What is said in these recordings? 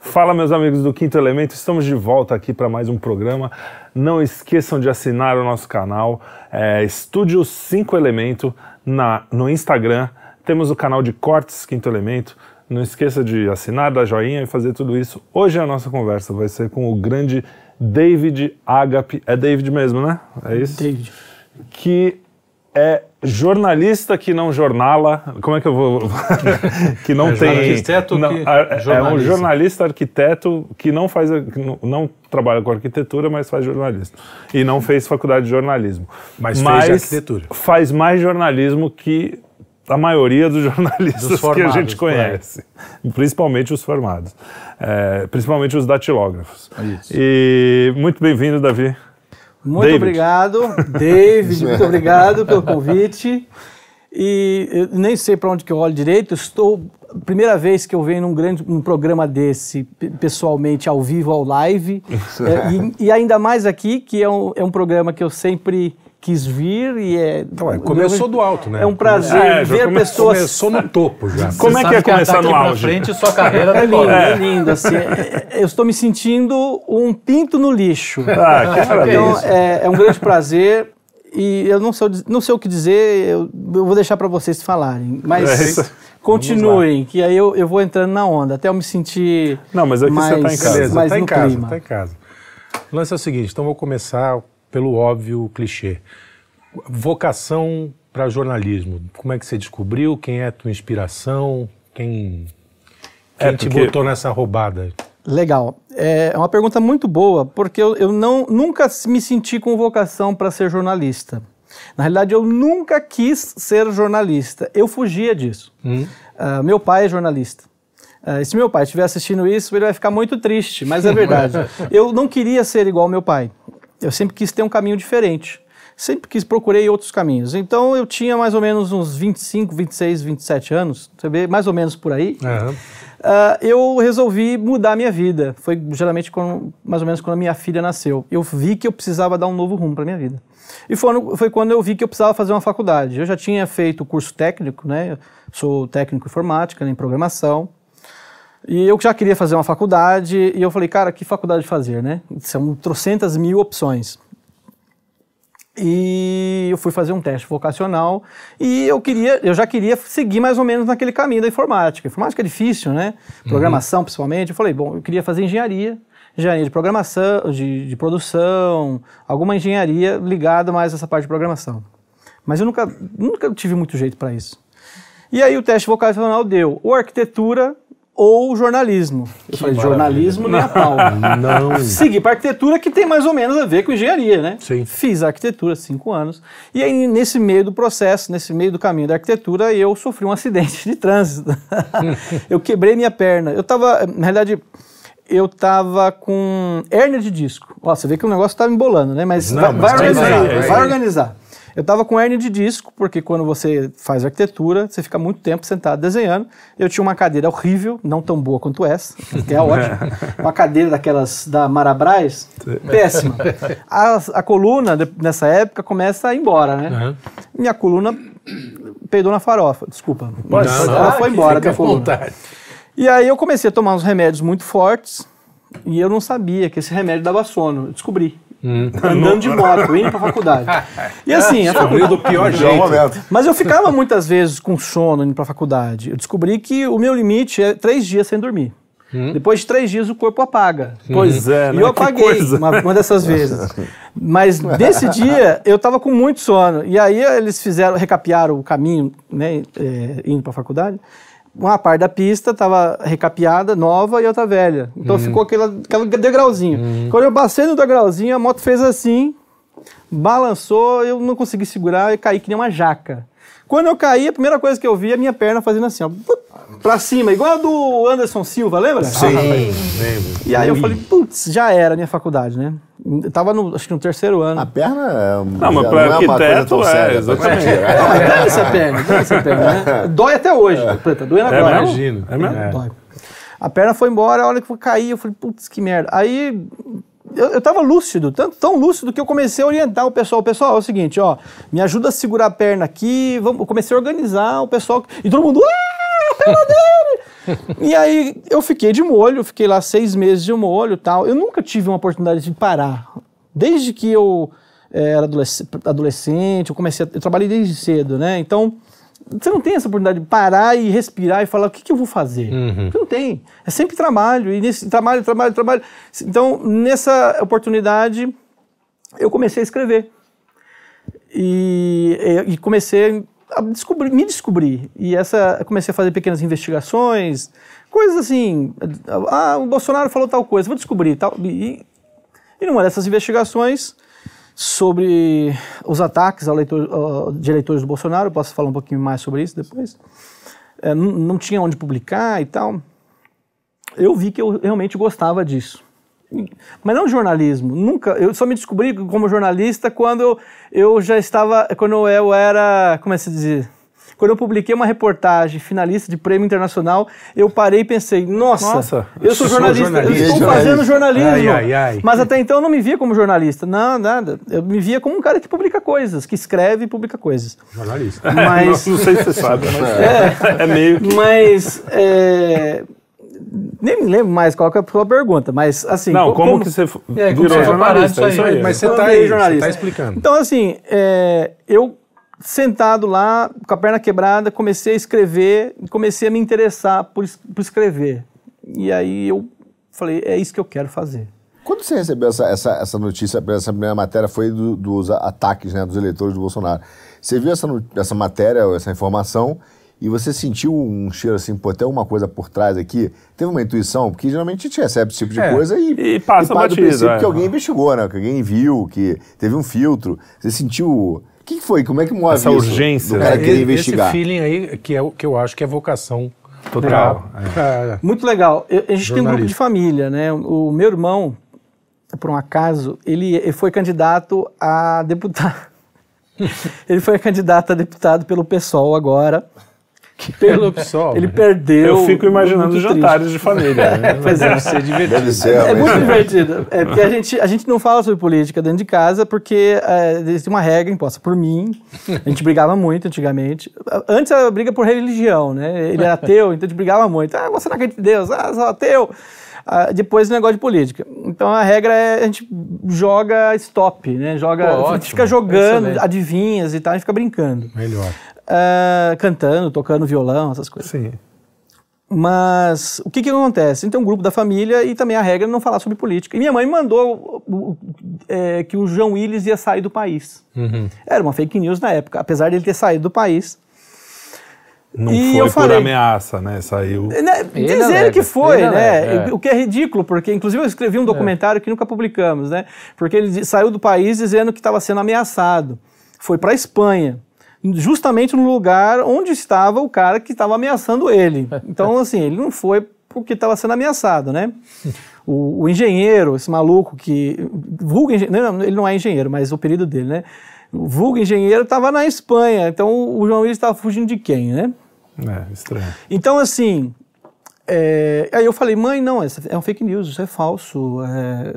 Fala, meus amigos do Quinto Elemento, estamos de volta aqui para mais um programa. Não esqueçam de assinar o nosso canal, é, Estúdio 5 Elemento, na, no Instagram. Temos o canal de cortes Quinto Elemento. Não esqueça de assinar, dar joinha e fazer tudo isso. Hoje a nossa conversa vai ser com o grande David Agape. É David mesmo, né? É isso? David. Que é jornalista que não jornala. Como é que eu vou. que não É tem. arquiteto não, que é, é um jornalista arquiteto que não faz. que não, trabalha com arquitetura, mas faz jornalismo. E não fez faculdade de jornalismo. Mas fez arquitetura. Faz mais jornalismo que a maioria dos jornalistas Dos que a formados gente aí. conhece. Principalmente os formados. É, principalmente os datilógrafos. Isso. E muito bem-vindo, Davi. Muito David. obrigado, David, muito obrigado pelo convite. E eu nem sei para onde que eu olho direito, estou primeira vez que eu venho num grande um programa desse, pe- pessoalmente, ao vivo, ao live. É, e, e ainda mais aqui, que é um, é um programa que eu sempre quis vir e é... Então, é, começou do alto, né? É um prazer É, ver come- pessoas... Começou no topo já. Como é que é começar no auge? frente sua carreira É lindo, decola. é lindo, assim. é- é- eu estou me sentindo um pinto no lixo. Ah, que. Então, é, é um grande prazer e eu não sei, não sei o que dizer, eu, eu vou deixar para vocês falarem. Mas É isso. continuem, que aí eu, eu vou entrando na onda, até eu me sentir Não, mas aqui você tá em mais, casa. Beleza, mais tá em casa, clima. tá em casa. O lance é o seguinte, então vou começar pelo óbvio clichê. Vocação para jornalismo. Como é que você descobriu? Quem é a tua inspiração? Quem, quem É, te porque- botou nessa roubada? Legal. É uma pergunta muito boa, porque eu, eu não, nunca me senti com vocação para ser jornalista. Na realidade, eu nunca quis ser jornalista. Eu fugia disso. Ah, meu pai é jornalista. Ah, se meu pai estiver assistindo isso, ele vai ficar muito triste, mas é verdade. eu não queria ser igual ao meu pai. Eu sempre quis ter um caminho diferente. Sempre quis, procurei outros caminhos. Então, eu tinha mais ou menos uns 25, 26, 27 anos, você vê, mais ou menos por aí. Aham. Ah, eu resolvi mudar a minha vida. Foi geralmente quando- mais ou menos quando a minha filha nasceu. Eu vi que eu precisava dar um novo rumo para minha vida. E foi, foi quando eu vi que eu precisava fazer uma faculdade. Eu já tinha feito o curso técnico, né? Eu sou técnico em informática, né, em programação. E eu já queria fazer uma faculdade. E eu falei, cara, que faculdade fazer, né? São trocentas mil opções. E eu fui fazer um teste vocacional e eu queria, eu já queria seguir mais ou menos naquele caminho da informática. Informática é difícil, né? Programação, principalmente. Eu falei, bom, eu queria fazer engenharia, engenharia de programação, de, de produção, alguma engenharia ligada mais a essa parte de programação. Mas eu nunca, nunca tive muito jeito para isso. E aí o teste vocacional deu ou arquitetura ou jornalismo. Eu falei, jornalismo nem a pau. Não. Segui para arquitetura que tem mais ou menos a ver com engenharia, né? Sim. Fiz arquitetura cinco anos. E aí, nesse meio do processo, nesse meio do caminho da arquitetura, eu sofri um acidente de trânsito. eu quebrei minha perna. Eu tava, na realidade, eu tava com hérnia de disco. Ó, você vê que o negócio tá embolando, né? Mas, Não, vai, mas vai vai, organizar, vai, vai, vai. organizar. Eu tava com hérnia de disco, porque quando você faz arquitetura, você fica muito tempo sentado desenhando. Eu tinha uma cadeira horrível, não tão boa quanto essa, que é ótima. Uma cadeira daquelas da Marabras, péssima. A, a coluna, de- nessa época, começa a ir embora, né? Aham. Minha coluna peidou na farofa, desculpa. Não, Ela não, foi embora fica da coluna. vontade. E aí eu comecei a tomar uns remédios muito fortes e eu não sabia que esse remédio dava sono. Eu descobri. Andando de moto, indo pra faculdade. E assim, a Descobriu faculdade... do pior é jeito. Mas eu ficava muitas vezes com sono indo pra faculdade. Eu descobri que o meu limite é três dias sem dormir. Depois de três dias o corpo apaga. Pois é, E né? eu Que apaguei uma, uma dessas vezes. Mas nesse dia eu tava com muito sono. E aí eles fizeram, recapearam o caminho, né, é, indo pra faculdade. Uma parte da pista estava recapeada, nova, e outra velha. Então ficou aquele, aquele degrauzinho. Quando eu passei no degrauzinho, a moto fez assim, balançou, eu não consegui segurar e caí que nem uma jaca. Quando eu caí, a primeira coisa que eu vi é a minha perna fazendo assim, ó, pra cima, igual a do Anderson Silva, lembra? Sim, lembro. E aí eu falei, putz, já era a minha faculdade, né? Eu tava no, acho que no terceiro ano. A perna é, Não, mas pra é uma coisa arquiteto tão é, séria pra exatamente. Não, mas dói essa perna, dói essa perna, né? Dói até hoje, tá doendo É agora. mesmo? Imagino. É mesmo? É. Dói. A perna foi embora, a hora que eu caí, eu falei, putz, que merda. Aí eu, eu tava lúcido, tanto, tão lúcido que eu comecei a orientar o pessoal. Pessoal, é o seguinte, ó, me ajuda a segurar a perna aqui, vamos, eu comecei a organizar o pessoal, e todo mundo, ah, e aí eu fiquei de molho, fiquei lá seis meses de molho tal. Eu nunca tive uma oportunidade de parar. Desde que eu eh, era adolescente, eu comecei a, eu trabalhei desde cedo, né? Então, você não tem essa oportunidade de parar e respirar e falar o que, que eu vou fazer. Uhum. Você não tem. É sempre trabalho, e nesse trabalho, trabalho, trabalho. Então, nessa oportunidade, eu comecei a escrever. E, e comecei a descobrir, me descobrir. E essa, comecei a fazer pequenas investigações, coisas assim. Ah, o Bolsonaro falou tal coisa, vou descobrir. Tal, e, e numa dessas investigações sobre os ataques ao leitor, de eleitores do Bolsonaro, posso falar um pouquinho mais sobre isso depois. É, não, tinha onde publicar e tal. Eu vi que eu realmente gostava disso. Mas não jornalismo, nunca. Eu só me descobri como jornalista quando eu, eu já estava, quando eu era, como é que se diz? Quando eu publiquei uma reportagem finalista de prêmio internacional, eu parei e pensei, nossa, Nossa, eu sou jornalista, jornalista. eu estou Jornalista. fazendo jornalismo. Ai, ai, ai. Mas até então eu não me via como jornalista. Não, nada. Eu me via como um cara que publica coisas, que escreve e publica coisas. Jornalista. Mas. Não sei se você sabe, mas é, meio que. Mas. é, nem me lembro mais qual que é a sua pergunta, mas assim. Não, co- como, que você É, como virou você jornalista? É aí? isso aí. Mas você tá virei aí, você jornalista. tá explicando. Então, assim, é, eu sentado lá, com a perna quebrada, comecei a escrever e comecei a me interessar por, por escrever. E aí eu falei, é isso que eu quero fazer. Quando você recebeu essa, essa, essa notícia, essa primeira matéria foi do- dos ataques né, dos eleitores do Bolsonaro. Você viu essa, essa matéria, essa informação, e você sentiu um cheiro assim, pô, tem alguma coisa por trás aqui? Teve uma intuição? Porque geralmente a gente recebe esse tipo de É, coisa e, e passa parte do batido, princípio é. que alguém investigou, né? Que alguém viu, que teve um filtro. Você sentiu... O que, foi? Como é que move Essa isso urgência. do cara É, querer Esse investigar? feeling aí que é o que eu acho que é vocação. Total. é. Pra- Muito legal. Eu- a gente tem um grupo Jornalista. de família, né? O meu irmão, por um acaso, ele, ele foi candidato a deputado. ele foi candidato a deputado pelo PSOL agora. Que Pelo PSOL, Ele perdeu. Eu fico imaginando muito jantares de família. né? Pois é. Deve ser divertido. Deve ser, É mas- muito divertido. É porque a gente, a gente não fala sobre política dentro de casa porque é, existe uma regra imposta por mim. A gente brigava muito antigamente. Antes era briga por religião, né? Ele era ateu, então a gente brigava muito. Ah, você não acredita em Deus, ah, sou ateu. Ah, depois o negócio de política. Então a regra é a gente joga stop, né? Joga, Pô, a gente ótimo. fica jogando Excelente. adivinhas e tal, a gente fica brincando. Melhor. Ah, cantando, tocando violão, essas coisas. Sim. Mas o que, que acontece? Então, um grupo da família e também a regra é não falar sobre política. E minha mãe mandou é, que o João Willis ia sair do país. Uhum. Era uma fake news na época, apesar dele ter saído do país. Não E foi eu por falei- ameaça, né? Saiu. Né, Ele Dizer alega, que foi, né? alega, é. O que é ridículo, porque inclusive eu escrevi um documentário que nunca publicamos, né? Porque ele saiu do país dizendo que estava sendo ameaçado. Foi para a Espanha, justamente no lugar onde estava o cara que estava ameaçando ele. Então, assim, ele não foi porque estava sendo ameaçado, né? O, o engenheiro, esse maluco que. Vulgo não, ele não é engenheiro, mas o apelido dele, né? O vulgo engenheiro estava na Espanha. Então o João Willis estava fugindo de quem, né? É, estranho. Então, assim, é, aí eu falei, mãe, não, essa é um fake news, isso é falso. é,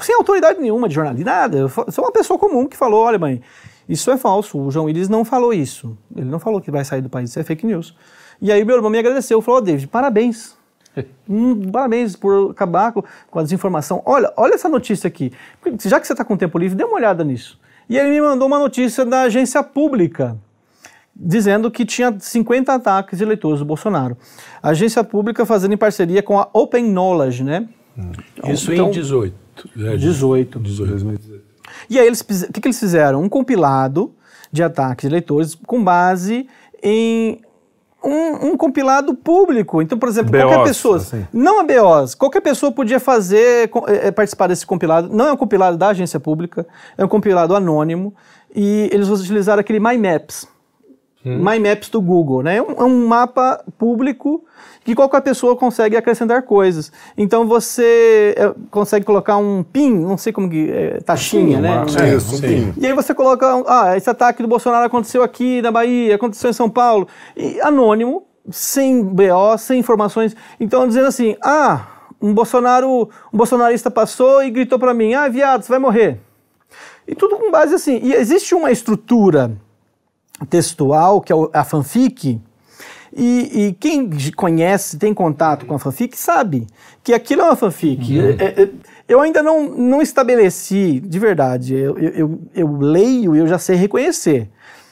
sem autoridade nenhuma de jornalista, nada. Eu sou uma pessoa comum que falou, olha, mãe, isso é falso. O João Willis não falou isso. Ele não falou que vai sair do país, isso é fake news. E aí meu irmão me agradeceu, falou, "Ô, David, parabéns. Hum, parabéns por acabar com, com a desinformação. Olha, olha essa notícia aqui. Já que você está com tempo livre, dê uma olhada nisso. E ele me mandou uma notícia da agência pública dizendo que tinha 50 ataques de eleitores do Bolsonaro. A agência pública fazendo em parceria com a Open Knowledge, né? Isso Então, em 18. É, 18. 18. E aí eles o que, que eles fizeram? Um compilado de ataques de eleitores com base em um, um compilado público. Então, por exemplo, qualquer pessoa, assim. não a BOs, qualquer pessoa podia fazer, eh, participar desse compilado. Não é um compilado da agência pública, é um compilado anônimo. E eles utilizaram aquele My Maps. My Maps do Google, né? É um, é um mapa público que qualquer pessoa consegue acrescentar coisas. Então você eh, consegue colocar um PIN, não sei como que, eh, taxinha, né? uma- Um- Isso, um sim. e aí você coloca, ah, esse ataque do Bolsonaro aconteceu aqui na Bahia, aconteceu em São Paulo, e anônimo, sem BO, sem informações. Então dizendo assim, ah, um Bolsonaro, um bolsonarista passou e gritou para mim, ah, viado, você vai morrer. E tudo com base assim. E existe uma estrutura textual, que é a fanfic, E, e quem conhece, tem contato com a fanfic, sabe que aquilo é uma fanfic. Uhum. É- é- eu ainda não, não estabeleci, de verdade, eu, eu, eu- leio e eu já sei reconhecer.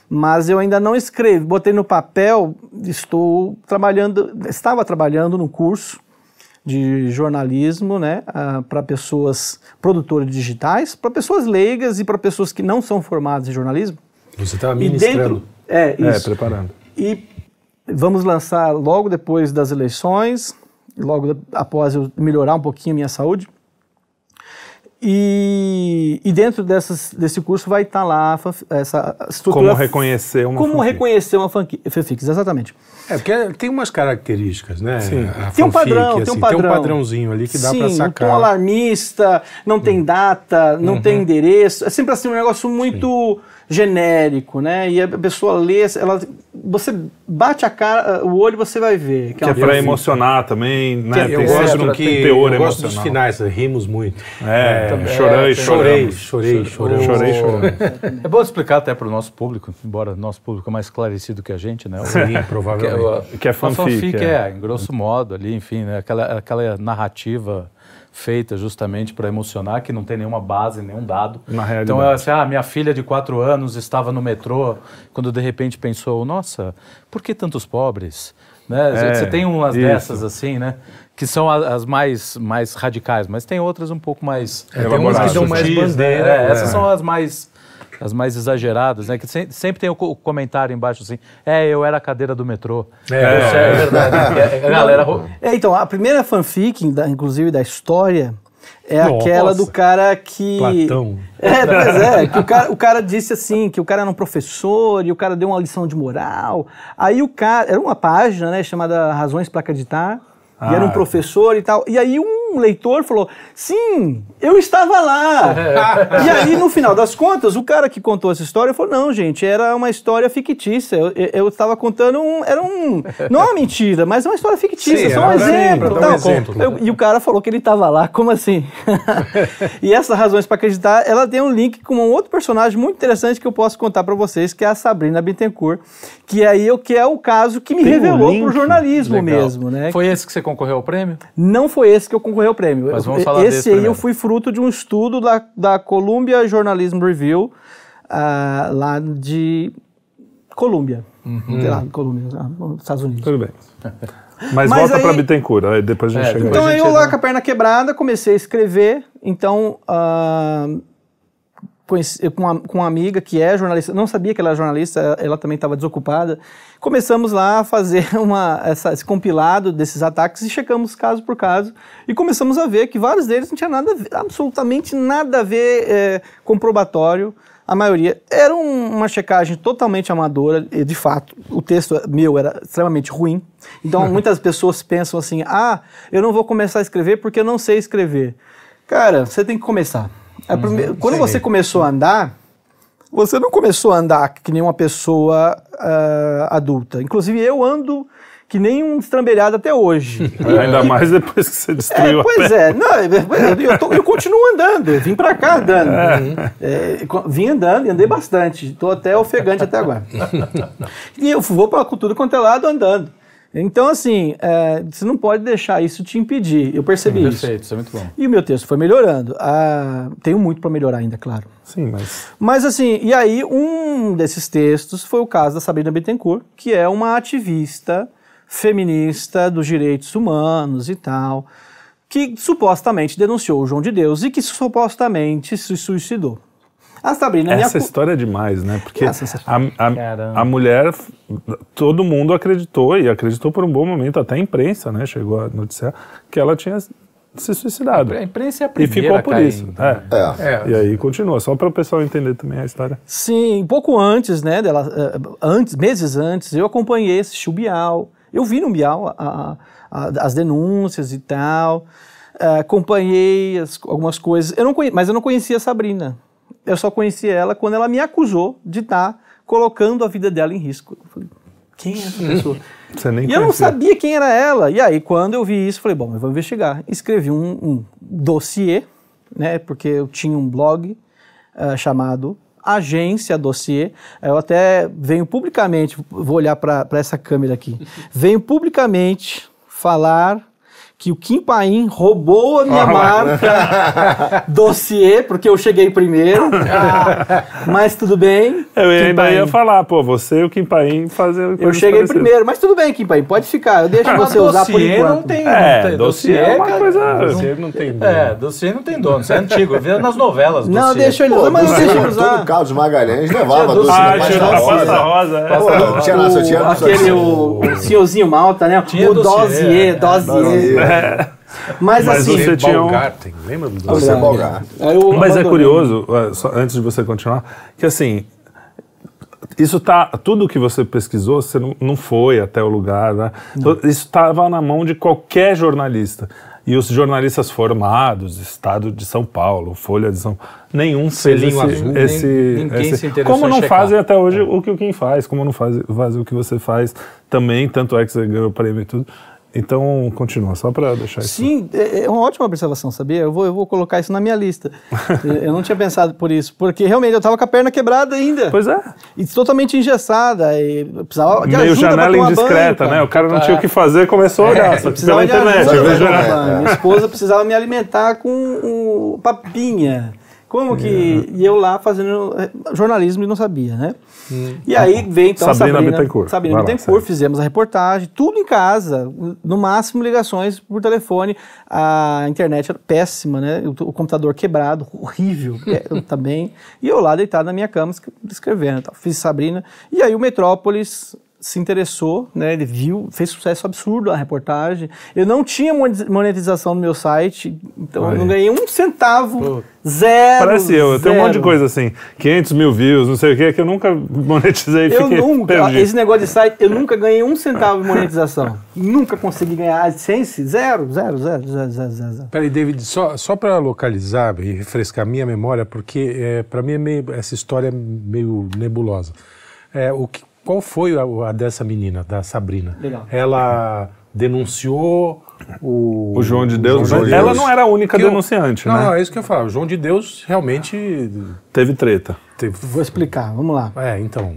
Mas eu ainda não escrevi, botei no papel, estou trabalhando, estava trabalhando num curso de jornalismo, né, para pessoas produtoras digitais, para pessoas leigas e para pessoas que não são formadas em jornalismo. Você estava E ministrando. dentro, é É, isso. preparando. E vamos lançar logo depois das eleições, logo após eu melhorar um pouquinho a minha saúde. E, e dentro dessas, desse curso vai estar lá a fanfi- essa estrutura. Como reconhecer uma Como fanfic. reconhecer uma fanfic, exatamente. É, porque tem umas características, né? Sim. A Tem um padrão, tem um assim, padrão. Tem um padrãozinho ali que dá Sim, um tom sacar. Uhum. alarmista, não tem data, não tem endereço. É sempre assim um negócio muito genérico, né? E a pessoa lê, ela, você bate a cara, o olho você vai ver. Que uma é pra fanfic. emocionar também, né? Eu Tem gosto, sempre um que, teor eu gosto dos emocional. finais, rimos muito. É, Também. chorei, É, Chorei, choramos. chorei, chorei. Chorei, chorei. É bom explicar até para o nosso público, embora nosso público é mais esclarecido que a gente, né? Sim, que é, provavelmente. o- Que é fanfic, fanfic é. é, em grosso modo, ali, enfim, né? aquela, aquela narrativa feita justamente para emocionar, que não tem nenhuma base, nenhum dado. Na realidade. Então, é assim, ah, minha filha de quatro anos estava no metrô, quando de repente pensou, nossa, por que tantos pobres? Né? É, Você tem umas isso. dessas assim, né? Que são as mais, mais radicais, mas tem outras um pouco mais... É, tem umas que dão mais né? bandeira. É, é. essas são as mais as mais exageradas, né? Que se- sempre tem o co- o comentário embaixo assim, é, eu era a cadeira do metrô. É, Isso é verdade. É, a galera... É, então, a primeira fanfic, da- inclusive da história, é Nossa. aquela do cara que. Platão. É, pois é, que o cara, o cara disse assim, que o cara era um professor e o cara deu uma lição de moral. Aí o cara, era uma página, né, chamada Razões para Acreditar, e era um Ah. professor e tal. E aí um leitor falou, sim, eu estava lá. e aí, no final das contas, o cara que contou essa história falou, não, gente, era uma história fictícia. Eu, estava contando um, era um, não é uma mentira, mas é uma história fictícia, Sim, só um exemplo. pra dar um tal. exemplo. Eu- e o cara falou que ele estava lá, como assim? e essas razões para acreditar, ela tem um link com um outro personagem muito interessante que eu posso contar para vocês, que é a Sabrina Bittencourt, que é aí o que é o caso que me Tem um revelou link? pro jornalismo Legal. mesmo, né? Foi esse que você concorreu ao prêmio? Não foi esse que eu concorri ao prêmio. Mas vamos falar esse desse aí primeiro. eu fui fruto de um estudo da, da Columbia Journalism Review, ah, lá de Colômbia. Uhum. Sei lá, Colômbia, ah, nos Estados Unidos. Tudo bem. Mas, Mas volta aí- pra Bittencourt, aí depois a gente É, chega Então aí. eu lá com a perna quebrada, comecei a escrever. Então, ah, conheci, com, uma, com uma amiga que é jornalista, não sabia que ela era jornalista, ela também estava desocupada. Começamos lá a fazer uma, essa- esse compilado desses ataques e checamos caso por caso. E começamos a ver que vários deles não tinha nada absolutamente nada a ver é, com probatório. A maioria era um- uma checagem totalmente amadora, e de fato, o texto meu era extremamente ruim. Então, muitas pessoas pensam assim: ah, eu não vou começar a escrever porque eu não sei escrever. Cara, você tem que começar. A prime- Quando você começou a andar, você não começou a andar que nem uma pessoa ah, adulta. Inclusive, eu ando que nem um estrambelhado até hoje. Ainda mais depois que você É, destruiu a pois é, não, eu, tô- eu continuo andando, eu vim pra cá andando. É, co- vim andando e andei bastante, tô até ofegante até agora. E eu vou pra tudo quanto é lado andando. Então, assim, é, você não pode deixar isso te impedir. Eu percebi isso. Perfeito, isso é muito bom. E o meu texto foi melhorando. Ah, tenho muito para melhorar ainda, claro. Sim, mas Mas assim, e aí um desses textos foi o caso da Sabrina Bittencourt, que é uma ativista feminista dos direitos humanos e tal, que supostamente denunciou o João de Deus e que supostamente se suicidou. A Sabrina me essa acu- história é demais, né? Porque Essa a, a, a mulher, todo mundo acreditou, e acreditou por um bom momento, até a imprensa, né? Chegou a noticiar que ela tinha se suicidado. A imprensa é a E primeira ficou por caindo, isso. É. É. É. E aí continua, só para o pessoal entender também a história. Sim, pouco antes, né, dela, eh, antes, meses antes, eu acompanhei, assisti o Bial. Eu vi no Bial a- a- a- as denúncias e tal. eh, acompanhei as- algumas coisas, eu não conhe- mas eu não conhecia a Sabrina. Eu só conheci ela quando ela me acusou de estar colocando a vida dela em risco. Eu falei, quem é essa pessoa? Você nem E eu não conhecia. sabia quem era ela. E aí, quando eu vi isso, falei, bom, eu vou investigar. Escrevi um, um dossiê, né? Porque eu tinha um blog ah, chamado agência dossiê. Eu até venho publicamente, vou olhar para essa câmera aqui, venho publicamente falar que o Kim Paim roubou a minha marca dossiê, porque eu cheguei primeiro. mas tudo bem. Eu Kim ainda Paim. ia falar, pô, você e o Kim Paim fazer Eu cheguei parecidas. primeiro, mas tudo bem, Kim Paim, pode ficar. Eu deixo Mas você usar por dossiê enquanto. não tem. É, não tem dossiê é uma cara, coisa- Você não tem. É, dossiê não tem dono, isso é antigo. Vê nas novelas. Não, dossiê. deixa ele usar, mas não dossiê, deixa ele usar. Carlos Magalhães levava doce Ah, tinha a rosa. pasta rosa. é. Não tinha só tinha O- aquele, o, senhorzinho Malta, né? O dossiê, dossiê, é. Mas, Mas assim, você tinha um- Baumgarten, lembra do Você é Mas é abandonei. curioso, só antes de você continuar, que assim, isso tá, tudo que você pesquisou, você não, não foi até o lugar, né? Então, Isso estava na mão de qualquer jornalista. E os jornalistas formados, Estado de São Paulo, Folha de São nenhum fez Selinho esse, azul, esse, nem- ninguém esse- se interessou como não fazem até hoje o que o Kim faz, como não faz, faz o que você faz também, tanto é que você ganhou o prêmio e tudo. Então, continua, só para deixar isso. Sim, é é uma ótima observação, sabia? Eu vou, eu vou colocar isso na minha lista. eu não tinha pensado por isso, porque realmente eu estava com a perna quebrada ainda. Pois é. E totalmente engessada. E eu precisava de Meio janela indiscreta, banho, né? O cara não tinha o que fazer, começou a olhar só precisava pela internet. ajuda. Minha esposa precisava me alimentar com um papinha. Como que. E eu lá fazendo eh, jornalismo e não sabia, né? E aí veio então Sabrina Sabrina, Bittencourt. Sabrina Vai Bittencourt, fizemos a reportagem, tudo em casa, no máximo ligações por telefone. A internet era péssima, né? O, o computador quebrado, horrível é, também. E eu lá deitado na minha cama escre- escrevendo. tal. Fiz Sabrina. E aí o Metrópolis se interessou, né? Ele viu, fez sucesso absurdo a reportagem. Eu não tinha monetização no meu site, então eu não ganhei um centavo, zero. Parece eu, eu tenho um monte de coisa assim, 500 mil views, não sei o que, que eu nunca monetizei Eu fiquei nunca, perdido. esse negócio de site, eu nunca ganhei um centavo de monetização. nunca consegui ganhar AdSense, zero, zero, zero, zero, zero, zero. zero. Peraí, David, só, só para localizar e refrescar a minha memória, porque é, para mim é meio, essa história é meio nebulosa. É, o que, qual foi a, a dessa menina, da Sabrina? Legal. Ela denunciou o... O João de Deus, João de ela Deus. não era a única Que eu- denunciante, não, né? Não, é isso que eu falar. O João de Deus realmente Teve treta. teve... Vou explicar, vamos lá. É, então...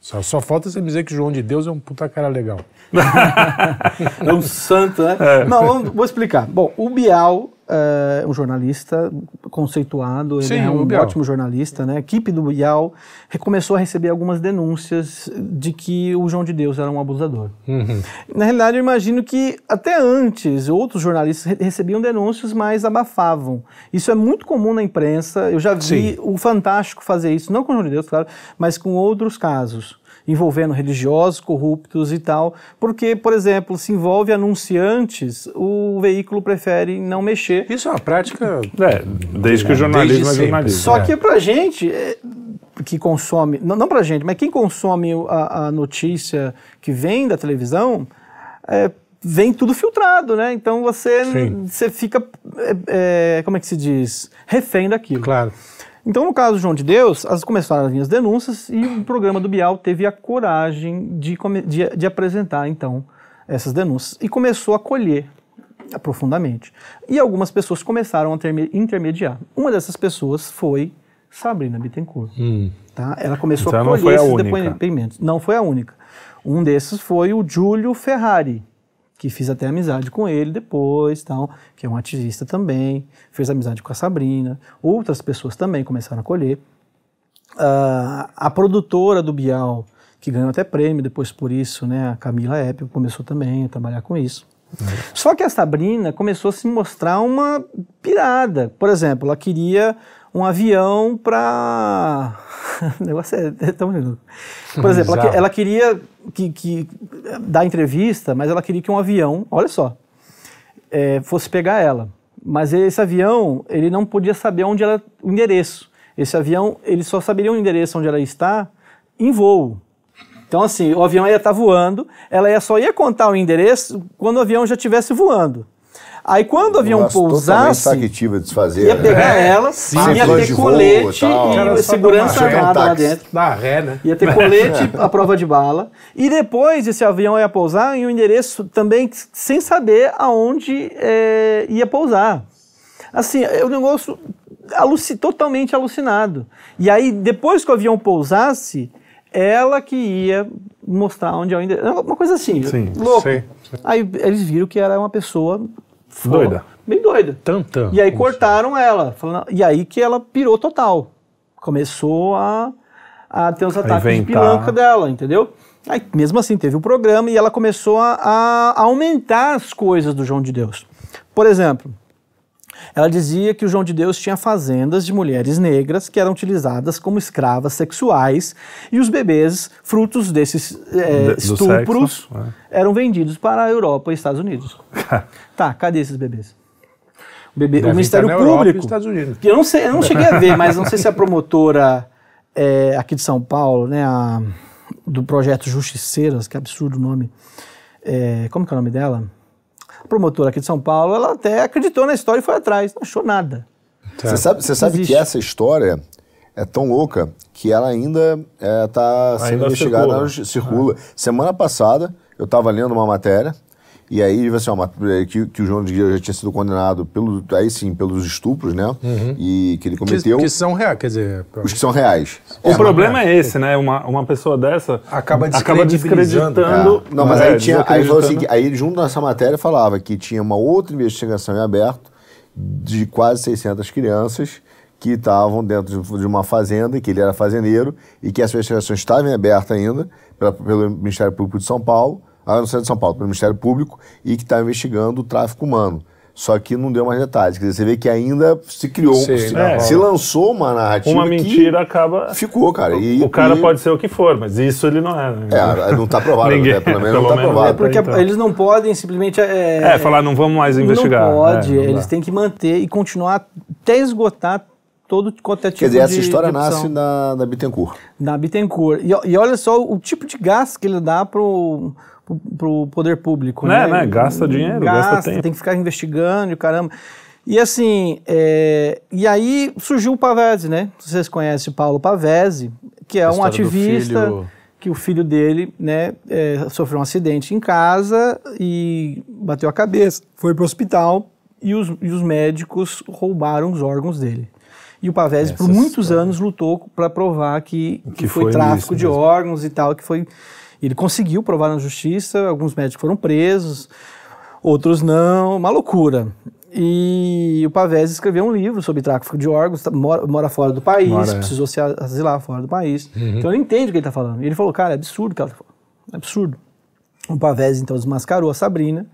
Só, só falta você dizer que o João de Deus é um puta cara legal. É um santo, né? Não, vamos- vou explicar. Bom, o Bial é um jornalista conceituado, ele Sim, é um Bial. ótimo jornalista, né? A equipe do Bial começou a receber algumas denúncias de que o João de Deus era um abusador. Uhum. Na realidade, eu imagino que até antes outros jornalistas re- recebiam denúncias, mas abafavam. Isso é muito comum na imprensa. Eu já vi Sim. o Fantástico fazer isso, não com o João de Deus, claro, mas com outros casos envolvendo religiosos corruptos e tal, porque, por exemplo, se envolve anunciantes, o veículo prefere não mexer. Isso é uma prática... É, desde que o jornalismo Desde é jornalismo. Só É. que pra gente é, que consome, não, não pra gente, mas quem consome a, a notícia que vem da televisão, é, vem tudo filtrado, né? Então você, Sim. você fica, é, é, como é que se diz? Refém daquilo. Claro. Então, no caso do João de Deus, as começaram as denúncias e o programa do Bial teve a coragem de, de, de apresentar, então, essas denúncias e começou a colher profundamente. E algumas pessoas começaram a intermediar. Uma dessas pessoas foi Sabrina Bittencourt. Hum. Tá? Ela começou Então a colher a esses única. depoimentos. Não foi a única. Um desses foi o Júlio Ferrari, que fiz até amizade com ele depois, tal, que é um ativista também, fez amizade com a Sabrina. Outras pessoas também começaram a colher. Ah, a produtora do Bial, que ganhou até prêmio depois por isso, né, a Camila Épico, começou também a trabalhar com isso. Só que a Sabrina começou a se mostrar uma pirada. Por exemplo, ela queria um avião para. o negócio é, é tão lindo. Por exemplo, ela, ela queria que, que dar entrevista, mas ela queria que um avião, olha só, é, fosse pegar ela. Mas esse avião, ele não podia saber onde ela, o endereço. Esse avião, ele só saberia o endereço onde ela está em voo. Então, assim, o avião ia estar voando, ela ia, só ia contar o endereço quando o avião já estivesse voando. Aí, quando o avião totalmente pousasse, de se fazer. ia né? pegar ela, Sim, ia ter colete e Cara, só segurança armada lá dentro. Dá ré, né? Ia ter colete à prova de bala. E depois esse avião ia pousar em um endereço também sem saber aonde eh, ia pousar. Assim, é um negócio aluci- totalmente alucinado. E aí, depois que o avião pousasse, ela que ia mostrar onde eu ainda. Uma coisa assim, Sim, louco. sei, Aí eles viram que era uma pessoa Doida. bem doida. Tantã. E aí cortaram ela. falando- e aí que ela pirou total. Começou a, a ter os ataques de inventar. pilanca dela, entendeu? Aí, mesmo assim, teve o programa e ela começou a, a aumentar as coisas do João de Deus. Por exemplo, ela dizia que o João de Deus tinha fazendas de mulheres negras que eram utilizadas como escravas sexuais e os bebês, frutos desses eh, De- estupros, sexo, é. eram vendidos para a Europa e Estados Unidos. tá, cadê esses bebês? O, bebê, o Ministério Público. Estados Unidos. que eu não sei, eu não cheguei a ver, mas não sei se a promotora é, aqui de São Paulo, né, a- do projeto Justiceiras, que absurdo o nome. É, como que é o nome dela? A promotora aqui de São Paulo, ela até acreditou na história e foi atrás, não achou nada. Você sabe, você sabe Existe. que essa história é tão louca que ela ainda está sendo Ainda investigada, circula. circula. Semana passada, eu estava lendo uma matéria, e aí, assim, ó, uma- que, que o João de Deus já tinha sido condenado, pelo, aí sim, pelos estupros, né? E que ele Que, cometeu, que são reais, quer dizer... os que são reais. O problema é esse, né? Uma, uma pessoa dessa Acaba acaba descreditando. É. Não, mas é, aí, tinha, aí, falou assim, que- aí junto nessa matéria falava que tinha uma outra investigação em aberto de quase 600 crianças que estavam dentro de- de uma fazenda, que ele era fazendeiro, e que essa investigação estava em aberto ainda pela- pelo Ministério Público de São Paulo, ah, não sei de São Paulo, pelo Ministério Público, e que estava investigando o tráfico humano. Só que não deu mais detalhes. Quer dizer, você vê que ainda se criou, Sim, se, né? se lançou uma narrativa Uma que mentira acaba. ficou, cara. E, O cara e- pode ser o que for, mas isso ele não é. né? É, não está provado, Ninguém- né? pelo menos não pelo está menos provado. é Porque então. eles não podem simplesmente. É, É, falar, não vamos mais investigar. Não pode, É, não eles têm que manter e continuar até esgotar todo quanto é tipo Quer dizer, essa de- história de nasce na, na Bittencourt. Na Bittencourt. E, e olha só o tipo de gasto que ele dá pro, pro, pro poder público. Né, Né, né? Gasta dinheiro, gasta tempo. Tem que ficar investigando e o caramba. E assim, é, e aí surgiu o Pavese, né? Vocês conhecem o Paulo Pavese, que é um ativista que o filho dele, né, é, sofreu um acidente em casa e bateu a cabeça, foi pro hospital e os, e os médicos roubaram os órgãos dele. E o Pavese, por muitos anos, lutou para provar que, que, Que foi, foi tráfico de mesmo. órgãos e tal, que foi. Ele conseguiu provar na justiça, alguns médicos foram presos, outros não, uma loucura. E o Pavese escreveu um livro sobre tráfico de órgãos, tá- mora, mora fora do país, Mora, é. precisou se asilar fora do país. Então ele entende o que ele está falando. E ele falou, cara, é absurdo o que ela tá falando. É absurdo. O Pavese então desmascarou a Sabrina.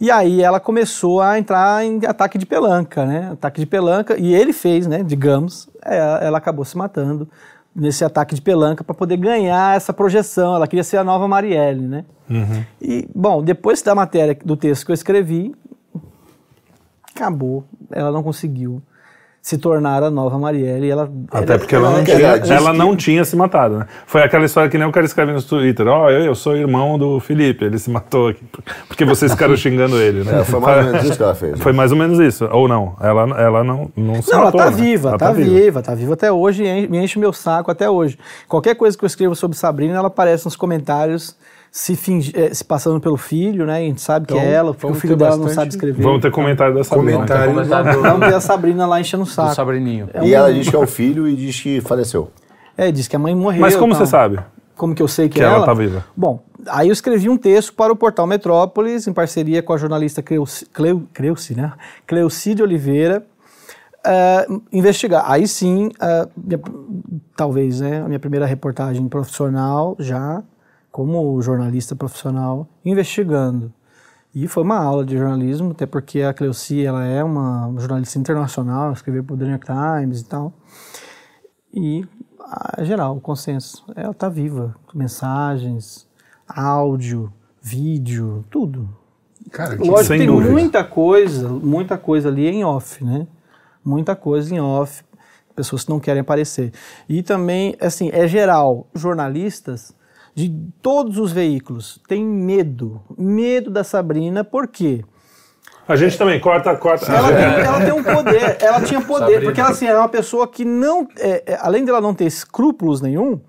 E aí ela começou a entrar em ataque de pelanca, né? Ataque de pelanca. E ele fez, né? Digamos, é, ela acabou se matando nesse ataque de pelanca para poder ganhar essa projeção. Ela queria ser a nova Marielle, né? E, bom, depois da matéria, do texto que eu escrevi, acabou. Ela não conseguiu se tornar a nova Marielle. Ela, Até porque ela, não, ela- tinha, ela disse ela que- não tinha se matado, né? Foi aquela história que nem o cara escreve no Twitter, ó, eu, eu sou irmão do Felipe, ele se matou aqui, porque vocês ficaram xingando ele, né? É, foi mais ou menos isso que ela fez. Foi mais ou menos isso, ou não, ela, ela não, não se Não, ela matou, tá né? viva, Ela tá, viva. tá viva até hoje e me enche meu saco até hoje. Qualquer coisa que eu escrevo sobre Sabrina, ela aparece nos comentários se, fingi- eh, se passando pelo filho, né? A gente sabe que Então, é ela, porque o filho dela não bastante- sabe escrever. Vamos ter comentário dessa Comentário. Comentário Vamos ter a Sabrina lá enchendo o do saco. Sabrininho. E ela diz que é o filho e diz que faleceu. É, diz que a mãe morreu. Mas como tal. você sabe? Como que eu sei que, Que é ela ela? tá viva. Bom, aí eu escrevi um texto para o portal Metrópolis, em parceria com a jornalista Cleuci, Cleu, Cleuci, né? Cleucide Oliveira, ah, investigar. Aí sim, ah, minha- talvez, né, a minha primeira reportagem profissional já, como jornalista profissional, investigando. E foi uma aula de jornalismo, até porque a Cleuci, ela é uma jornalista internacional, escreveu para o The New York Times e tal. E, a geral, o consenso. Ela está viva. Mensagens, áudio, vídeo, tudo. Cara, que- Lógico, sem tem dúvida. muita coisa, muita coisa ali em off, né? Muita coisa em off, pessoas que não querem aparecer. E também, assim, é geral, jornalistas de todos os veículos têm medo, medo da Sabrina, por quê? A gente também, corta, corta. Ela É. tem, ela tem um poder, ela tinha poder, Sabrina. porque ela assim, era uma pessoa que não, é, é, além dela não ter escrúpulos nenhum,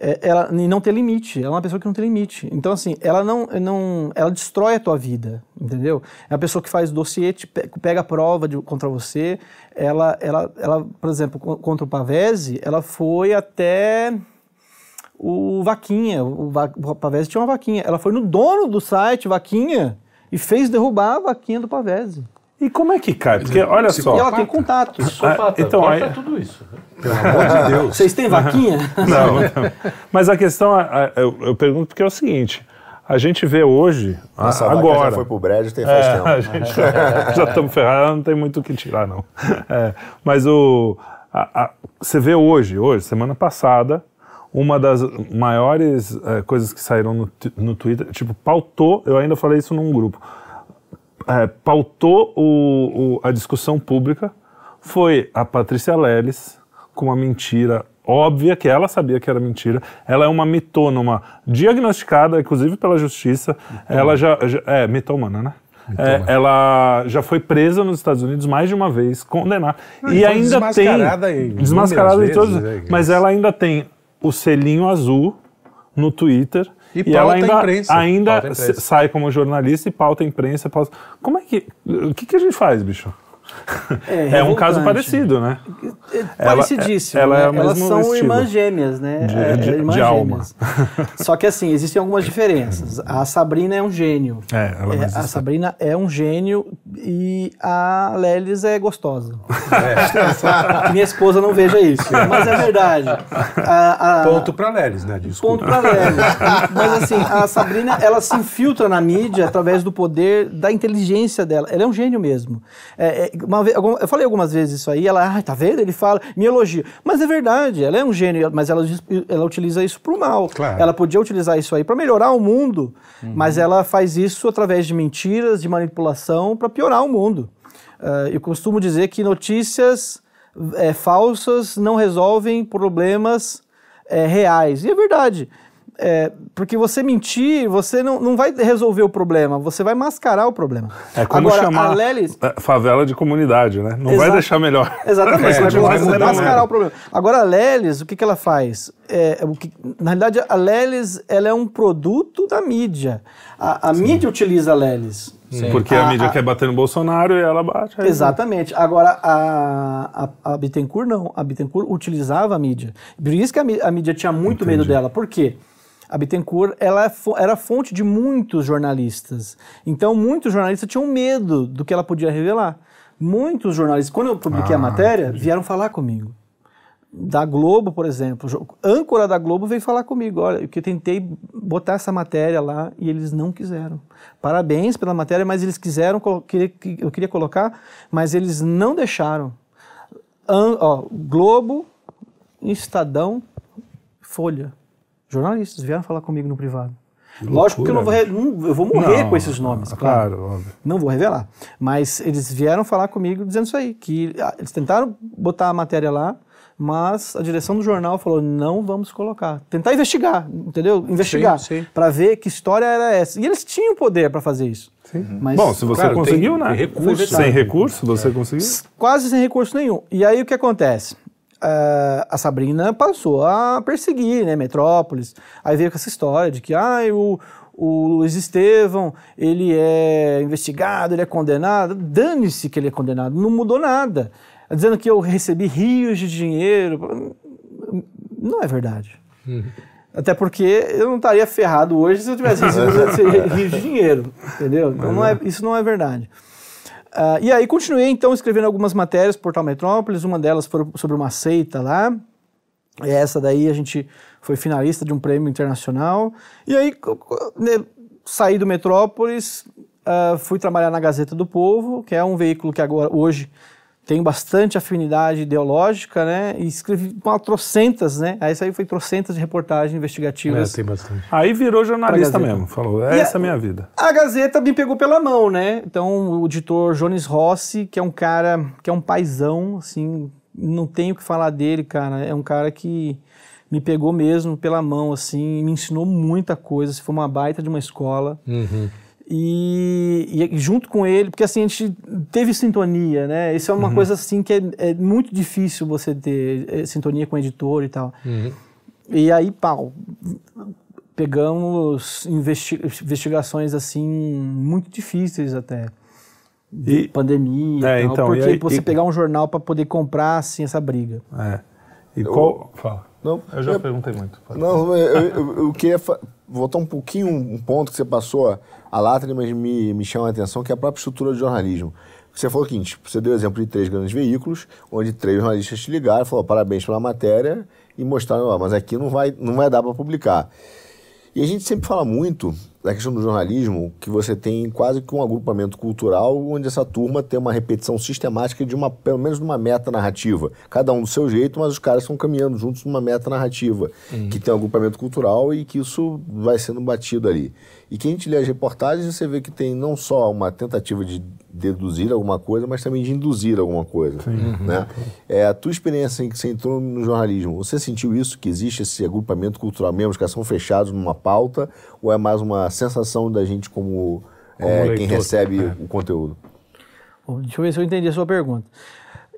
é, ela e não ter limite. Ela é uma pessoa que não tem limite. Então, assim, ela não, não ela destrói a tua vida, entendeu? É uma pessoa que faz dossiê, te pe- pega a prova de- contra você. Ela, ela, ela, por exemplo, co- contra o Pavese, ela foi até o Vaquinha. O, Va- o Pavese tinha uma Vaquinha. Ela foi no dono do site, Vaquinha, e fez derrubar a Vaquinha do Pavese. E como é que cai? Porque olha E só. ela tem contatos. Psicopata, então, corta aí- tudo isso. Pelo amor de Deus. Vocês têm Vaquinha? Não, não. Mas a questão, é- é- eu, eu pergunto porque é o seguinte: a gente vê hoje, a- Essa vaca agora. já foi pro brejo tem faz É, tempo. a gente já estamos ferrados, não tem muito o que tirar, não. É, mas o, a- a- você vê hoje, hoje, semana passada, uma das maiores é, coisas que saíram no, no Twitter, tipo, pautou, eu ainda falei isso num grupo, é, pautou o- o- a discussão pública foi a Patrícia Leles com uma mentira óbvia, que ela sabia que era mentira. Ela é uma mitônoma diagnosticada, inclusive pela justiça. Ela já, já- É, mitômana, né? É, ela já foi presa nos Estados Unidos mais de uma vez, condenada. Não, e e foi ainda desmascarada tem. em Desmascarada em todos. vezes, né, Mas ela ainda tem o selinho azul no Twitter. E ela pauta a ainda, imprensa. ainda Pauta a imprensa. se- sai como jornalista e pauta a imprensa. Pauta... Como é que. O que, que a gente faz, bicho? É, um caso parecido, né? É Parecidíssimo. ela né? é o Elas são estilo. irmãs gêmeas, né? De- É, de- é, irmãs de alma. gêmeas. Só que assim, existem algumas diferenças. A Sabrina é um gênio. É, ela é a. Sabrina é um gênio e a Lelis é gostosa. Que minha esposa não veja isso, mas é verdade. A- a- Ponto pra Lelis, né? Desculpa. Ponto pra Lelis. Mas assim, a Sabrina, ela se infiltra na mídia através do poder, da inteligência dela. Ela é um gênio mesmo. É, é, uma vez- eu falei algumas vezes isso aí, ela, ah, tá vendo? Ele fala, me elogia. Mas é verdade, ela é um gênio, mas ela, ela utiliza isso pro mal. Claro. Ela podia utilizar isso aí para melhorar o mundo, mas ela faz isso através de mentiras, de manipulação, para piorar o mundo. Ah, eu costumo dizer que notícias eh, falsas não resolvem problemas eh, reais. E é verdade. É, porque você mentir, você não, não vai resolver o problema, você vai mascarar o problema. É como Agora, chamar a Lelis, é, favela de comunidade, né? Não vai deixar melhor. Exatamente, É, você vai, vai você vai mudar mascarar o problema. Agora, a Lelis, o que, que ela faz? É, o que, na realidade, a Lelis ela é um produto da mídia. A, a mídia utiliza a Lelis. Porque A- a mídia a- quer bater no Bolsonaro e ela bate. aí- Exatamente. Agora, a, a, a Bittencourt não. A Bittencourt utilizava a mídia. Por isso que a, mí- a mídia tinha muito medo dela. Por quê? A Bittencourt ela é era fonte de muitos jornalistas. Então, muitos jornalistas tinham medo do que ela podia revelar. Muitos jornalistas, quando eu publiquei a matéria, vieram falar comigo. Da Globo, por exemplo, âncora da Globo veio falar comigo. Olha, eu que tentei botar essa matéria lá e eles não quiseram. Parabéns pela matéria, mas eles quiseram, eu queria colocar, mas eles não deixaram. An- ó, Globo, Estadão, Folha. Jornalistas vieram falar comigo no privado. Lógico que eu não vou, re- não- eu vou morrer Não, com esses nomes, claro. Claro, óbvio. Não vou revelar. Mas eles vieram falar comigo dizendo isso aí, que ah, eles tentaram botar a matéria lá, mas a direção do jornal falou, não vamos colocar. Tentar investigar, entendeu? Investigar, para ver que história era essa. E eles tinham poder para fazer isso. Mas Bom, se você Claro, conseguiu, né? recurso. Sem recurso, você conseguiu? quase sem recurso nenhum. E aí o que acontece? Ah, a Sabrina passou a perseguir, né, Metrópolis. Aí veio com essa história de que ah, o, o Luiz Estevão, ele é investigado, ele é condenado. Dane-se que ele é condenado, não mudou nada. Dizendo que eu recebi rios de dinheiro. Não é verdade. Até porque eu não estaria ferrado hoje se eu tivesse recebido rios de dinheiro, entendeu? Então não é, isso não é verdade. Ah, e aí continuei então escrevendo algumas matérias pro Portal Metrópolis, uma delas foi sobre uma seita lá. E essa daí a gente foi finalista de um prêmio internacional. E aí né, saí do Metrópolis, ah, fui trabalhar na Gazeta do Povo, que é um veículo que agora hoje tem bastante afinidade ideológica, né? E escrevi uma trocentas, né? Aí isso aí foi trocentas de reportagens É, investigativas. tem bastante. Aí virou jornalista mesmo. Falou, E essa a- é a minha vida. A Gazeta me pegou pela mão, né? Então, o editor Jones Rossi, que é um cara, que é um paizão, assim, não tenho o que falar dele, cara. É um cara que me pegou mesmo pela mão, assim, me ensinou muita coisa. Foi uma baita de uma escola. E, e junto com ele, porque assim, a gente teve sintonia, né? Isso é uma coisa assim que é, é muito difícil você ter é, sintonia com o editor e tal. E aí, pau, pegamos investi investigações assim muito difíceis até. De E- pandemia, É, e tal, então, e porque aí- você e- pegar um jornal para poder comprar assim essa briga. É. E qual. Fala. Não, Eu já é- perguntei muito. Não, eu, eu- eu queria voltar um pouquinho um ponto que você passou a lata, mas me, me chama a atenção, que é a própria estrutura do jornalismo. Você falou o seguinte, você deu o exemplo de três grandes veículos, onde três jornalistas te ligaram falaram parabéns pela matéria e mostraram, mas aqui não vai, não vai dar para publicar. E a gente sempre fala muito da questão do jornalismo, que você tem quase que um agrupamento cultural onde essa turma tem uma repetição sistemática de uma, pelo menos de uma meta narrativa. Cada um do seu jeito, mas os caras estão caminhando juntos numa meta narrativa, que tem um agrupamento cultural e que isso vai sendo batido ali. E quem a gente lê as reportagens, você vê que tem não só uma tentativa de deduzir alguma coisa, mas também de induzir alguma coisa. Né? É, a tua experiência em que você entrou no jornalismo, você sentiu isso, que existe esse agrupamento cultural mesmo, os caras são fechados numa pauta, ou é mais uma sensação da gente como, é, quem leitor, recebe é. o conteúdo? Bom, Deixa eu ver se eu entendi a sua pergunta.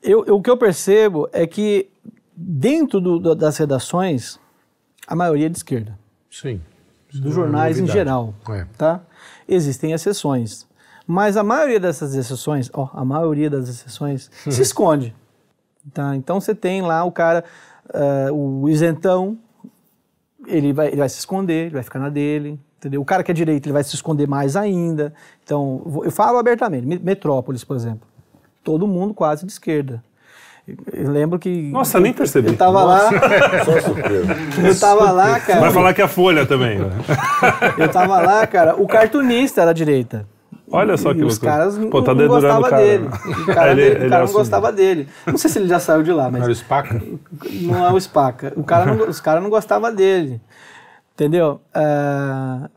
Eu, eu- o que eu percebo é que dentro do- do- das redações, a maioria é de esquerda, Sim. Dos é jornais em geral, É. tá? Existem exceções, mas a maioria dessas exceções, ó, a maioria das exceções se esconde, tá? Então você tem lá o cara, ah, o isentão, ele vai, ele vai se esconder, ele vai ficar na dele, entendeu? O cara que é direito, ele vai se esconder mais ainda. Então, eu falo abertamente, Me- Metrópolis, por exemplo, todo mundo quase de esquerda. Eu- Eu lembro que Nossa, nem percebi. eu tava lá, Só surpresa. eu tava lá, cara. Vai falar que é a Folha também. Eu tava lá, cara, o cartunista era direita. Olha só e que os loucura. caras Pô, tá não, gostavam o cara. dele. O cara, Ele- dele- ele o cara não gostava dele. Não sei se ele já saiu de lá, Não era o mas Spaca? não é o Spaca. O cara não, os caras não gostavam dele. Entendeu? Ah,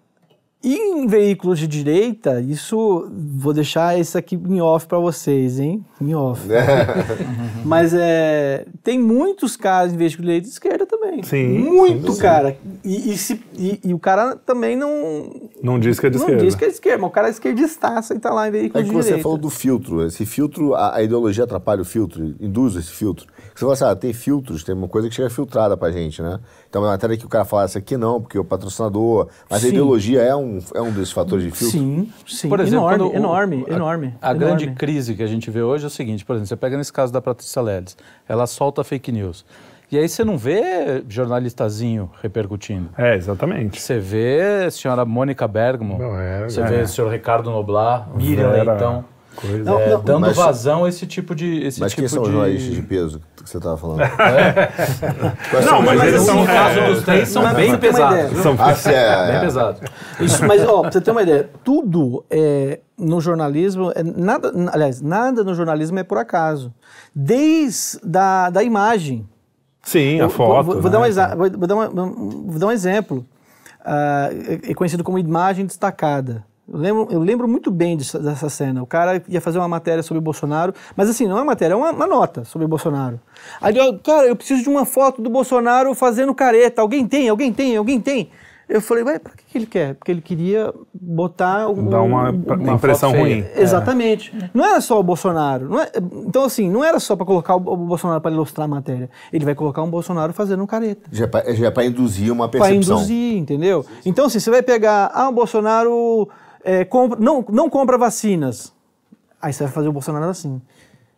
e em veículos de direita, isso. Vou deixar isso aqui em off para vocês, hein? Em off. Mas é, tem muitos caras em veículos de direita e esquerda também. Sim, Muito, cara. E, e se- e- e o cara também não. Não diz que é de não esquerda. diz que é de esquerda, mas o cara é esquerdistaça e tá lá em É veículos que de você direita. falou do filtro. Esse filtro, a, a ideologia atrapalha o filtro, induz esse filtro. Você fala assim, ah, tem filtros, tem uma coisa que chega filtrada pra gente, né? Então, uma matéria que o cara fala, essa aqui não, porque o patrocinador. Mas a Sim. ideologia é um, é um desses fatores de filtro? Sim, sim. Por exemplo, enorme, o- enorme, a- enorme. A enorme. grande crise que a gente vê hoje é o seguinte, por exemplo, você pega nesse caso da Patrícia Leles, ela solta fake news. E aí você não vê jornalistazinho repercutindo. É, exatamente. Você vê a senhora Mônica Bergamo, Não, é, você vê o senhor Ricardo Noblar, Miriam Leitão, Coisa. Não, é, não, dando mas- vazão a esse tipo de esse Mas tipo quem são os de... jornalistas de peso que você estava falando? Não, mas eles são. no caso é, dos três são Mas bem pesados. ideia, são Ah, se é, Bem é. pesados. Isso, mas, ó, pra você ter uma ideia, tudo é, no jornalismo, é nada, aliás, nada no jornalismo é por acaso. Desde da, da imagem. Sim, a foto. Vou, vou né? dar, um vou, dar, uma- vou dar um exemplo. É é conhecido como imagem destacada. Eu lembro, eu lembro muito bem disso- dessa cena. O cara ia fazer uma matéria sobre o Bolsonaro, mas assim, não é uma matéria, é uma, uma nota sobre o Bolsonaro. Aí ele, ó, cara, eu preciso de uma foto do Bolsonaro fazendo careta. Alguém tem? Alguém tem? Alguém tem? Eu falei, ué, pra que que ele quer? Porque ele queria botar um, Dá uma, uma impressão ruim. feia. Exatamente. Não era só o Bolsonaro. não é- então, assim, não era só para colocar o, o Bolsonaro para ilustrar a matéria. Ele vai colocar um Bolsonaro fazendo um careta. Já é pra- já é para induzir uma Para percepção. induzir, entendeu? Então, assim, você vai pegar, ah, o Bolsonaro é, compra, não, não compra vacinas. Aí você vai fazer o Bolsonaro assim,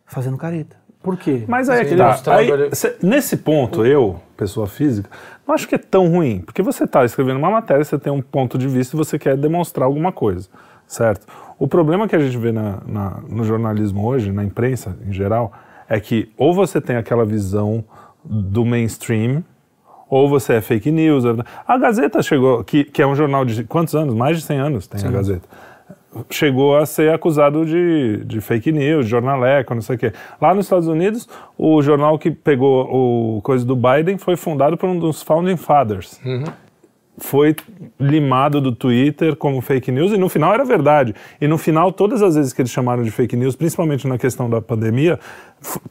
fazendo careta. Por quê? Mas aí é que tá. Aí, cê- nesse ponto, eu, pessoa física, não acho que é tão ruim. Porque você está escrevendo uma matéria, você tem um ponto de vista e você quer demonstrar alguma coisa, certo? O problema que a gente vê na- na- no jornalismo hoje, na imprensa em geral, é que ou você tem aquela visão do mainstream, ou você é fake news. A Gazeta chegou, que, que é um jornal de quantos anos? Mais de 100 anos tem a Gazeta chegou a ser acusado de, de fake news, jornaleco, não sei o quê. Lá nos Estados Unidos, o jornal que pegou o coisa do Biden foi fundado por um dos Founding Fathers. Foi limado do Twitter como fake news e no final era verdade. E no final, todas as vezes que eles chamaram de fake news, principalmente na questão da pandemia,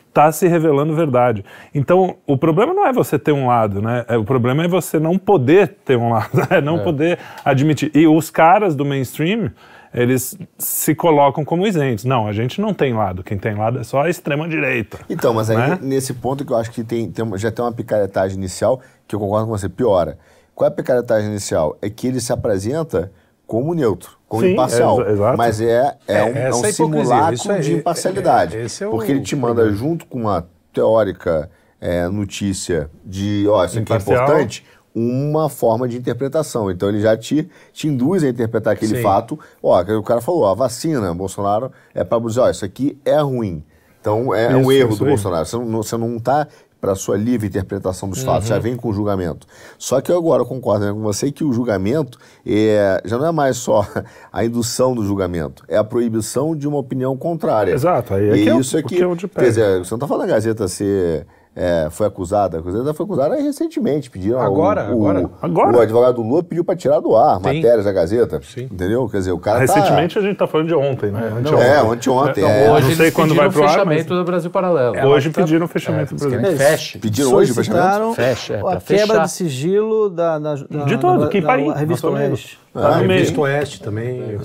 está se revelando verdade. Então, o problema não é você ter um lado, né? É, O problema é você não poder ter um lado, é não poder admitir. E os caras do mainstream, eles se colocam como isentos. Não, a gente não tem lado. Quem tem lado é só a extrema-direita. Então, mas aí Né? nesse ponto que eu acho que tem, tem já tem uma picaretagem inicial, que eu concordo com você, piora. Qual é a picaretagem inicial? É que ele se apresenta como neutro, como Sim, imparcial. exato. Mas é, é, É, um, é um é simulacro é- de imparcialidade. é- é o porque ele te manda junto com uma teórica é, notícia de, ó, isso aqui é importante, uma forma de interpretação. Então ele já te, te induz a interpretar aquele Sim. fato. Ó, o cara falou, a vacina, Bolsonaro, é para dizer, ó, isso aqui é ruim. Então é um Isso, erro isso do. Bolsonaro. Você não, você não tá para sua livre interpretação dos fatos, Uhum. já vem com o julgamento. Só que eu agora concordo né, com você que o julgamento é, já não é mais só a indução do julgamento, é a proibição de uma opinião contrária. Exato, aí é e que é isso é o que, que é o de pé. quer dizer, você não está falando da Gazeta ser é, foi acusada, a Gazeta foi acusada recentemente, pediram Agora, o, agora. Agora. o advogado do Lula pediu para tirar do ar Sim. matérias da Gazeta, Sim. entendeu? Quer dizer, o cara tá- Recentemente a gente tá falando de ontem, né? Anteontem. é, anteontem, é. Não Hoje sei eles quando pediram vai pro o ar, fechamento mas- do Brasil Paralelo. Hoje pediram o fechamento do Eles Brasil. feche. Pediram hoje o fechamento? Fecha, é, a pra quebra fechar. de sigilo da, da, da De todo, da, que da, país? revista Nosso amigo. Oeste. Tá a no meio. Revista Oeste também. É,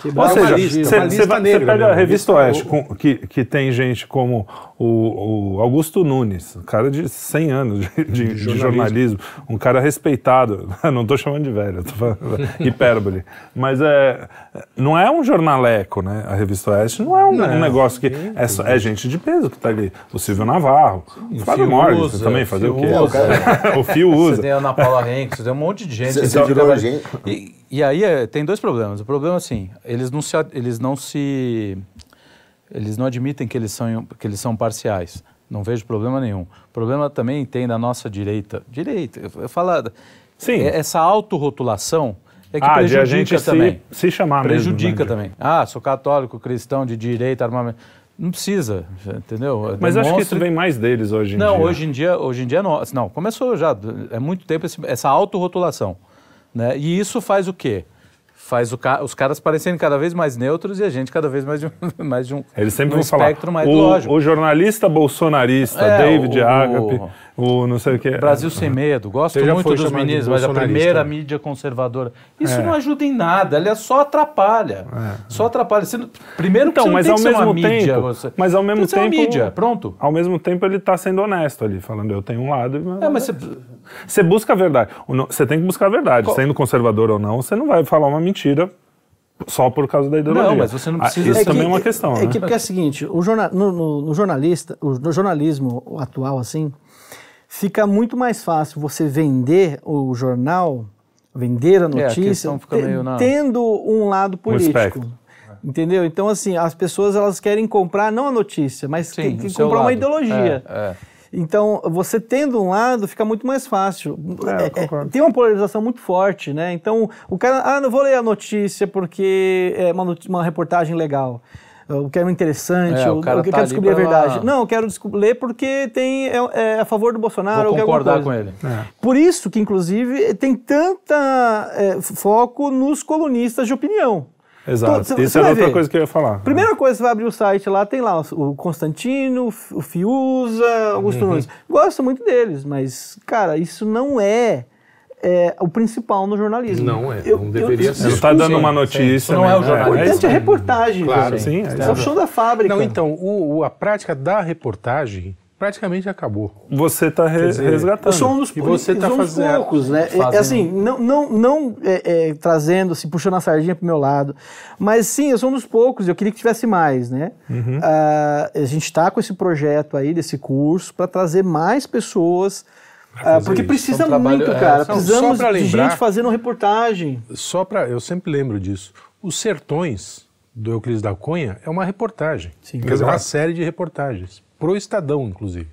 Que Ou seja, você pega negra a revista Oeste, com- que, que tem gente como o, o Augusto Nunes, um cara de 100 anos de, de- de jornalismo. um cara respeitado. Não estou chamando de velho, estou falando hipérbole. Mas é, não é um jornaleco, né? A revista Oeste não é um, um negócio que. É, só- é gente de peso que está ali. O Silvio Navarro, o Fábio Fio Morgan também, fazer o quê? Fio usa. o Fio Você usa. tem a Ana Paula Henrique, você tem um monte de gente. Você- você trabalho- gente? E, aí é, tem dois problemas. O problema é assim, eles não se, eles não se, eles não admitem que eles são que eles são parciais. Não vejo problema nenhum. O problema também tem da nossa direita, direita. Eu, eu falo, Sim. é- essa autorrotulação é que Ah, de a prejudica gente se, também. se chamar prejudica mesmo. né? também. Ah, sou católico, cristão, de direita, armamento. Não precisa, entendeu? Mas acho que isso vem mais deles hoje em não, dia. hoje em dia, hoje em dia não. Não, começou já, é muito tempo esse- essa autorrotulação. Né? E isso faz o quê? Faz o ca- os caras parecerem cada vez mais neutros e a gente cada vez mais de um, mais de um, Eles sempre num vão falar. espectro mais o, lógico. o jornalista bolsonarista, É, David o- Agape, o não sei o que. Brasil sem medo, gosto muito dos meninos, mas a primeira mídia conservadora. Isso É. não ajuda em nada, ela só atrapalha. Só atrapalha. Você primeiro que Então, mas ao mesmo mídia. tempo- você- mas ao mesmo é tempo- mídia, pronto. Ao mesmo tempo, ele está sendo honesto ali, falando, eu tenho um lado. e- É, mas você, Você busca a verdade. O Você tem que buscar a verdade. Qual- Sendo conservador ou não, você não vai falar uma mentira só por causa da ideologia. Não, mas você não Ah, precisa- Isso É também que- é uma questão, É né? que porque é o seguinte, o jorna, no, no- no jornalista, o, no jornalismo atual, assim, fica muito mais fácil você vender o jornal, vender a a notícia, questão fica te- na- tendo um lado político. espectro. Entendeu? Então, assim, as pessoas elas querem comprar não a notícia, mas Sim, que- que comprar uma lado. ideologia. É, é. Então, você tendo um lado, fica muito mais fácil. É, É, concordo. tem uma polarização muito forte, né? Então, o cara, ah, não vou ler a notícia porque é uma, uma reportagem legal. Eu quero interessante, É, o eu, eu tá quero descobrir a verdade. lá. Não, eu quero ler porque tem, é, é a favor do Bolsonaro. Vou concordar com ele. Por isso que, inclusive, tem tanta é, foco nos colunistas de opinião. Exato. Então, Isso era vai outra ver. coisa que eu ia falar. Primeira coisa, você vai abrir o site lá, tem lá o Constantino, o Fiuza, Augusto Uhum. Nunes. Gosto muito deles, mas, cara, isso não é, é, o principal no jornalismo. Não é, não deveria ser. Você está dando uma notícia. Isso não é o né? O jornalismo. importante isso é aí. reportagem. Claro, gente. sim, É o show da fábrica. Não, então, o, o- a prática da reportagem praticamente acabou. Você está dizer, resgatando. Eu sou um dos, E você eu tá sou um dos fazendo- poucos, né? É, fazendo- é assim, não, não, não é, é, trazendo, assim, puxando a sardinha pro meu lado, mas sim, eu sou um dos poucos, eu queria que tivesse mais, né? Uhum. Ah, a gente está com esse projeto aí, desse curso, para trazer mais pessoas, fazer porque isso. precisa É um trabalho- muito, é, cara. não, Precisamos pra de lembrar- gente fazendo reportagem. Só para, eu sempre lembro disso. Os Sertões do Euclides da Cunha é uma reportagem. Sim. Dizer, uma série de reportagens pro Estadão, inclusive.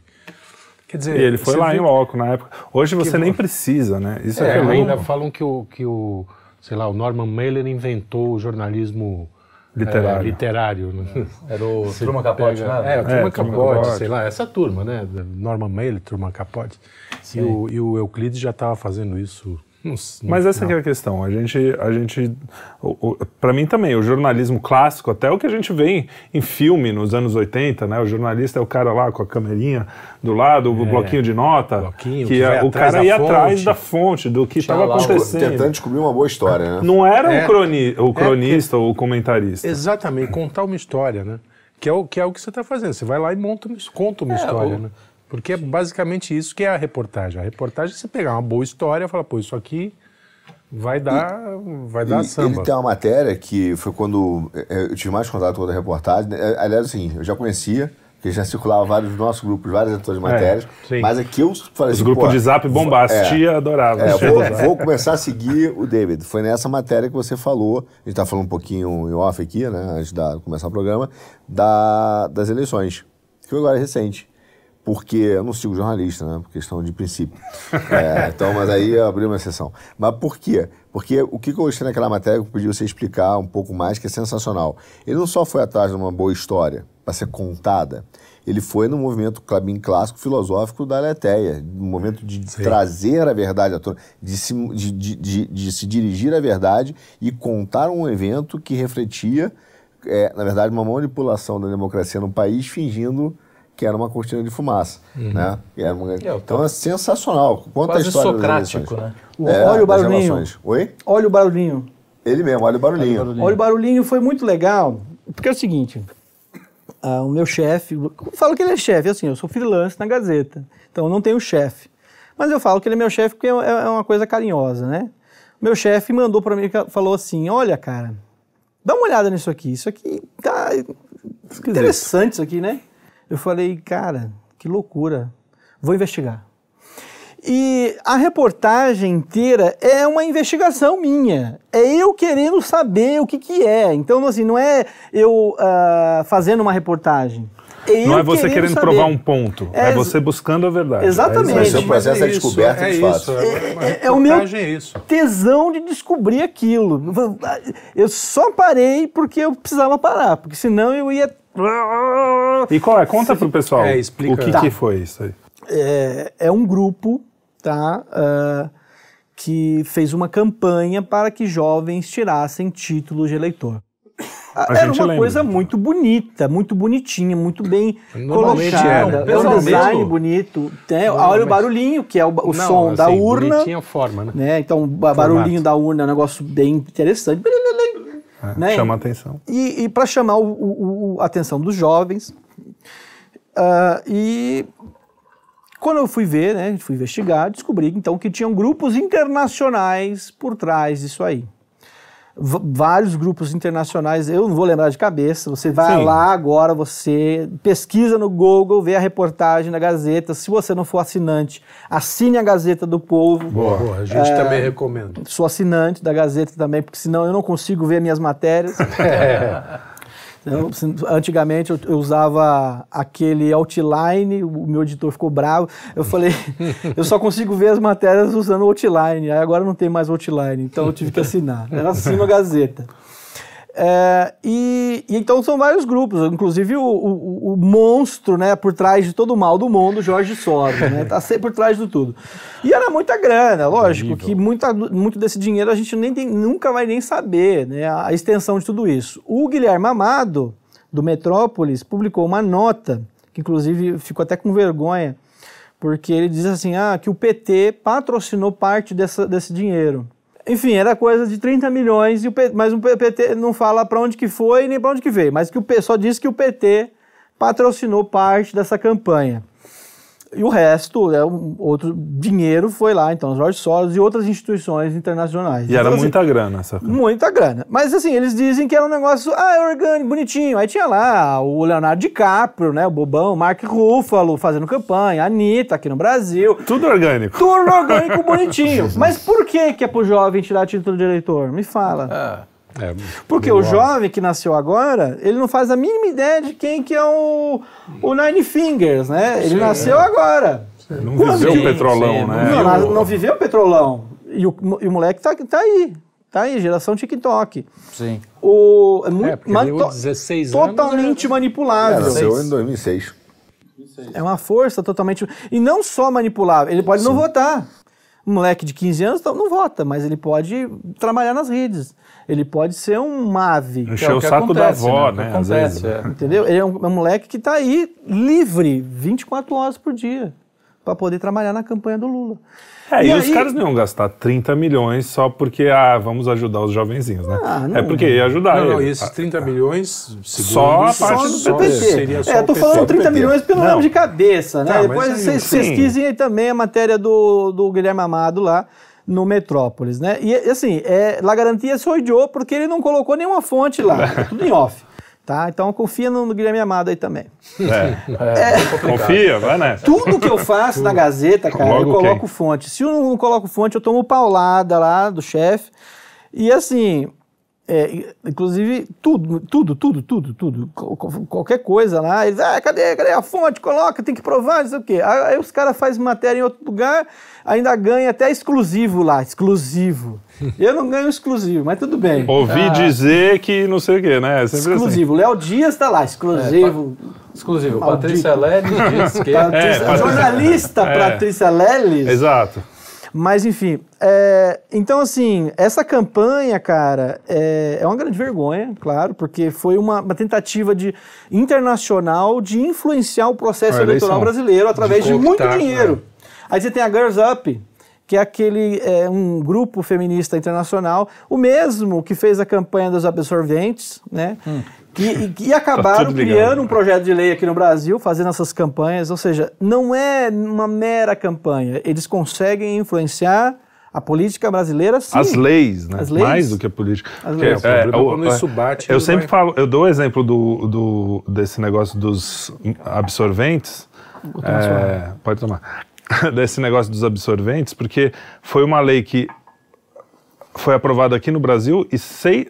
Quer dizer, E ele foi lá vê- em loco na época. Hoje você Que nem bom. precisa, né? Isso é, É, é ainda falam que o, que o, sei lá, o Norman Mailer inventou o jornalismo Literário. é, literário né? Era o Truman Capote, Pega- né? É, o Truman É, Capote, Capote. sei lá, essa turma, né? Norman Mailer, Truman Capote. E o, e o Euclides já estava fazendo isso Não, Mas essa que é a questão. A gente, a gente, para mim também, o jornalismo clássico, até o que a gente vê em, em filme nos anos 80, né? O jornalista é o cara lá com a camerinha do lado, o bloquinho de nota, bloquinho, que, que é- o atrás cara da ia atrás fonte. da fonte do que estava acontecendo. Tentando descobrir uma boa história, né? Não era É. o, croni, o cronista ou o comentarista. Exatamente, contar uma história, né? Que é o que, é o que você está fazendo. Você vai lá e monta, uma- conta uma história, o- né? Porque é basicamente isso que é a reportagem. A reportagem é você pegar uma boa história e falar, pô, isso aqui vai dar, vai dar E samba. Ele tem uma matéria que foi quando eh, eu tive mais contato com a reportagem. Eh, Aliás, assim, eu já conhecia, porque já circulava vários dos nossos grupos, vários editores de matérias. sim. mas aqui eu falei Os assim, grupos de zap bombastia, tia adorava. É, vou, vou começar a seguir o David. Foi nessa matéria que você falou, a gente está falando um pouquinho em off aqui, né, antes de começar o programa, da, das eleições, que foi agora recente. Porque eu não sigo jornalista, né? Por questão de princípio. É, então, mas aí eu abri uma exceção. Mas por quê? Porque o que eu gostei naquela matéria que eu pedi você explicar um pouco mais, que é sensacional. Ele não só foi atrás de uma boa história para ser contada, ele foi no movimento bem clássico filosófico da Aletheia, no momento de trazer a verdade à tona, de se, de, de, de, de se dirigir à verdade e contar um evento que refletia, é, na verdade, uma manipulação da democracia no país, fingindo que era uma cortina de fumaça. Né? E era uma- então é sensacional. Conta Quase a história socrático, né? O- É, olha o barulhinho. Oi? Olha o barulhinho. Ele mesmo, olha o barulhinho. Olha o barulhinho foi muito legal, porque é o seguinte, ah, o meu chefe, eu falo que ele é chefe, assim, eu sou freelance na Gazeta, então eu não tenho chefe. Mas eu falo que ele é meu chefe porque é é uma coisa carinhosa, né? Meu chefe mandou para mim, falou assim, olha, cara, dá uma olhada nisso aqui, isso aqui tá interessante isso aqui, né? Eu falei, cara, que loucura, vou investigar. E a reportagem inteira é uma investigação minha. É eu querendo saber o que, que é. Então, assim, não é eu ah, fazendo uma reportagem. É Não é você querendo saber. provar um ponto, é, É, você buscando a verdade. Exatamente. É. Esse é o processo da isso, descoberta é isso, fatos. é, uma É- é o meu- é tesão de descobrir aquilo. Eu só parei porque eu precisava parar, porque senão eu ia. E qual é? Conta pro pessoal É, explica. o que, Tá. que foi isso aí. é, é um grupo tá, ah, que fez uma campanha para que jovens tirassem título de eleitor. A Era uma lembra. coisa muito bonita, muito bonitinha, muito bem colocada. é, É, um design bonito. Tem, olha o barulhinho, que é o, o Não, som da assim, urna. bonitinha forma, né? Né? Então, o ba- barulhinho da urna é um negócio bem interessante. É, Né? Chama a atenção. E, e para chamar o- o- o- a atenção dos jovens. Ah, e quando eu fui ver, né, fui investigar, descobri então que tinham grupos internacionais por trás disso aí. Vários grupos internacionais, eu não vou lembrar de cabeça. Você vai Sim. lá agora, você pesquisa no Google, vê a reportagem na Gazeta. Se você não for assinante, assine a Gazeta do Povo. Boa, boa. A gente também recomenda. Sou assinante da Gazeta também, porque senão eu não consigo ver minhas matérias. Antigamente eu, eu usava aquele outline, o meu editor ficou bravo. Eu falei, eu só consigo ver as matérias usando outline. Aí agora não tem mais outline, então eu tive que assinar. Eu assino a Gazeta. É, e, e então são vários grupos, inclusive o, o- o monstro, né, por trás de todo o mal do mundo, Jorge Soros, né, tá sempre por trás de tudo. E era muita grana, lógico, que muita, muito desse dinheiro a gente nem tem- nunca vai nem saber, né, a, a extensão de tudo isso. O Guilherme Amado, do Metrópolis, publicou uma nota, que inclusive ficou até com vergonha, porque ele diz assim, ah, que o PT patrocinou parte dessa, desse dinheiro. Enfim, era coisa de 30 milhões, e o P- mas o PT não fala para onde que foi nem para onde que veio, mas que o P- só diz que o PT patrocinou parte dessa campanha. E o resto, né, um outro dinheiro foi lá, então, os Jorge Soros e outras instituições internacionais. E era Então, assim, muita grana essa coisa. Muita grana. Mas assim, eles dizem que era um negócio, ah, é orgânico, bonitinho. Aí tinha lá o Leonardo DiCaprio, né, o bobão, o Mark Ruffalo fazendo campanha, a Anitta aqui no Brasil. Tudo orgânico. Tudo orgânico, bonitinho. Mas por que que é pro jovem tirar título de eleitor? Me fala. Ah, É, Porque o jovem que nasceu agora, ele não faz a mínima ideia de quem que é o, o Nine Fingers, né? Ele nasceu agora. Não Quando viveu o petrolão, sim, né? Não, não viveu o petrolão. E o, e o moleque tá, tá aí. Tá aí, geração TikTok. sim. O, é muito, É, mas deu to- 16 anos, totalmente É, manipulável. nasceu em 2006. É uma força totalmente. E não só manipulável, ele pode não votar. Um moleque de 15 anos não vota, mas ele pode trabalhar nas redes. Ele pode ser um MAVE. Encher o, o saco acontece, da avó, né? né? Acontece, vezes, é. Entendeu? Ele é um, é um moleque que está aí livre 24 horas por dia para poder trabalhar na campanha do Lula. É, e, e aí... os caras não iam gastar 30 milhões só porque, ah, vamos ajudar os jovenzinhos, né? Ah, não, é porque ia ajudar Não, ele. não, esses 30 milhões, só a parte do PT. Seria só é, eu tô falando 30 milhões pelo nome de cabeça, né? Tá, Depois vocês pesquisem aí também a matéria do, do Guilherme Amado lá no Metrópolis, né? E assim, é, La Garantia idiota porque ele não colocou nenhuma fonte lá, é tudo em off. Tá? Então confia no, no Guilherme Amado aí também. É, é, é confia, vai né? Tudo que eu faço na Gazeta, cara, Logo eu coloco quem? fonte. Se eu não coloco fonte, eu tomo paulada lá do chefe. E assim, é, inclusive, tudo, tudo, tudo, tudo, tudo, qualquer coisa lá, eles, ah, cadê, cadê a fonte? Coloca, tem que provar, não sei o quê. Aí os caras fazem matéria em outro lugar, ainda ganha até exclusivo lá, exclusivo. Eu não ganho exclusivo, mas tudo bem. Ouvi ah, dizer que não sei o quê, né? É assim. exclusivo. Assim. Léo Dias tá lá, exclusivo. É, exclusivo. Maldito. Patrícia Leles diz que... Patrícia, é, jornalista é. Patrícia Leles. Exato. Mas, enfim, é, então, assim, essa campanha, cara, é, é, uma grande vergonha, claro, porque foi uma, uma tentativa de, internacional de influenciar o processo eleitoral brasileiro através de, de muito dinheiro. Né? Aí você tem a Girls Up, que é aquele é, um grupo feminista internacional, o mesmo que fez a campanha dos absorventes, né? Hum. Que, que acabaram tá criando um projeto de lei aqui no Brasil, fazendo essas campanhas. Ou seja, não é uma mera campanha. Eles conseguem influenciar a política brasileira, sim. As leis, né? As leis. Mais do que a política. As leis. É, é, quando isso bate. Eu sempre vai... falo, eu dou o exemplo do, do, desse negócio dos absorventes. É, pode tomar. desse negócio dos absorventes, porque foi uma lei que foi aprovada aqui no Brasil e sei,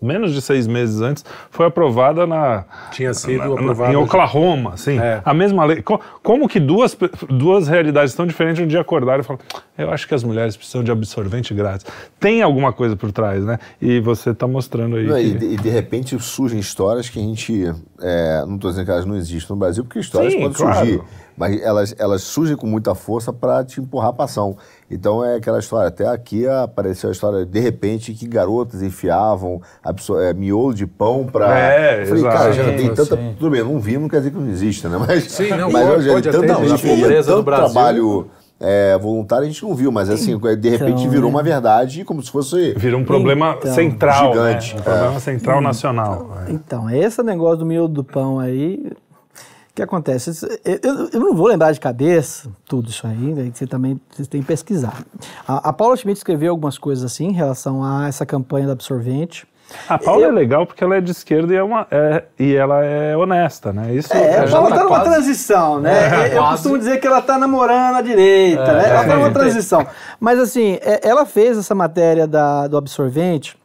menos de seis meses antes, foi aprovada na. Tinha sido aprovada. Em Oklahoma, sim. É. A mesma lei. Como que duas, duas realidades tão diferentes um dia acordaram e falaram: eu acho que as mulheres precisam de absorvente grátis. Tem alguma coisa por trás, né? E você está mostrando aí. Não, que... e, de, e, de, repente surgem histórias que a gente. É, não estou dizendo que elas não existem no Brasil, porque histórias sim, podem claro. surgir mas elas, elas surgem com muita força para te empurrar para ação. Então é aquela história, até aqui apareceu a história, de repente, que garotas enfiavam é, miolo de pão para... É, eu falei, exato. cara, já tem tanta... Sim. Tudo bem, não vi, não quer dizer que não existe, né? Mas, sim, não, mas pode, pode tanta não, gente, tanto trabalho... É, voluntário a gente não viu, mas assim, de repente então, virou uma verdade como se fosse. Virou um problema então, central. Gigante. Né? Um problema é. central nacional. Então, esse negócio do miolo do pão aí, que acontece? Eu, eu, não vou lembrar de cabeça tudo isso aí, né? você também você tem que pesquisar. A, a Paula Schmidt escreveu algumas coisas assim em relação a essa campanha do absorvente. A Paula eu, é legal porque ela é de esquerda e, é uma, é, e ela é honesta, né? Isso é, a Paula está tá numa quase... transição, né? É, eu quase... costumo dizer que ela está namorando a direita, é, né? Ela está numa transição. Mas assim, é, ela fez essa matéria da, do absorvente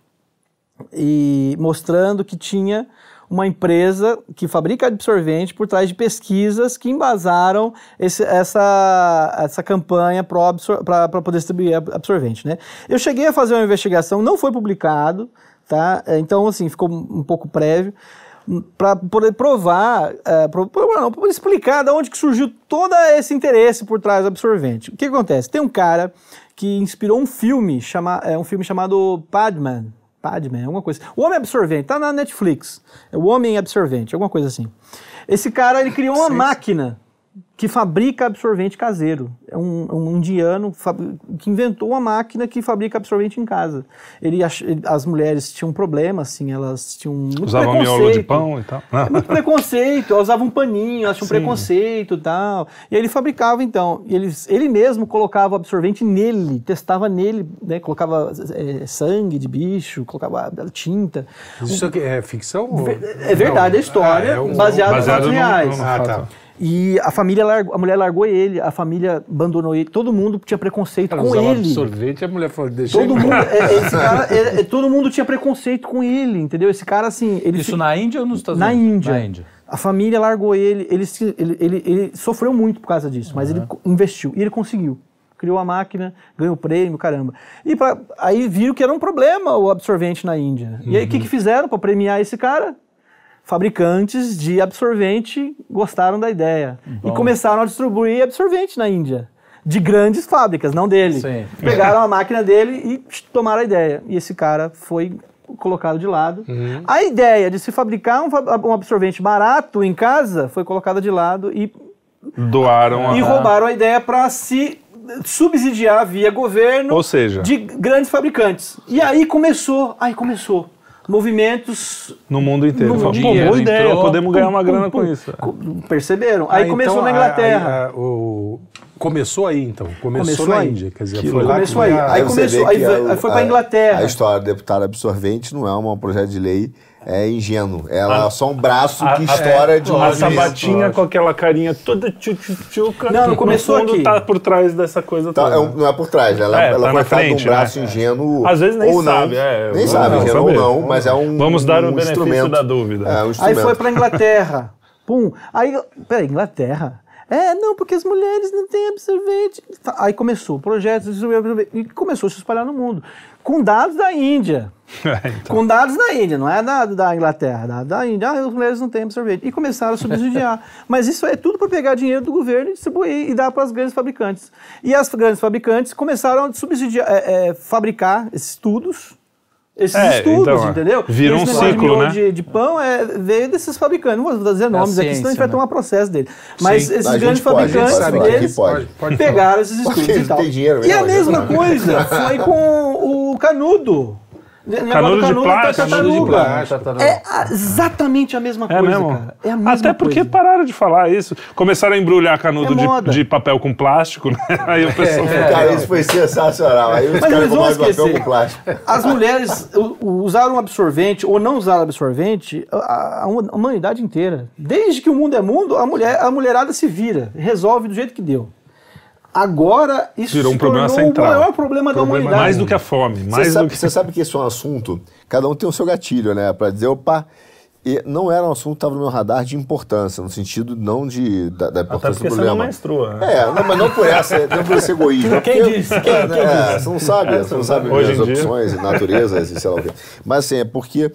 e mostrando que tinha uma empresa que fabrica absorvente por trás de pesquisas que embasaram esse, essa, essa campanha para poder distribuir absorvente. Né? Eu cheguei a fazer uma investigação, não foi publicado, tá? então assim, ficou um pouco prévio, para poder provar, é, não, para explicar de onde que surgiu todo esse interesse por trás do absorvente. O que acontece? Tem um cara que inspirou um filme, chama, é, um filme chamado Padman, Padman, alguma coisa. O Homem Absorvente, tá na Netflix. É o Homem Absorvente, alguma coisa assim. Esse cara, ele criou uma máquina que fabrica absorvente caseiro. É um, um indiano que inventou uma máquina que fabrica absorvente em casa. Ele, as mulheres tinham problema, assim, elas tinham muito Usavam preconceito. miolo de pão e tal. É muito preconceito, elas usavam um paninho, elas tinham Sim. preconceito e tal. E ele fabricava, então. Ele, ele mesmo colocava absorvente nele, testava nele, né, colocava é, sangue de bicho, colocava tinta. Isso aqui é ficção? É verdade, é história, ah, é um... baseado, baseado nos reais. No, no, ah, tá. E a família largou, a mulher largou ele, a família abandonou ele, todo mundo tinha preconceito Ela com ele. sorvete, a mulher falou, deixa todo mundo, é, esse cara, é, é, todo mundo tinha preconceito com ele, entendeu? Esse cara assim, ele Isso na Índia ou nos Estados Unidos? Na Índia. Na Índia. A família largou ele, ele, ele, ele, ele sofreu muito por causa disso, mas uhum. ele investiu e ele conseguiu criou a máquina, ganhou o prêmio, caramba. E pra, aí viram que era um problema o absorvente na Índia. Uhum. E aí o que, que fizeram para premiar esse cara? Fabricantes de absorvente gostaram da ideia Bom. e começaram a distribuir absorvente na Índia. de grandes fábricas, não dele. Sim. Pegaram a máquina dele e tomaram a ideia. E esse cara foi colocado de lado. A ideia de se fabricar um, um absorvente barato em casa foi colocada de lado e, Doaram e a... roubaram a ideia para se subsidiar via governo Ou seja, de grandes fabricantes. E aí começou, aí começou movimentos no mundo inteiro. No Fala, Pô, boa ideia, entrou, podemos ganhar uma grana com isso. Perceberam? Aí Ah, começou então, na a- Inglaterra. a- a- o- Começou aí, então. Começou, Começou na aí. Índia. Quer dizer, Que foi lá Começou que aí. Aí começou, aí aí foi pra a- Inglaterra. A história do deputado absorvente não é um projeto de lei é ingênuo. Ela é só um braço que estoura de um A sabatinha com aquela carinha toda tchutchuca. Não, não começou no fundo aqui. tá por trás dessa coisa Tá, toda. é um- não é por trás, ela, É, ela tá foi frente, um braço né? ingênuo. Às vezes nem ou não. sabe, é, nem sabe, não ingênuo saber. ou não, mas é um. Vamos dar o um benefício instrumento. da dúvida. É, um Aí foi pra Inglaterra. Pum. Aí, peraí, Inglaterra? É, não, porque as mulheres não têm absorvente. Tá, Aí começou o projeto e começou a se espalhar no mundo. Com dados da Índia. É, então. Com dados da Índia, não é dado da Inglaterra, dado da Índia. Ah, as mulheres não têm absorvente. E começaram a subsidiar. Mas isso é tudo para pegar dinheiro do governo e distribuir e dar para as grandes fabricantes. E as grandes fabricantes começaram a subsidiar, é, é, fabricar esses estudos. Esses É, estudos, então, é. entendeu? Vira Esse um ciclo, né? De, de pão é, veio desses fabricantes. Não vou dizer nomes aqui, ciência, senão a gente vai né? tomar processo dele. Mas Sim. esses grandes pode, fabricantes aqui deles pode. Pode pegaram esses estudos e tal. tem dinheiro e a mesma né? coisa foi com o canudo. Negócio Canudo do de plástico, canudo de plástico. É exatamente a mesma É coisa, mesmo? cara. É a mesma Até porque coisa. pararam de falar isso. Começaram a embrulhar canudo É de, de papel com plástico, né? Aí o pessoal Cara, isso foi sensacional. Aí os Mas caras eles vão papel esquecer. com plástico. As mulheres usaram absorvente ou não usaram absorvente a, a a humanidade inteira. Desde que o mundo é mundo, a, mulher, a mulherada se vira, resolve do jeito que deu. Agora, isso Virou um problema central. o maior problema, da Problema humanidade. Mais do que a fome. Você Mais do sabe, que... você sabe que esse é um assunto, cada um tem o seu gatilho, né? Pra dizer, opa, e não era um assunto que estava no meu radar de importância, no sentido não de, da, da importância do você não problema. né? É, não, mas não por essa, não por esse egoísmo. Quem Porque- disse? Quem- é, quem é, disse? Você não sabe, você não sabe Hoje as em dia. opções, naturezas e sei lá o quê. Mas assim, é porque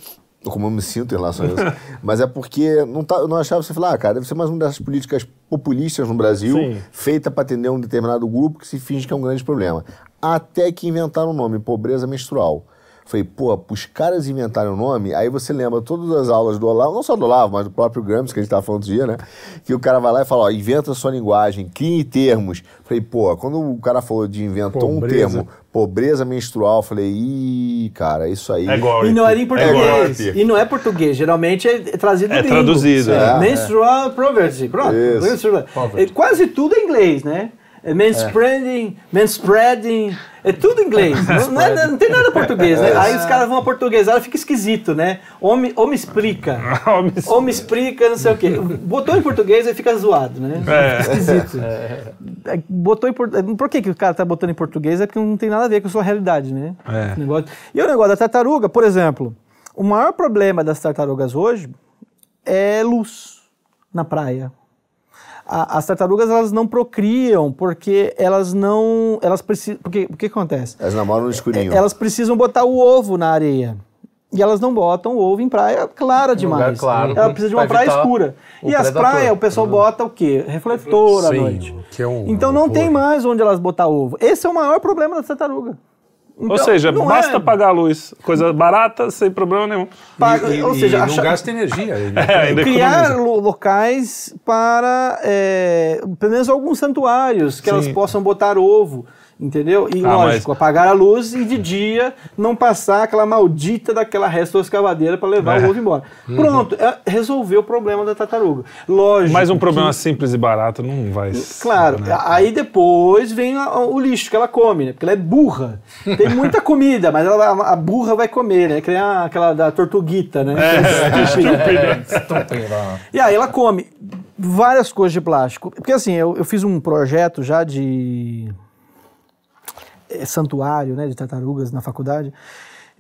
como eu me sinto em relação a isso, mas é porque não tá, eu não achava você falar, ah, cara, deve ser mais uma dessas políticas populistas no Brasil, Sim. feita para atender um determinado grupo que se finge que é um grande problema. Até que inventaram o nome, pobreza menstrual. Falei, pô, os caras inventaram o nome, aí você lembra todas as aulas do Olavo, não só do Olavo, mas do próprio Gramsci, que a gente estava falando outro dia, né? Que o cara vai lá e fala, ó, inventa sua linguagem, crie termos. Falei, pô, quando o cara falou de inventou um Pobreza. termo, pobreza menstrual, falei, ih, cara, isso aí... É igual. E não era em português. golpe. e não é português. Geralmente é trazido É gringo. traduzido, É. é. Menstrual poverty. Pronto. Isso. Menstrual- Poverty. É, quase tudo é inglês, né? É manspreading, manspreading, é tudo inglês. não, não é- não tem nada português, né? Aí os caras vão a portuguesar, fica esquisito, né? Homem, homem explica. Homem explica, não sei o quê. Botou em português aí fica zoado, né? É. Fica esquisito. É, Botou em português. Por que, que o cara tá botando em português? É porque não tem nada a ver com a sua realidade, né? É. Negócio. E o negócio da tartaruga, por exemplo, o maior problema das tartarugas hoje é luz na praia. A- as tartarugas elas não procriam porque elas não elas precisam porque o que acontece Elas namoram no escurinho. elas precisam botar o ovo na areia. E elas não botam o ovo em praia clara demais. claro. Ela precisa de uma Pra praia escura. o E as praias, o pessoal bota o quê? Refletor à Sim, noite. que é um então não tem mais onde elas botar ovo. Esse é o maior problema da tartaruga. Ou Então, seja, não basta é- pagar a luz. Coisa barata, sem problema nenhum. paga- E, e- ou seja, e não gasta energia. É, ainda criar lo- locais para, é, pelo menos alguns santuários, que elas Sim. possam botar ovo, entendeu? E Ah, lógico, mas- apagar a luz e de dia não passar aquela maldita daquela resto escavadeira para levar É. o ovo embora. Pronto, é, resolveu o problema da tartaruga. Lógico. Mas um problema que- simples e barato não vai. Claro, né? aí depois vem a- o lixo que ela come, né? Porque ela é burra. Tem muita comida, mas ela, a, burra vai comer, né? Que nem a- aquela da tortuguita, né? E aí ela come várias coisas de plástico. Porque assim, eu, eu fiz um projeto já de santuário, né, de tartarugas na faculdade.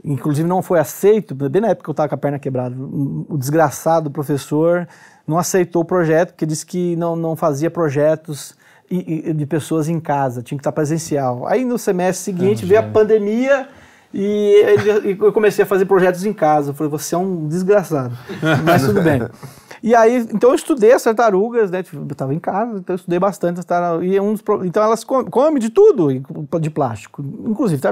Inclusive não foi aceito, bem na época que eu estava com a perna quebrada. O desgraçado professor não aceitou o projeto, porque disse que não, não fazia projetos e- e- de pessoas em casa, tinha que estar presencial. Aí no semestre seguinte veio a pandemia e e eu comecei a fazer projetos em casa. Eu falei, você é um desgraçado. Mas tudo bem. E aí, então eu estudei as tartarugas, né? Tipo, Eu tava em casa, então eu estudei bastante as tartarugas. E é um pro- então elas comem, comem de tudo de plástico. Inclusive,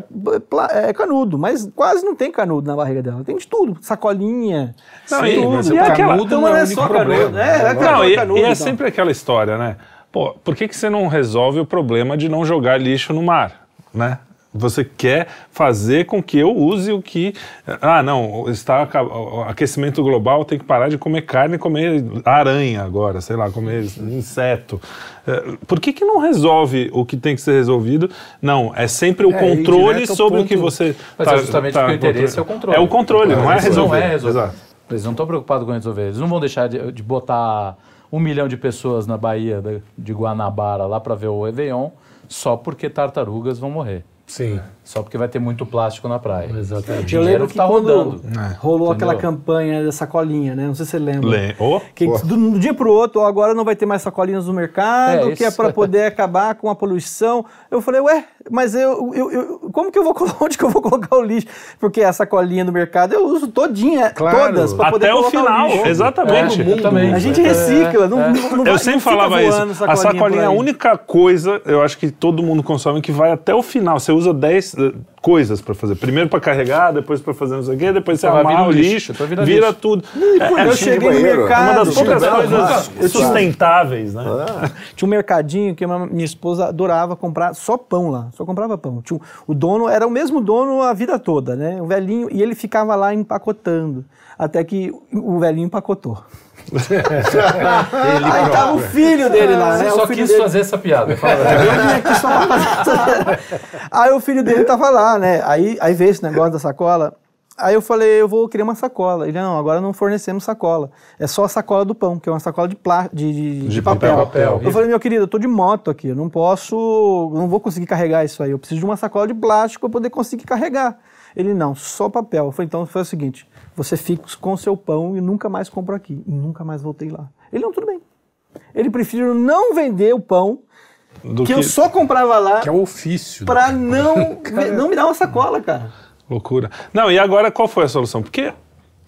pla- é canudo, mas quase não tem canudo na barriga dela. Tem de tudo, sacolinha. Não, e- tudo. mas E é aquela- canudo então não é é só problema. canudo. É, é Não, canudo, e, canudo, e é então. sempre aquela história, né? Pô, por que, que você não resolve o problema de não jogar lixo no mar, né? Você quer fazer com que eu use o que. Ah, não, está aquecimento global tem que parar de comer carne e comer aranha agora, sei lá, comer inseto. Eh, Por que, que não resolve o que tem que ser resolvido? Não, é sempre o É, controle ao sobre o que ponto. você. Mas tá- é justamente tá porque o interesse é o controle. É o controle, não é resolver. Não é resolver. Exato. Eles não estão preocupados com resolver. Eles não vão deixar de, de botar um milhão de pessoas na Bahia da- de Guanabara lá para ver o Réveillon só porque tartarugas vão morrer. Sim, Só porque vai ter muito plástico na praia. exatamente. Eu lembro que tá quando rodando. rolou Entendeu? aquela campanha da sacolinha, né? Não sei se você lembra. Le- Oh, Que do, do dia para o outro, agora não vai ter mais sacolinhas no mercado, É, que é para poder acabar com a poluição. Eu falei, ué, mas eu, eu, eu- como que eu vou colocar, onde que eu vou colocar o lixo? Porque a sacolinha no mercado eu uso todinha, Claro. todas, para poder Até o final, lixo. exatamente. É. A gente É, recicla, não, é. não, não vai- Eu sempre falava isso. voando A sacolinha é a única coisa, eu acho que todo mundo consome, que vai até o final. Você usa 10 eh, coisas para fazer. Primeiro para carregar, depois para fazer não sei o quê, depois você arrumar o vir o lixo, lixo, depois vira vira lixo. tudo. Quando É, eu é cheguei no mercado, uma das poucas eu coisas sustentáveis, né? Tinha um mercadinho que minha esposa adorava comprar só pão lá, só comprava pão. Tinha o dono era o mesmo dono a vida toda, né? O velhinho, e ele ficava lá empacotando, até que o velhinho empacotou. Aí tava o filho dele lá, Você né? só o filho quis dele, fazer essa piada. eu só. Aí o filho dele tava lá, né? Aí, aí veio esse negócio da sacola. Aí eu falei, eu vou querer uma sacola. Ele, não, agora não fornecemos sacola. É só a sacola do pão, que é uma sacola de, plá, de, de, de papel. papel. Eu falei, meu querido, eu tô de moto aqui, eu não posso, não vou conseguir carregar isso aí. Eu preciso de uma sacola de plástico para poder conseguir carregar. Ele, não, só papel. Eu falei, então foi o seguinte, você fica com o seu pão e nunca mais compro aqui. E nunca mais voltei lá. Ele, não, tudo bem. Ele preferiu não vender o pão, Do que, eu só comprava lá Que é o ofício. pra não, não me dar uma sacola, cara. Loucura. Não, e agora qual foi a solução? Porque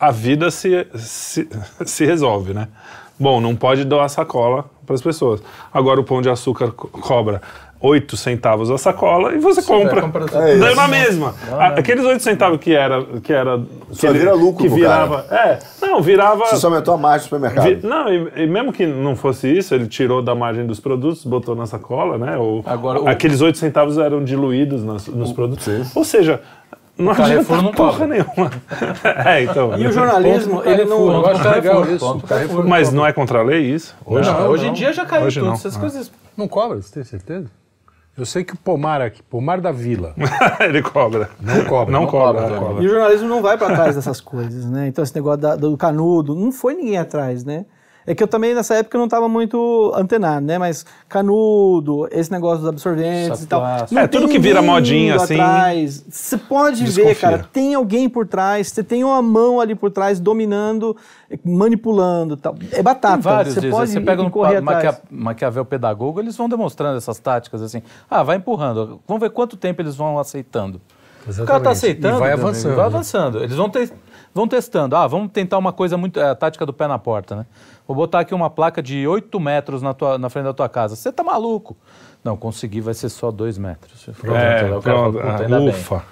a vida se, se, se resolve, né? Bom, não pode doar sacola para as pessoas. Agora o pão de açúcar co- cobra 8 centavos a sacola e você compra. compra- É isso. na mesma. A- Aqueles 8 centavos que era. Que era Só que, vira lucro que virava. É, não, virava. Você só aumentou a margem do supermercado. vi- não, e, e mesmo que não fosse isso, ele tirou da margem dos produtos, botou na sacola, né? Ou, Agora, o- aqueles 8 centavos eram diluídos nas- nos produtos. sim. Ou seja, não Carrefour adianta não porra cobra. nenhuma. é, então. E o jornalismo, ele não. Eu acho Ponto legal Carrefour, isso. ponto O Carrefour Mas não é contra a lei isso? Hoje Não, hoje em dia já caiu Hoje tudo. não. Essas Ah. coisas. não cobra, você tem certeza? Eu sei que o pomar aqui, pomar da vila, ele cobra. não cobra. Não, Não cobra. cobra, é, cobra. E o jornalismo não vai para trás dessas coisas, né? Então esse negócio da- do canudo, não foi ninguém atrás, né? É que eu também, nessa época, não estava muito antenado, né? Mas canudo, esse negócio dos absorventes e tal. Sapato. Não É, tudo que vira modinha, assim, atrás. Você pode ver, desconfia. cara, tem alguém por trás, você tem uma mão ali por trás dominando, manipulando e tal. É batata. Tem vários você pode Você pega no correr Maquia, atrás. Maquiavel Pedagogo, eles vão demonstrando essas táticas assim. Ah, vai empurrando. Vamos ver quanto tempo eles vão aceitando. O cara tá Exatamente. aceitando. E vai amigo, avançando. Vai avançando. Eles vão, te- vão testando. Ah, vamos tentar uma coisa muito. É a tática do pé na porta, né? Vou botar aqui uma placa de 8 metros na, tua, na frente da tua casa. Você tá maluco? Não, consegui, vai ser só 2 metros. Pronto, É, fala, pronto. "Puta, Ah, ainda bem." ufa.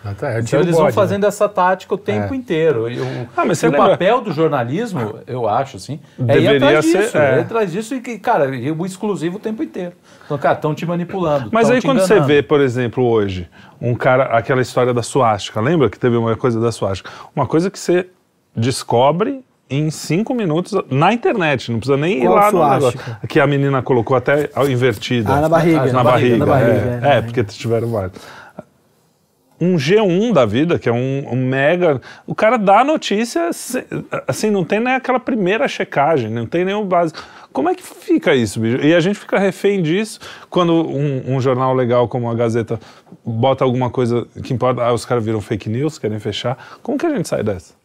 Então eles vão bode, né? fazendo essa tática o tempo É. inteiro. E o, Ah, mas você o lembra- papel do jornalismo, eu acho, assim, é ir Deveria atrás ser, disso. é. É. ir atrás disso e, que, cara, e o exclusivo o tempo inteiro. Então, cara, estão te manipulando. Mas aí quando você enganando. vê, por exemplo, hoje, um cara, aquela história da suástica, lembra que teve uma coisa da suástica? Uma coisa que você descobre em cinco minutos na internet, não precisa nem ir Qual lá no negócio. Que a menina colocou até invertida. Ah, na barriga. Na, na barriga, barriga, na barriga, é, é, é, porque tiveram vários. Um G1 da vida, que é um, um mega. O cara dá a notícia, assim, não tem nem aquela primeira checagem, não tem nem o básico. Como é que fica isso, bicho? E a gente fica refém disso quando um, um jornal legal como a Gazeta bota alguma coisa que importa, ah, os caras viram fake news, querem fechar. Como que a gente sai dessa?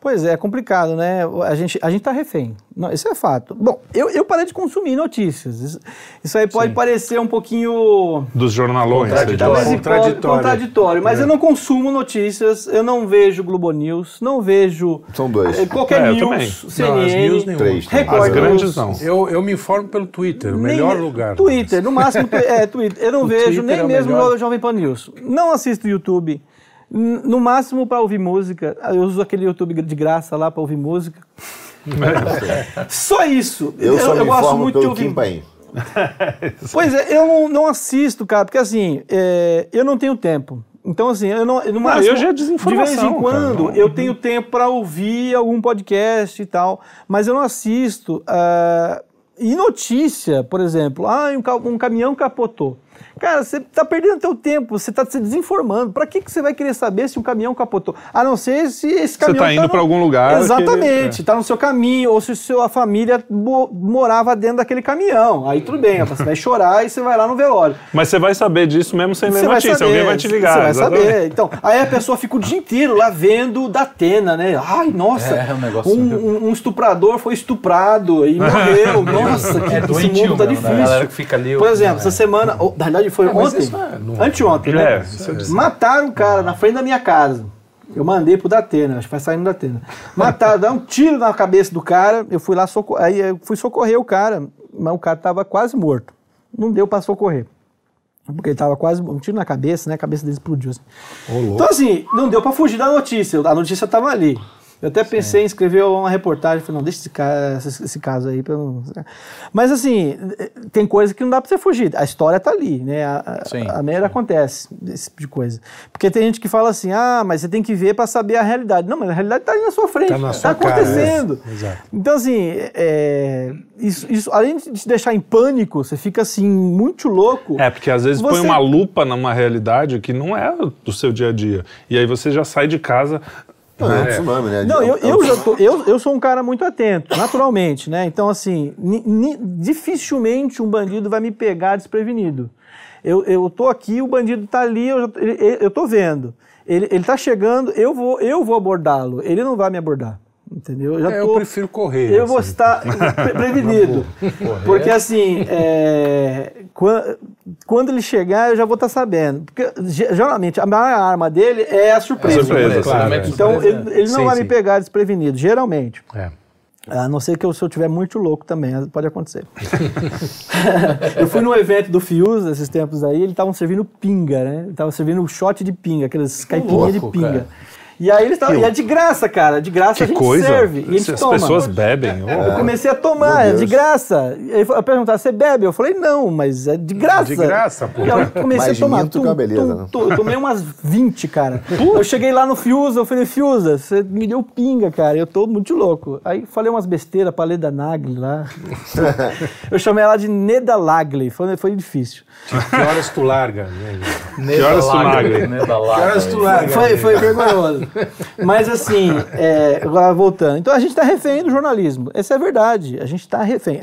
Pois é, é complicado, né? A gente, a gente tá refém. Não, isso é fato. Bom, eu, eu parei de consumir notícias. Isso, isso aí pode Sim. parecer um pouquinho. Dos jornalões. você diz. Talvez Contraditório. contraditório. Mas É. eu não consumo notícias, eu não vejo Globo News, não vejo São dois. eh, qualquer É, eu news, também. Não, as CNN, news nenhuma. Três. Record As grandes não. Eu, eu me informo pelo Twitter, o Nem- melhor lugar. Twitter, no máximo, é, Twitter. Eu não O vejo Twitter nem é o mesmo o Jovem Pan News. Não assisto YouTube. No máximo para ouvir música. Eu uso aquele YouTube de graça lá para ouvir música. Só isso. Eu, só me gosto muito de ouvir. Pois é, eu não, não assisto, cara, porque assim, é, eu não tenho tempo. Então, assim, eu não. No máximo, hoje é de vez desinformação, em quando cara, eu tenho tempo para ouvir algum podcast e tal, mas eu não assisto. ah, e notícia, por exemplo, ah, um, um caminhão capotou. Cara, você tá perdendo teu tempo, você tá se desinformando. Pra que, que você vai querer saber se um caminhão capotou? A não ser se esse Você caminhão tá indo no- pra algum lugar que Exatamente, ele- tá no seu caminho, ou se sua família mo- morava dentro daquele caminhão. Aí tudo bem, você vai chorar e você vai lá no velório. Mas você vai saber disso mesmo sem ler Você notícia. saber, Alguém vai te ligar. Você vai exatamente. saber. Então, aí a pessoa fica o dia inteiro lá vendo da Atena, né? Ai, nossa, É, é um negócio- um, um- um estuprador foi estuprado e morreu. Nossa, que É esse mundo tá mesmo, né? difícil. Que fica ali, Por exemplo, né? essa semana, ou, na verdade foi mas ontem, é- anteontem, É, né? isso eu Mataram o cara na frente da minha casa. Eu mandei pro Datena, acho que vai saindo da Datena. Mataram, deram um tiro na cabeça do cara, eu fui lá aí eu fui socorrer o cara, mas o cara tava quase morto. Não deu pra socorrer. Porque ele tava quase um tiro na cabeça, né? A cabeça dele explodiu. assim. Então, assim, não deu pra fugir da notícia. A notícia tava ali. Eu até pensei em escrever uma reportagem, falei, não, deixa esse, cara, esse, esse caso aí pra não. Mas assim, tem coisa que não dá pra você fugir. A história tá ali, né? A, Sim, a, a merda acontece, esse tipo de coisa. Porque tem gente que fala assim, ah, mas você tem que ver pra saber a realidade. Não, mas a realidade tá ali na sua frente. Tá na Tá sua cara, acontecendo. é. Então, assim, é, isso, isso, além de te deixar em pânico, você fica assim, muito louco. É, porque às vezes põe Você- uma lupa numa realidade que não é do seu dia a dia. E aí você já sai de casa. Não, é um tsunami, né? Não, É eu, eu, já tô- eu, eu sou um cara muito atento, naturalmente, né? Então, assim, dificilmente um bandido vai me pegar desprevenido. Eu, eu tô aqui, o bandido tá ali, eu, já- ele- eu tô vendo. Ele, ele tá chegando, eu vou, eu vou abordá-lo. Ele não vai me abordar. Entendeu? Eu, já É, eu tô- prefiro correr, Eu vou assim. estar pre- prevenido. Porque assim, é, quan- quando ele chegar, eu já vou estar sabendo. Porque ge- geralmente a maior arma dele é a surpresa. A surpresa, claro, é. Então ele, ele não Sim, vai sim. me pegar desprevenido, geralmente. É. A não ser que eu, se eu tiver muito louco também, pode acontecer. eu fui num evento do Fius esses tempos aí, eles estavam servindo pinga, né? Estavam servindo shot de pinga, aqueles caipirinhas de pinga. cara. E aí eles estavam. E é de graça, cara. De graça Que a gente coisa. serve. E a gente As toma. pessoas bebem. Eu Oh. comecei a tomar, é de graça. E aí eu perguntar, você bebe? Eu falei, não, mas é de graça. De graça, pô. E aí eu comecei Mais a tomar. minto que uma beleza, né? Eu tomei umas 20, cara. eu cheguei lá no Fiusa, eu falei, Fiusa, você me deu pinga, cara. Eu tô muito louco. Aí falei umas besteiras pra Leda Nagli lá. eu chamei ela de Neda Lagli. Foi, foi difícil. Que horas tu larga? né? Que horas tu larga? Neda Que Lagra. horas tu larga? Foi, foi vergonhoso. Mas assim, é, voltando. Então a gente está refém do jornalismo. Essa é a verdade. A gente está refém.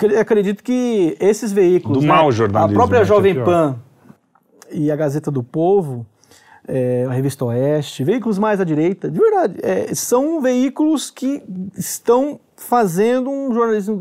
Eu acredito que esses veículos. Do né, mau jornalismo, A própria né, é Jovem pior. Pan e a Gazeta do Povo, é, a Revista Oeste, veículos mais à direita, de verdade, é, são veículos que estão fazendo um jornalismo,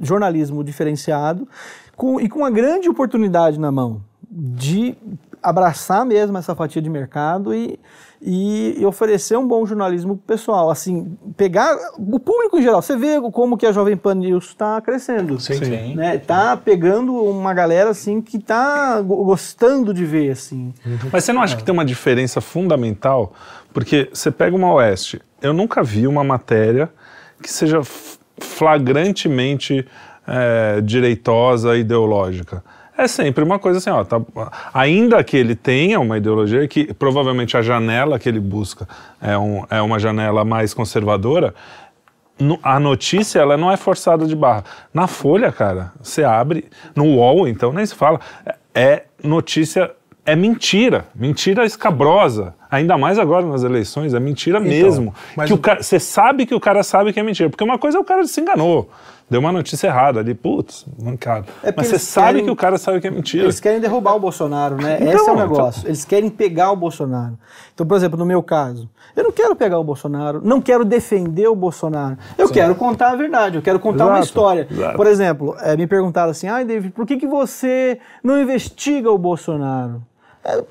jornalismo diferenciado com- e com uma grande oportunidade na mão de abraçar mesmo essa fatia de mercado e, e, e oferecer um bom jornalismo pessoal. Assim, pegar o público em geral. Você vê como que a Jovem Pan News está crescendo. Sim, sim. Né? Tá pegando uma galera assim que tá go- gostando de ver assim. Mas você não acha que tem uma diferença fundamental? Porque você pega uma Oeste, eu nunca vi uma matéria que seja flagrantemente é, direitosa, ideológica. É sempre uma coisa assim, ó, tá- ainda que ele tenha uma ideologia, que provavelmente a janela que ele busca é, um- é uma janela mais conservadora, no- a notícia ela não é forçada de barra. Na Folha, cara, você abre, no UOL, então nem se fala, é- é notícia, é mentira, mentira escabrosa. Ainda mais agora nas eleições, é mentira Então, mesmo. Que o cara, você sabe que o cara sabe que é mentira. Porque uma coisa é o cara se enganou. Deu uma notícia errada ali, putz, mancado. É Mas você sabe querem- que o cara sabe que é mentira. Eles querem derrubar o Bolsonaro, né? Então, Esse é o então- negócio. Eles querem pegar o Bolsonaro. Então, por exemplo, no meu caso, eu não quero pegar o Bolsonaro, não quero defender o Bolsonaro. Eu quero contar a verdade, eu quero contar uma Exato, história. exato. Por exemplo, eh, me perguntaram assim: ai, David, por que, que você não investiga o Bolsonaro? É,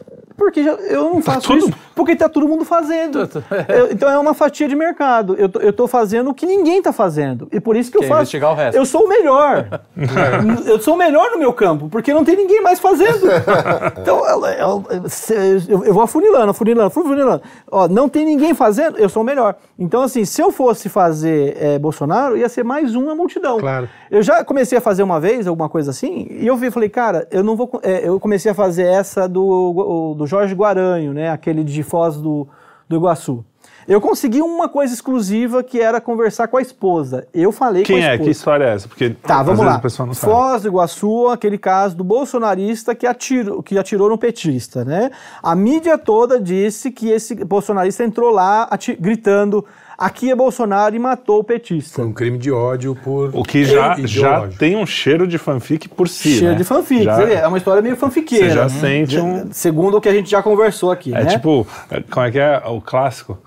porque já- eu não faço todo- isso. Porque tá todo mundo fazendo. Eu- então é uma fatia de mercado. Eu tô, eu tô fazendo o que ninguém tá fazendo. E por isso que eu Quer faço. investigar o resto. Eu sou o melhor. eu sou o melhor no meu campo, porque não tem ninguém mais fazendo. Então, ela- ela- se- eu, eu vou afunilando, afunilando, afunilando. Ó, não tem ninguém fazendo, eu sou o melhor. Então, assim, se eu fosse fazer eh, Bolsonaro, ia ser mais um na multidão. Claro. Eu já comecei a fazer uma vez, alguma coisa assim, e eu vi, falei, cara, eu não vou. eh, eu comecei a fazer essa do, do Jorge Guaranho, né? Aquele de Foz do, do Iguaçu. Eu consegui uma coisa exclusiva que era conversar com a esposa. Eu falei Quem com a é? esposa. Que história é essa? Porque Tá, vamos lá. Foz do Iguaçu, aquele caso do bolsonarista que atirou, que atirou no petista, né? A mídia toda disse que esse bolsonarista entrou lá gritando aqui é Bolsonaro e matou o petista. Foi um crime de ódio por. O que já, já tem um cheiro de fanfic por si, Cheio né? de fanfic. Já- É uma história meio fanfiqueira. Você já Hum. sente um... Segundo o que a gente já conversou aqui, É né? tipo, é, como é que é o clássico?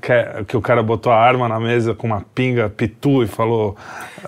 Que, que o cara botou a arma na mesa com uma pinga pitu e falou.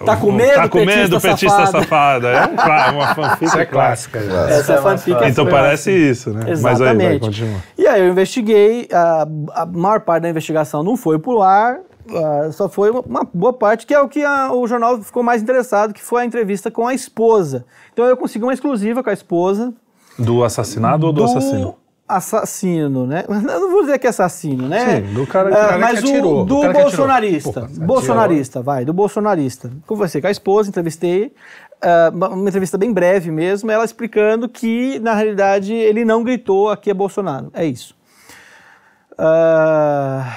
Tá com medo, Tá com petista medo, petista safado." safada. É um, clá- uma fanfic Isso é clássica. clássica. Essa é fanfic. é Então parece isso, né? Mas aí, vai, Exatamente. continua. E aí eu investiguei, a, a maior parte da investigação não foi pro ar, ah, só foi uma, uma boa parte, que é o que a- o jornal ficou mais interessado, que foi a entrevista com a esposa. Então eu consegui uma exclusiva com a esposa. Do assassinado ou do, assassino? Assassino, né? Não vou dizer que é assassino, né? Sim, do cara- Ah, do cara mas que atirou, o, do do bolsonarista. Porra, bolsonarista, vai, do bolsonarista. Conversei com a esposa, entrevistei. ah, uma entrevista bem breve mesmo, ela explicando que, na realidade, ele não gritou aqui é Bolsonaro. É isso. Ah,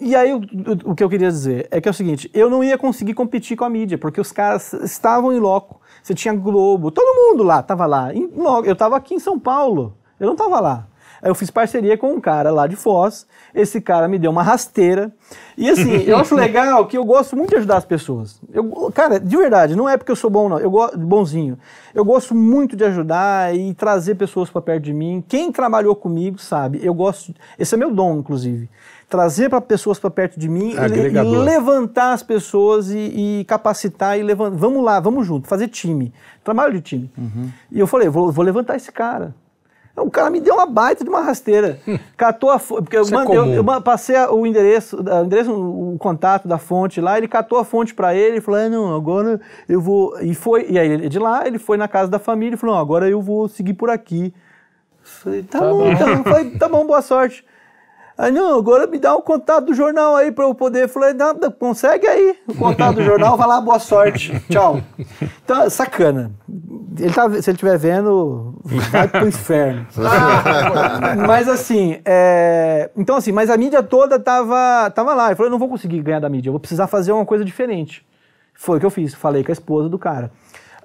e aí, o, o- o que eu queria dizer é que é o seguinte: eu não ia conseguir competir com a mídia, porque os caras estavam em loco. Você tinha Globo, todo mundo lá, tava lá. Em. Eu tava aqui em São Paulo, eu não tava lá. Aí eu fiz parceria com um cara lá de Foz, esse cara me deu uma rasteira. E assim, eu acho legal que eu gosto muito de ajudar as pessoas. Eu, cara, de verdade, não é porque eu sou bom, não. Eu gosto bonzinho. Eu gosto muito de ajudar e trazer pessoas para perto de mim. Quem trabalhou comigo sabe, eu gosto. Esse é meu dom, inclusive. Trazer para pessoas para perto de mim e, e levantar as pessoas e, e capacitar e levantar. Vamos lá, vamos junto, fazer time. Trabalho de time. E eu falei, vou, vou levantar esse cara. O cara me deu uma baita de uma rasteira. Catou a fonte. Porque eu, é mandei- eu- comum. eu ma- passei o endereço, o endereço, o contato da fonte lá, ele catou a fonte pra ele e falou: ah, não, agora eu vou. E foi. E aí de lá, ele foi na casa da família e falou: não, agora eu vou seguir por aqui. Falei, tá, bom, então. Falei, tá bom, boa sorte. Aí, não, agora me dá o contato do jornal aí pra eu poder. Falei, não, não, consegue aí o contato do jornal, vai lá, boa sorte. Tchau. Então, sacana. Ele tá, se ele estiver vendo, vai pro inferno. mas assim, é, então assim, mas a mídia toda tava, tava lá. Ele falou, eu não vou conseguir ganhar da mídia, eu vou precisar fazer uma coisa diferente. Foi o que eu fiz, falei com a esposa do cara.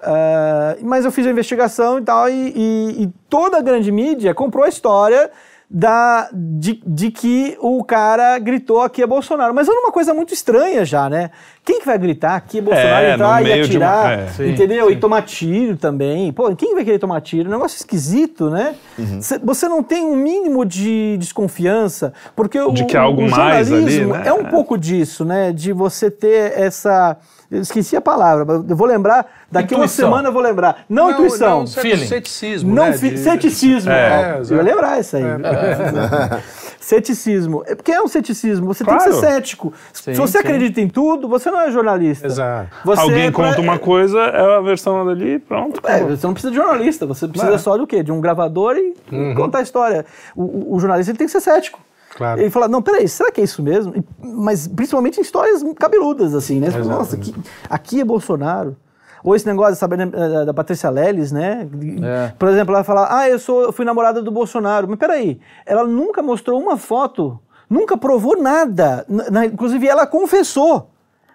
Ah, mas eu fiz a investigação e tal, e, e- e toda a grande mídia comprou a história da, de, de que o cara gritou aqui é Bolsonaro. Mas era uma coisa muito estranha já, né? Quem que vai gritar aqui é Bolsonaro, É, entrar e de uma- atirar, é. Sim, entendeu? E tomar tiro também. Pô, quem vai querer tomar tiro? É um negócio esquisito, né? Uhum. Cê- Você não tem um mínimo de desconfiança, porque o, De que há algo o mais ali, jornalismo né? é um pouco disso, né? De você ter essa... Eu esqueci a palavra, mas eu vou lembrar, daqui a uma Intuição. semana eu vou lembrar. Não, intuição. Não, Feeling. ceticismo. Não, né, fi- de- ceticismo. É, ó. eu ia lembrar isso aí. ceticismo. É porque é um ceticismo. Você tem Claro. que ser cético. Sim, Se você sim. acredita em tudo, você não é jornalista. Exato. Você Alguém é pra- conta uma coisa, é a versão dali, pronto. É, você não precisa de jornalista, você precisa É. só do quê? De um gravador e contar a história. O, o- jornalista ele tem que ser cético. Claro. Ele fala, não, peraí, será que é isso mesmo? E- mas principalmente em histórias cabeludas, assim, né? Fala, Nossa, aqui, aqui é Bolsonaro. Ou esse negócio, sabe, da, da Patrícia Leles, né? É. Por exemplo, ela fala, ah, eu, sou, eu fui namorada do Bolsonaro. Mas peraí, ela nunca mostrou uma foto, nunca provou nada. Na- na- inclusive, ela confessou.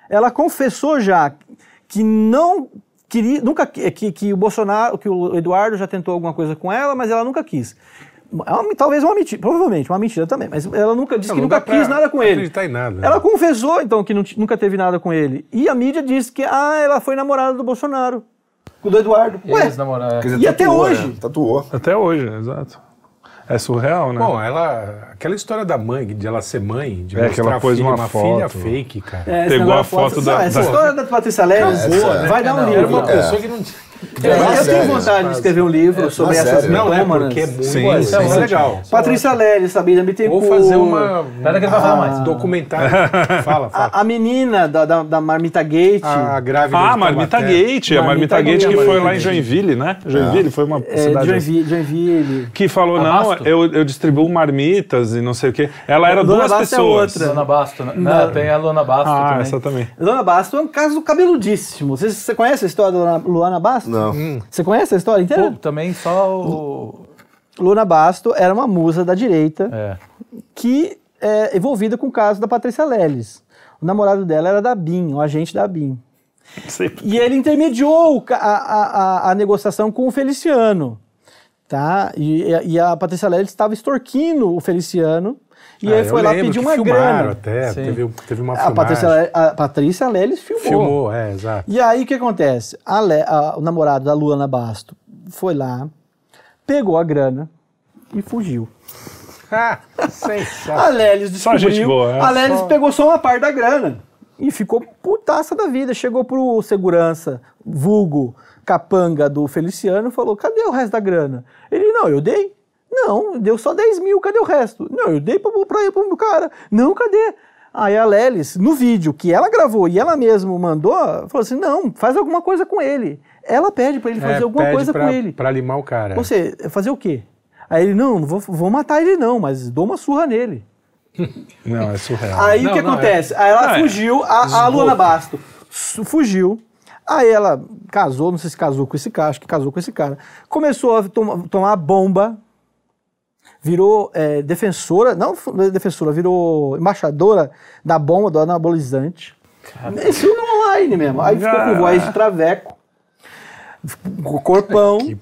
Ela confessou já que não queria, nunca que, que, o Bolsonaro, que o Eduardo já tentou alguma coisa com ela, mas ela nunca quis. é uma- talvez uma mentira, provavelmente uma mentira também, mas ela nunca disse Não, que não nunca quis nada com ele. acreditar em nada, né? Ela confessou, então, que não nunca teve nada com ele. E a mídia disse que ah, ela foi namorada do Bolsonaro, com o do Eduardo. Ué, namoraram. Quer dizer, E até tatuou, hoje? né? Tatuou. Até hoje, exato. É surreal, né? Bom, ela. Aquela história da mãe, de ela ser mãe, de É, que mostrar ela pôs filha, uma uma filha foto. fake, cara. é, Pegou a foto Não, da- Essa da- história da Patrícia Leles essa- vai dar um não, livro. Era uma É. pessoa que não tinha. Eu, É eu tenho série. vontade de escrever um livro sobre uma essas é mitômanas. porque é muito. Sim, é sim. muito legal. Patrícia Leles, Sabina Bittencourt. Ou fazer uma. Pera que ele vai falar mais. Documentário. Fala, fala. A, a menina da, da, da Marmita Gate. A grávida Ah, Marmita. Gate, a Marmita Marmita Gate que foi lá em Joinville, né? Joinville foi uma é, cidade Joinville, Joinville. que falou, não, eu, eu distribuo marmitas e não sei o quê. Ela era Dona duas é pessoas. outra. Luana Basto, né? Não. Não, tem a Luana Basto Ah, também. essa também. Luana Basto é um caso cabeludíssimo. Você, conhece a história da Luana, Luana Basto? Não. Você conhece a história inteira? Pô, também só o... Luana Basto era uma musa da direita É. que é envolvida com o caso da Patrícia Leles. O namorado dela era da BIM, o agente da BIM. Sempre. E ele intermediou a, a, a, a negociação com o Feliciano. Tá? E, e a Patrícia Leles estava extorquindo o Feliciano. E Ah, aí foi lá pedir uma grana. até, Sim. teve, teve uma A filmagem. Patrícia, a Patrícia Leles filmou. Filmou, é, exato. E aí o que acontece? A Le- a- o namorado da Luana Basto foi lá, pegou a grana e fugiu. Ah, A. Lelis Só descobriu. boa, é. a Lelis pegou só uma parte da grana e ficou putaça da vida. Chegou pro segurança, vulgo, capanga do Feliciano, falou: cadê o resto da grana? Ele, não, eu dei. Não, deu só 10 mil, cadê o resto? Não, eu dei pra, pra, pro cara. Não, cadê? Aí a Lelis, no vídeo que ela gravou e ela mesma mandou, falou assim: não, faz alguma coisa com ele. Ela pede pra ele fazer É, alguma pede coisa pra, com ele. Pra limar o cara. Você, fazer o quê? Aí ele, não, não vou, vou matar ele não, mas dou uma surra nele. Não, é surreal. Aí o Não, que não, acontece? Aí ela Não, é fugiu, a, a Luana Basto fugiu. Aí ela casou, não sei se casou com esse cara, acho que casou com esse cara. Começou a toma- tomar bomba, virou é, defensora, não f- defensora, virou embaixadora da bomba, do anabolizante. Isso no online mesmo. Aí ficou com voz de traveco, com corpão. Que.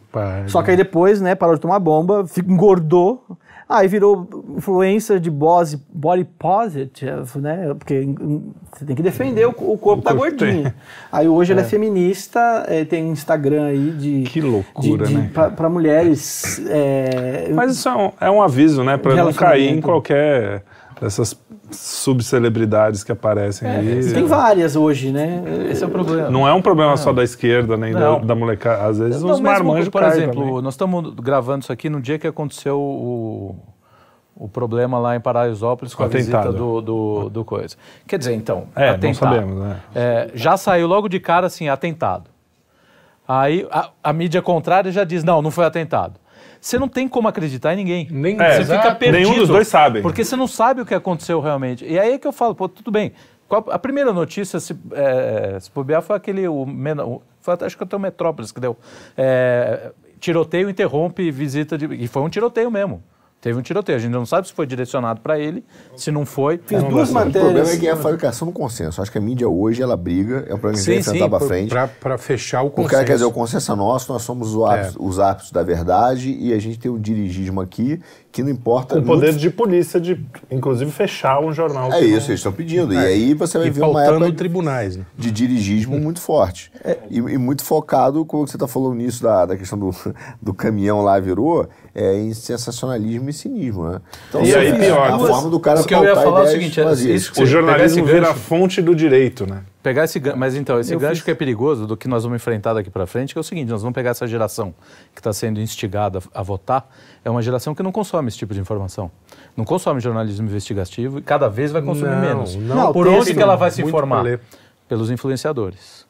Só que aí depois, né, parou de tomar bomba, engordou, aí virou influencer de body, body positive, né? Porque hum, você tem que defender o, o corpo da gordinha. Aí hoje ela é feminista, eh, tem um Instagram aí de. Que loucura, de, de, né? Pra mulheres. é, Mas isso é um, é um aviso, né? Pra não cair em qualquer dessas subcelebridades que aparecem aí. tem várias hoje, né? Esse é o problema. Não é um problema só da esquerda, nem da, Não. da molecada. Às vezes Não, marmanjos por exemplo, também. nós estamos gravando isso aqui no dia que aconteceu o, o problema lá em Paraisópolis com O a visita atentado. do, do, do coisa. Quer dizer, então, É, não atentado. sabemos, né? É, já saiu logo de cara assim, atentado. Aí a, a mídia contrária já diz, não, não foi atentado. Você não tem como acreditar em ninguém. Nem- É, você fica perdido. nenhum dos dois sabe. Porque você não sabe o que aconteceu realmente. E aí é que eu falo, pô, tudo bem. A primeira notícia, se, é, se bobear, foi aquele. O, foi até, acho que até o Metrópolis que deu. É, tiroteio interrompe visita de. E foi um tiroteio mesmo. Teve um tiroteio. A gente não sabe se foi direcionado para ele, se não foi. Fiz duas certo. O problema é matérias. que é a fabricação do consenso. Acho que a mídia hoje, ela briga, é um problema que enfrentar por- frente. pra fechar o Porque, consenso. quer dizer, o consenso é nosso, nós somos os árbitros, os árbitros da verdade e a gente tem o dirigismo aqui que não importa. Com poder muito- de polícia de, inclusive, fechar um jornal. É isso, não- eles estão pedindo. E aí você vai E ver uma época tribunais. Né? de dirigismo muito forte. E, e muito focado, como você está falando nisso da, da questão do, do caminhão lá virou, é, em sensacionalismo e cinismo, né? Então, E aí, pior, a duas- forma do cara o que eu ia falar é o seguinte, é isso que O jornalismo vira a fonte do direito, né? Pegar esse gan- mas então, esse Eu gancho fiz- que é perigoso do que nós vamos enfrentar daqui para frente, que é o seguinte, nós vamos pegar essa geração que está sendo instigada a votar, é uma geração que não consome esse tipo de informação. Não consome jornalismo investigativo e cada vez vai consumir Não, menos. não, Por onde que ela vai se informar? Pelos influenciadores.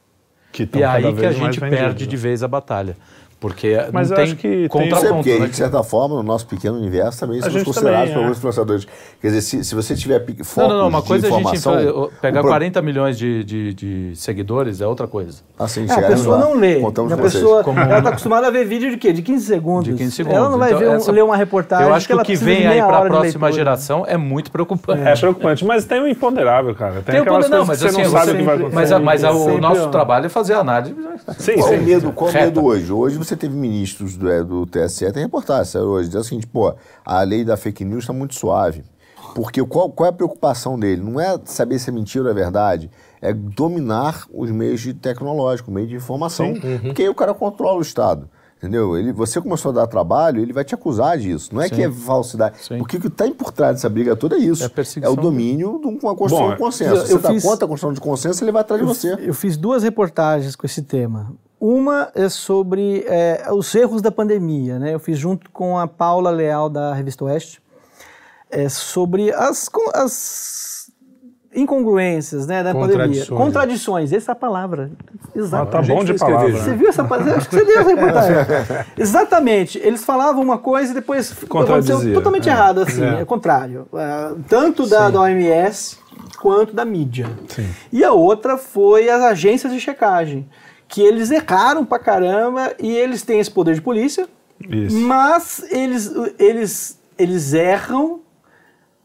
Que E é aí que a gente perde né? de vez a batalha. Porque Mas não eu tem acho que tem- é contraponto. porque, né? de certa forma, no nosso pequeno universo também somos considerados também, por é. alguns influenciadores. Quer dizer, se, se você tiver pi- Não, foco não, não. Uma de coisa é a gente pegar pro- 40 milhões de, de, de seguidores é outra coisa. Assim, É, a pessoa lá. não lê. Contamos a pessoa, Como- ela está acostumada a ver vídeo de quê? De 15 segundos. De 15 segundos. Ela não vai Então, ver um- essa- ler uma reportagem. Eu acho que ela o que vem aí para a próxima geração é muito preocupante. É preocupante, mas tem o imponderável, cara. Tem, Tem o aquelas não, coisas mas que você assim, não sabe o que vai acontecer. Mas, o nosso trabalho é fazer análise. Sim, Qual sim. o medo, qual o medo hoje? Hoje você você teve ministros do, é, do TSE, tem reportagem hoje, dizendo o seguinte, pô, a lei da fake news está muito suave. Porque qual, qual é a preocupação dele? Não é saber se é mentira ou é verdade, é dominar os meios de tecnológico, meio de informação. Porque aí o cara controla o Estado. Entendeu? Ele, você começou a dar trabalho, ele vai te acusar disso. Não é Sim. que é falsidade. Sim. Porque o que está por trás dessa briga toda é isso. É perseguição o domínio de uma construção Bom, de consenso. eu- você eu está fiz- contra a construção de consenso, ele vai atrás de você. Eu fiz duas reportagens com esse tema. Uma é sobre é, os erros da pandemia, né? Eu fiz junto com a Paula Leal da Revista Oeste, é, sobre as, as incongruências né, da pandemia. Contradições. Contradições, essa é a palavra. Exato. Ah, tá bom de palavra. né? Você viu essa palavra? Acho que você deu essa reportagem. Exatamente. Eles falavam uma coisa e depois aconteceu totalmente É. errado, assim, É. é, contrário. É, tanto da, da OMS quanto da mídia. E a outra foi as agências de checagem, que eles erraram pra caramba e eles têm esse poder de polícia, Isso. mas eles, eles, eles erram,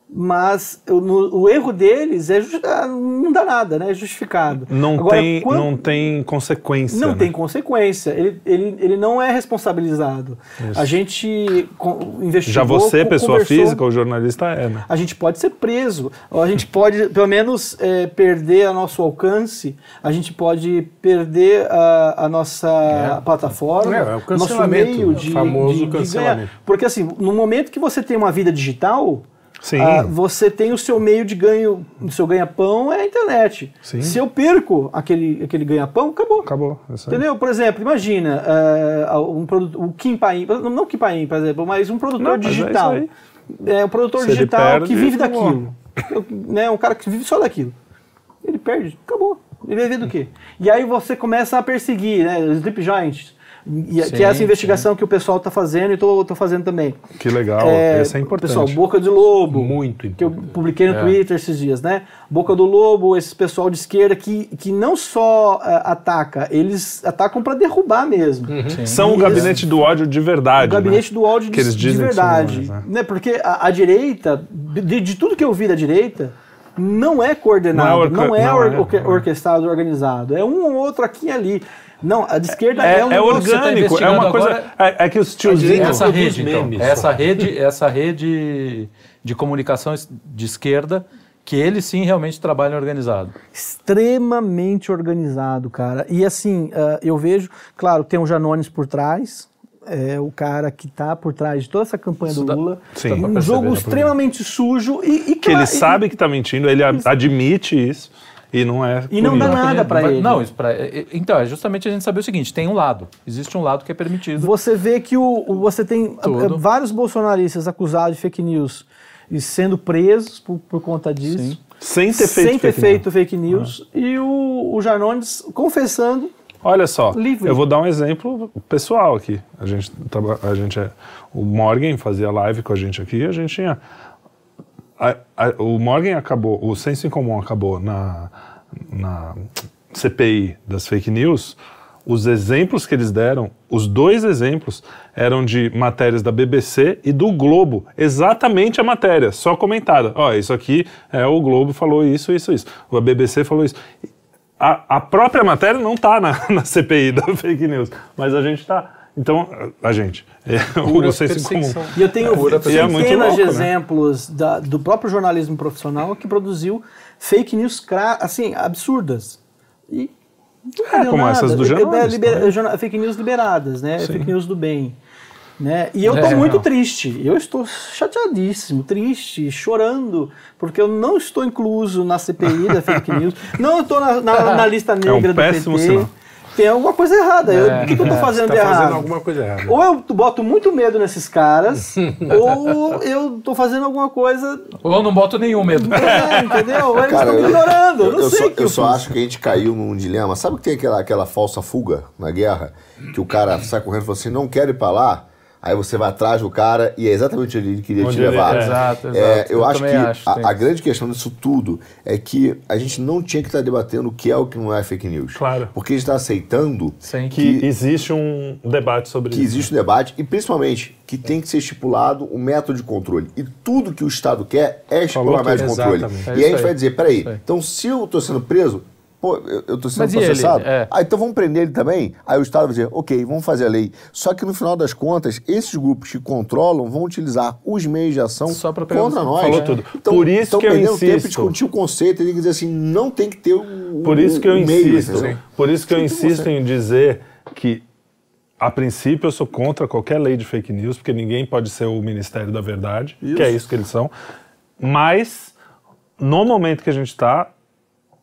mas o, no- o erro deles é justi- ah, não dá nada, né? É justificado. Não, Agora, tem, quando- não tem consequência. não né? tem consequência. Ele, ele, ele não é responsabilizado. A gente investigou. Já você, pessoa física ou jornalista, é, né? A gente pode ser preso, ou a gente pode, pelo menos, é, perder a nosso alcance, a gente pode perder a, a nossa plataforma, É, é o nosso cancelamento, meio o de, famoso de- de ganhar. cancelamento. Porque assim, no momento que você tem uma vida digital, Sim. ah, você tem o seu meio de ganho, o seu ganha-pão é a internet. Sim. Se eu perco aquele, aquele ganha-pão, acabou. Acabou. Aí. Entendeu? Por exemplo, imagina eh, um produto, o Kim Paim, não Kim Paim, por exemplo, mas um produtor Não, é digital. isso É, um produtor Se digital perde, que vive daquilo. Eu- né, um cara que vive só daquilo. Ele perde, acabou. Ele vai ver do quê? E aí você começa a perseguir, né? Sleep Giants. E- Sim, que é essa investigação que o pessoal está fazendo e tô fazendo também. Que legal. É, Esse é importante. Pessoal, Boca de Lobo. Muito Que eu importante. publiquei no É. Twitter esses dias, né? Boca do Lobo, esse pessoal de esquerda que, que não só eh, ataca, eles atacam para derrubar mesmo. Sim. São o gabinete do ódio de verdade. O gabinete né? do ódio Que de, eles de dizem que são verdade. mais, né? né? Porque a, a direita, de, de tudo que eu vi da direita, não é coordenado, Não é não orca- é, não or- é, não é. orquestrado, organizado. É um ou outro aqui e ali. Não, a de esquerda é, É, um é tá orgânico, é investigando uma coisa. agora- É, é que os tiozinhos. essa rede, então, memes, essa rede, essa rede de comunicação de esquerda, que eles sim realmente trabalham organizado. extremamente organizado, cara. E assim, ah, eu vejo, claro, tem o Janones por trás, é o cara que tá por trás de toda essa campanha Isso do Lula. Sim. dá pra Um jogo pra extremamente sujo e, e Que ele claro, sabe que tá mentindo, ele a- admite isso e não é. E não dá nada pra Vai- ele. Não, isso pra, é- é- então, é justamente a gente saber o seguinte, tem um lado, existe um lado que é permitido. Você vê que o, o- você tem Tudo. eh, vários bolsonaristas acusados de fake news e sendo presos por, por conta disso. Sim. Sem ter feito. sem ter fake feito fake news. E o, o Janones confessando. Olha só, Livre. eu vou dar um exemplo pessoal aqui. A gente, a gente é, o Morgan fazia live com a gente aqui, a gente tinha a- o Morgan acabou, o senso em comum acabou na, na CPI das fake news. Os exemplos que eles deram, os dois exemplos, eram de matérias da BBC e do Globo. Exatamente a matéria, só comentada. Ó, isso aqui é o Globo falou isso, isso, isso. A BBC falou isso. A, a própria matéria não está na, na CPI da fake news, mas a gente está. Então, a gente. É, Pura comum. perseguição. E eu tenho é centenas de louco, né? exemplos da- do próprio jornalismo profissional que produziu fake news cra- assim, absurdas. E É, como essas do É, é, Janones libera- também. jorna- fake news liberadas, né? Fake news do bem. Né? E eu tô É, muito não. triste. Eu estou chateadíssimo, triste, chorando, porque eu não estou incluso na CPI da fake news. Não estou na, na- na lista negra um do péssimo PT. sinal. Tem alguma coisa errada. Eu- É, o que, que eu estou fazendo Tá de errado? fazendo alguma coisa errada. Ou eu boto muito medo nesses caras, ou eu tô fazendo alguma coisa. Ou eu não boto nenhum medo. É, entendeu? Ou eles Cara, estão me eu- ignorando. Eu, não eu sei só, o que eu só fiz. acho que a gente caiu num dilema. Sabe que tem aquela, aquela falsa fuga na guerra? Que o cara sai correndo e fala assim, não quero ir pra lá. Aí você vai atrás do cara e é exatamente onde ele queria Onde te ele- levar. é. Exato, exato. É, eu, Eu acho que acho, a, a grande questão disso tudo é que a gente não tinha que estar debatendo o que é o que não é fake news. Claro. Porque a gente está aceitando Sim. Que que, existe um debate sobre que isso. existe um debate e principalmente que tem que ser estipulado o método de controle. E tudo que o Estado quer é estipular de tudo. controle. É e aí a gente aí. vai dizer, peraí, então se eu estou sendo preso, pô, eu, eu tô sendo Mas e ele? processado. É. Ah, então vamos prender ele também? Aí o Estado vai dizer, ok, vamos fazer a lei. Só que no final das contas, esses grupos que controlam vão utilizar os meios de ação Só pra pegar contra nós. Falou tudo. Então, Por isso então que eu perdendo tempo de insisto. discutir o conceito, ele tem que dizer assim, não tem que ter o, Por isso que eu o meio, insisto, entendeu? por isso que eu insisto em dizer que a princípio eu sou contra qualquer lei de fake news, porque ninguém pode ser o Ministério da Verdade, que é isso que eles são. Mas no momento que a gente está,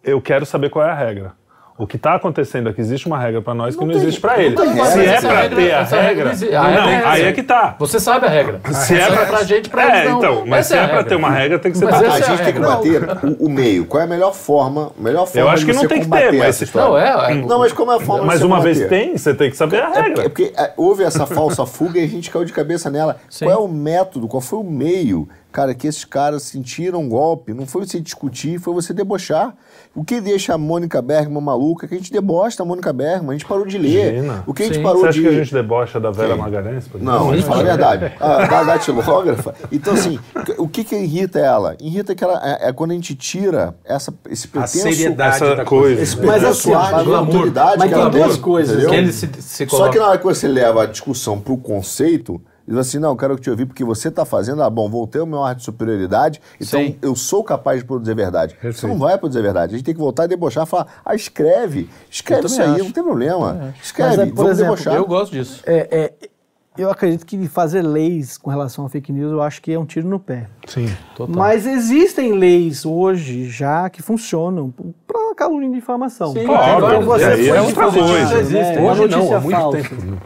eu quero saber qual é a regra. O que está acontecendo é que existe uma regra para nós que não, tem- existe para não tem regra. Se é para ter a regra regra, não. A não, regra é aí é que tá. Você sabe a regra. Se é Essa pra, pra gente, pra é, não. então, mas Essa se é, a para ter uma regra, tem que ser Mas pra A é a gente tem que bater o, o meio. Qual é a melhor forma? Melhor forma acho de que não tem que ter, mas- essa história? Não, é. é Não, mas como é a forma de Mas uma vez tem, você tem que saber a É, regra. é porque é, houve essa falsa fuga e a gente caiu de cabeça nela. Qual é o método, qual foi o meio, cara, que esses caras sentiram um golpe? Não foi você discutir, foi você debochar. O que deixa a Mônica Bergman maluca é que a gente debocha a Mônica Bergman, a gente parou de ler. Imagina. O que a gente Sim. parou Você acha de... que a gente debocha da Vera Quem? Magalhães? por Não, a gente fala a verdade. A, da datilógrafa. Então, assim, o que que irrita ela? Irrita que ela é, é quando a gente tira essa, esse A pretenso... seriedade essa da coisa. Esse Mas pretenso assim, glamour. autoridade Mas tem duas coisas? Que ele se, se Só coloca. que na hora que você leva a discussão para o conceito, diz assim, não, eu quero te ouvir porque você está fazendo, ah, bom, voltei ao meu ar de superioridade, então Sim. eu sou capaz de produzir verdade. Você Perfeito. não vai produzir verdade. A gente tem que voltar a debochar e falar, ah, escreve, escreve isso também aí, acho. não tem problema. Escreve, Mas é, por vamos exemplo, debochar. Eu gosto disso. É, é, eu acredito que fazer leis com relação a fake news, eu acho que é um tiro no pé. Sim. Total. Mas existem leis hoje já que funcionam para calúnia de difamação. Sim, Claro, então você e aí é outra coisa. né? Hoje não, há muito falsa, tempo.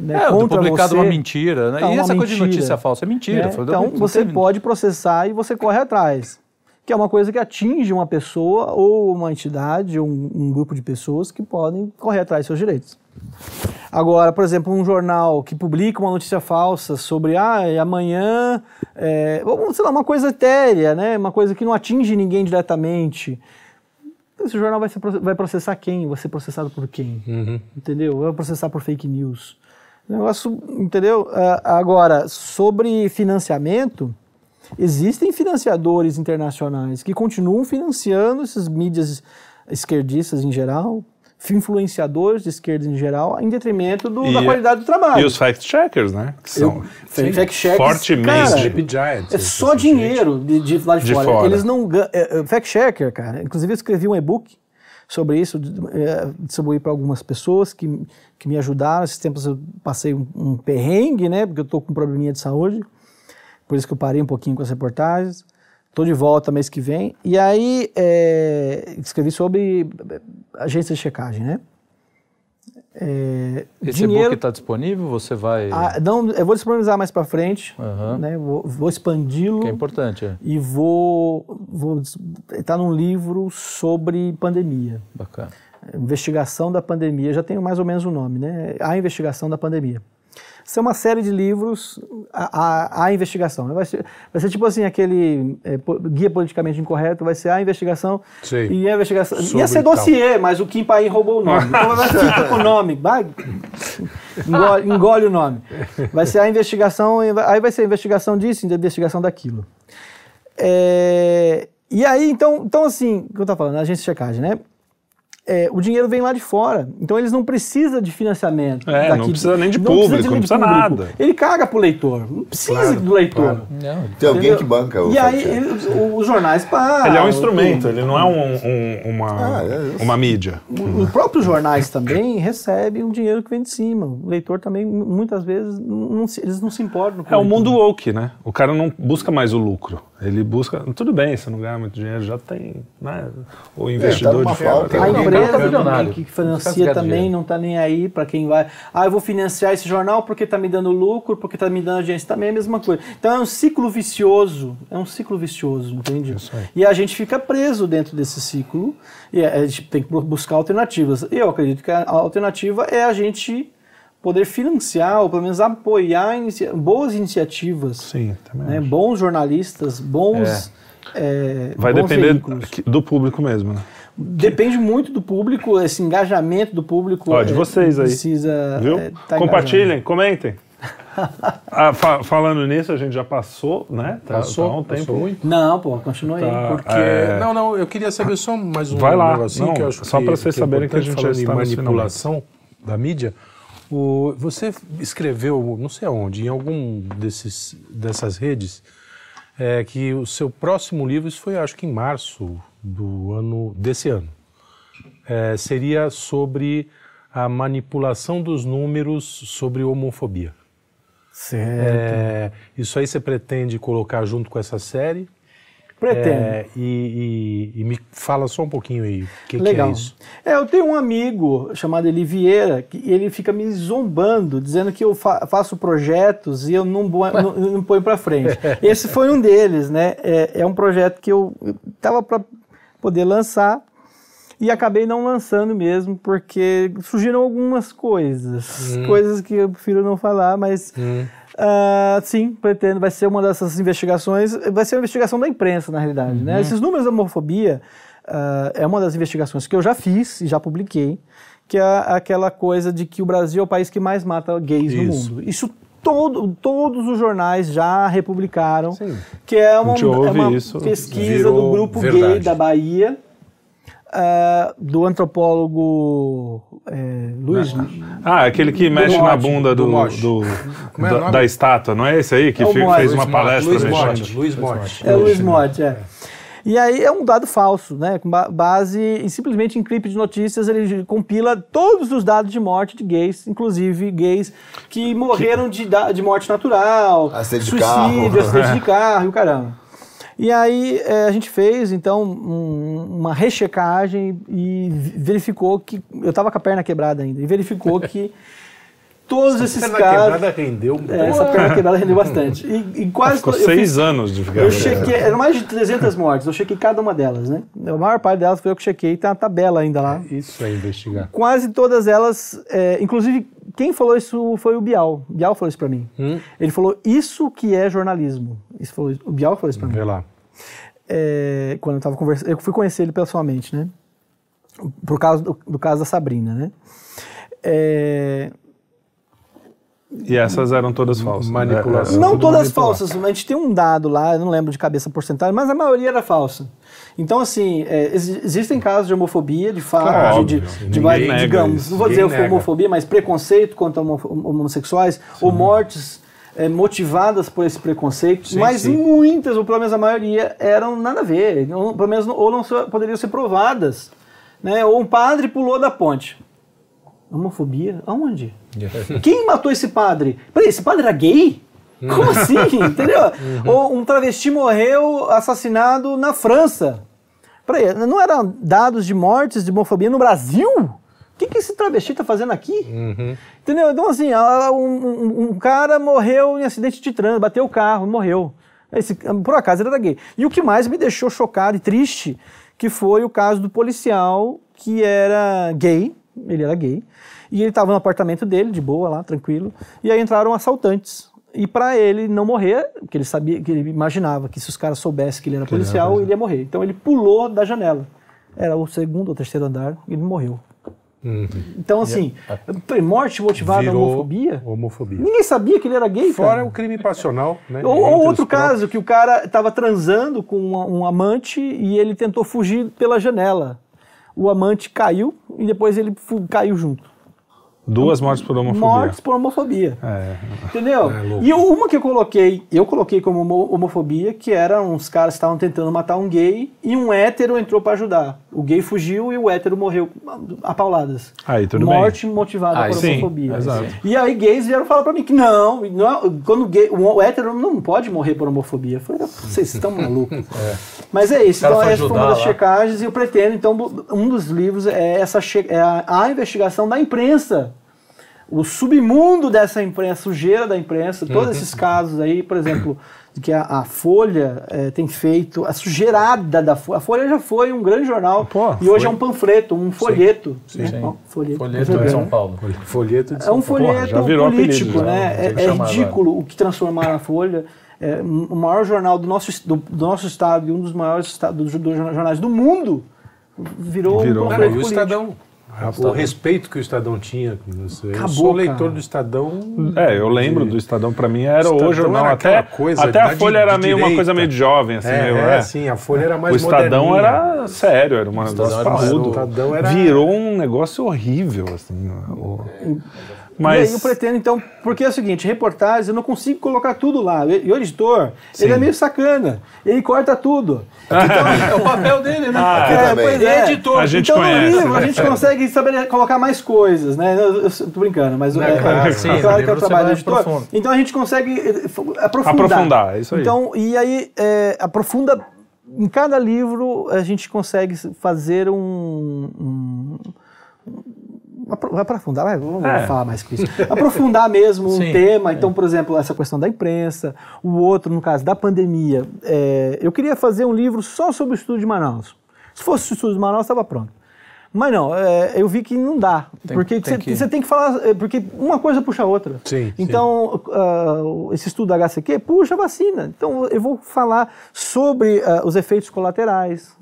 Né, É, contra publicado você, uma mentira, né? Tá, e uma essa coisa de notícia falsa é mentira. né? Foi- Então você tem- pode processar e você corre atrás. Que é uma coisa que atinge uma pessoa ou uma entidade ou um, um grupo de pessoas que podem correr atrás dos seus direitos. Agora, por exemplo, um jornal que publica uma notícia falsa sobre ah, amanhã, é, ou, sei lá, uma coisa etérea, né? uma coisa que não atinge ninguém diretamente. Esse jornal vai, ser, vai processar quem? Vai ser processado por quem? Entendeu? Vai processar por fake news. Negócio, entendeu? Ah, Agora, sobre financiamento, existem financiadores internacionais que continuam financiando essas mídias esquerdistas em geral, influenciadores de esquerda em geral, em detrimento do- da E- qualidade do trabalho. E os fact-checkers, né? Que são Fact- fact-checks, fortemente cara, Giants. é só gente. dinheiro de, de lá de, De fora. fora. Eles não ganham. É, é, fact-checker, cara. Inclusive, eu escrevi um e-book sobre isso, é, distribuí para algumas pessoas que, que me ajudaram. Esses tempos eu passei um, um perrengue, né? Porque eu tô com um probleminha de saúde. Por isso que eu parei um pouquinho com as reportagens. Estou de volta mês que vem. E aí, é, escrevi sobre é, agência de checagem, né? É, Esse e-book está disponível? Você vai. ah, não, eu vou disponibilizar mais para frente, Aham. né? Vou, vou expandi-lo Que é importante, é. e vou vou tá num livro sobre pandemia, Bacana. investigação da pandemia. Já tenho mais ou menos o nome, né? A investigação da pandemia. Isso é uma série de livros a, a, investigação. Vai ser, vai ser tipo assim aquele é, guia politicamente incorreto. Vai ser a investigação Sei. e a investigação. Sobre Ia ser tal. dossiê, mas o Kim Paim roubou o nome. Então vai ficar com o nome. Vai, engole, engole o nome. Vai ser a investigação. Aí vai ser a investigação disso, a investigação daquilo. É, e aí, então, então assim, o que eu estava falando, a agência de checagem, né? É, o dinheiro vem lá de fora, então eles não precisam de financiamento. É, não precisa nem de não público, precisa não de precisa público. nada. Ele caga pro leitor, não precisa do leitor. Não, Tem alguém que banca o E aí, ele- o- os jornais pagam. Ele é um instrumento, ele não é um- um- uma, Ah, é uma mídia. Os próprios jornais também recebem um dinheiro que vem de cima. O leitor também, muitas vezes, não se- eles não se importam com É o mundo woke, né? O cara não busca mais o lucro. Ele busca. Tudo bem, você não ganha muito dinheiro, já tem. Né? O investidor numa de fora. falta. tem A Não, alguém- empresa tá que caras financia também dinheiro. não tá nem aí para quem vai. Ah, eu vou financiar esse jornal porque tá me dando lucro, porque tá me dando audiência. Também é a mesma coisa. Então é um ciclo vicioso. É um ciclo vicioso, entende? E a gente fica preso dentro desse ciclo e a gente tem que buscar alternativas. Eu acredito que a alternativa é a gente poder financiar ou pelo menos apoiar inicia- boas iniciativas. Sim, também. né? Bons jornalistas, bons. é, Vai bons depender veículos. do público mesmo, né? Depende muito do público, esse engajamento do público. Ó, de é, vocês aí. Precisa. Viu? é, tá Compartilhem, comentem. engajado. Ah, fa- falando nisso, a gente já passou, né? Tá, Passou, tá um tempo. passou muito. Não, pô, continua aí. Tá. Porque, É. Não, não, eu queria saber só mais um Vai lá, negocinho não, que eu acho só que, pra vocês que é saberem que a gente já falando está em nos manipulação da mídia. O, você escreveu, não sei aonde, em algum desses, dessas redes, é, que o seu próximo livro, isso foi acho que em março do ano desse ano, é, seria sobre a manipulação dos números sobre homofobia. Certo. É, isso aí você pretende colocar junto com essa série? Pretendo. É, e, e- e me fala só um pouquinho aí, o que, que Legal. é isso? É, eu tenho um amigo chamado Eli Vieira, que ele fica me zombando, dizendo que eu fa- faço projetos e eu não, não, não ponho pra frente. Esse foi um deles, né? É, é um projeto que eu eu tava para poder lançar e acabei não lançando mesmo, porque surgiram algumas coisas. Coisas que eu prefiro não falar, mas. Ah, sim, pretendo. Vai ser uma dessas investigações. Vai ser uma investigação da imprensa, na realidade. Né? Esses números da homofobia ah, é uma das investigações que eu já fiz e já publiquei, que é aquela coisa de que o Brasil é o país que mais mata gays no Isso. mundo. Isso todo, todos os jornais já republicaram, Sim. que é uma, é uma pesquisa virou do grupo gay verdade. da Bahia, ah, do antropólogo é, Luiz. Ah, aquele que mexe na Mote, bunda do, do Mote. do- Como é da, da estátua, não é esse aí que É Mote. fez Luiz uma palestra Luiz? Mote, Luiz Mote. É Luiz Motti, é. E aí é um dado falso, né? Com ba- base em simplesmente em clipe de notícias, ele compila todos os dados de morte de gays, inclusive gays que morreram de, da- de morte natural, Acidente de suicídio, carro. acidente de carro e o caramba. E aí é, a gente fez, então, um- uma rechecagem e verificou que. Eu estava com a perna quebrada ainda, e verificou que todos esses Perna casos. quebrada rendeu. É, essa perna quebrada rendeu bastante. E, e quase Ficou seis fiz- anos de ficar. eu chequei, eram mais de 300 mortes, eu chequei cada uma delas, né? A maior parte delas foi eu que chequei, tem uma tabela ainda lá. Isso é investigar. Quase todas elas, é, inclusive, quem falou isso foi o Bial. O Bial falou isso pra mim. Hum? Ele falou, isso que é jornalismo. Isso falou, o Bial falou isso pra mim. Vê lá. É, quando eu tava conversando, eu fui conhecer ele pessoalmente, né? Por causa do, do caso da Sabrina, né? É, E essas eram todas falsas. Manipulação. É, é, Não todas falsas, a gente tem um dado lá, eu não lembro de cabeça porcentagem, mas a maioria era falsa. Então, assim, é, exi- existem casos de homofobia, de fato, Claro, de, de, de, ninguém digamos, isso, não vou dizer ninguém nega. homofobia, mas preconceito contra homo- homossexuais, ou mortes é, motivadas por esse preconceito, Sim, mas sim. muitas, ou pelo menos a maioria, eram nada a ver, ou, pelo menos, não- ou não poderiam ser provadas. Né? Ou um padre pulou da ponte. Homofobia? Aonde? Quem matou esse padre? Peraí, esse padre era gay? Como assim? Entendeu? Ou um travesti morreu assassinado na França. Peraí, não eram dados de mortes de homofobia no Brasil? O que, que esse travesti tá fazendo aqui? Entendeu? Então, assim, um, um- um cara morreu em acidente de trânsito, bateu o carro, morreu. Esse, por acaso ele era gay. E o que mais me deixou chocado e triste, que foi o caso do policial que era gay, ele era gay, e ele estava no apartamento dele, de boa lá, tranquilo, e aí entraram assaltantes. E para ele não morrer, porque ele sabia, que ele imaginava que se os caras soubessem que ele era policial, ele ia morrer. Então ele pulou da janela. Era o segundo ou terceiro andar, e ele morreu. Então, assim, peraí, morte motivada à homofobia? homofobia. Ninguém sabia que ele era gay, Fora cara. o crime passional, né? Ou, ou outro caso, que o cara estava transando com um, um amante e ele tentou fugir pela janela. O amante caiu e depois ele caiu junto. Duas mortes por homofobia. Mortes por homofobia. É. Entendeu? É, e uma que eu coloquei, eu coloquei como homo- homofobia, que era uns caras que estavam tentando matar um gay e um hétero entrou pra ajudar. O gay fugiu e o hétero morreu a pauladas. Aí, tudo bem. Morte motivada Ah, por sim, homofobia. exato. E aí gays vieram falar pra mim que não, não quando o, gay, o hétero não pode morrer por homofobia. Eu falei, vocês estão malucos. Mas é isso, então essa foi uma das lá. checagens e eu pretendo, então, um dos livros é essa che- é a, a investigação da imprensa o submundo dessa imprensa, a sujeira da imprensa, todos Uhum. esses casos aí, por exemplo, de que a, a Folha eh, tem feito, a sujeirada da Folha. A Folha já foi um grande jornal Pô, e hoje foi. é um panfleto, um folheto. né? sim. Ó, folheto. Folheto de São né? Paulo. Folheto de É São um Paulo. folheto já virou político, apelido, né? É, é ridículo o que transformaram a Folha. É, o maior jornal do nosso, do, do nosso estado e um dos maiores estados, dos jornais do mundo virou, Virou. um panfleto e o político. Estadão. O respeito que o Estadão tinha com você. eu Acabou, sou leitor cara. do Estadão. É, eu lembro do Estadão, pra mim era Estadão o jornal, era até, coisa até a Folha de- era de meio uma direita. coisa meio de jovem, assim, É, meio, é, é. sim, a Folha era mais O Estadão moderninha. era sério, era um negócio Estadão era o Estadão era- Virou um negócio horrível, assim. o- E aí eu Mas pretendo, então, porque é o seguinte, reportagens, eu não consigo colocar tudo lá. E e o editor, ele é meio sacana, ele corta tudo. Então, é o papel dele, né? Ah, também. pois é. A gente então, conhece, no livro, a né? gente consegue saber colocar mais coisas, né? Eu, eu tô brincando, mas é, claro, é, sim, é claro que é o trabalho do editor. aprofunda. Então a gente consegue eh, aprofundar. Aprofundar, é isso aí. Então, e aí, é, aprofunda. Em cada livro, a gente consegue fazer um. um vai aprofundar, vai, vamos É. falar mais com isso. Aprofundar mesmo um Sim, tema. Então, por exemplo, essa questão da imprensa, o outro, no caso da pandemia. É, eu queria fazer um livro só sobre o estudo de Manaus. Se fosse o estudo de Manaus, estava pronto. Mas não, é, eu vi que não dá. Tem- porque tem você que- você tem que falar. é, Porque uma coisa puxa a outra. Sim, Então, ah, esse estudo da HCQ puxa a vacina. Então, eu vou falar sobre ah, os efeitos colaterais.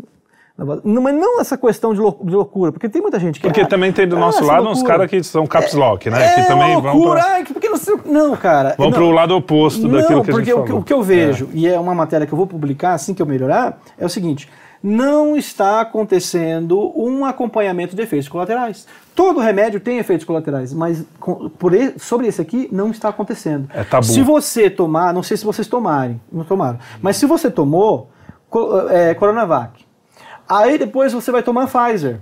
Mas não essa questão de, lou- de loucura, porque tem muita gente que. Porque ah, também tem do ah, nosso lado uns loucura. caras que são caps lock, né? É que também uma vão loucura, pra, ai, que- porque não, sei- não, cara. vão não. pro lado oposto daquilo Não, que a porque gente o, falou. o que eu vejo, e é uma matéria que eu vou publicar assim que eu melhorar, é o seguinte: não está acontecendo um acompanhamento de efeitos colaterais. Todo remédio tem efeitos colaterais, mas por sobre esse aqui não está acontecendo. É tabu. Se você tomar, não sei se vocês tomarem, não tomaram, mas se você tomou é, Coronavac, aí depois você vai tomar Pfizer,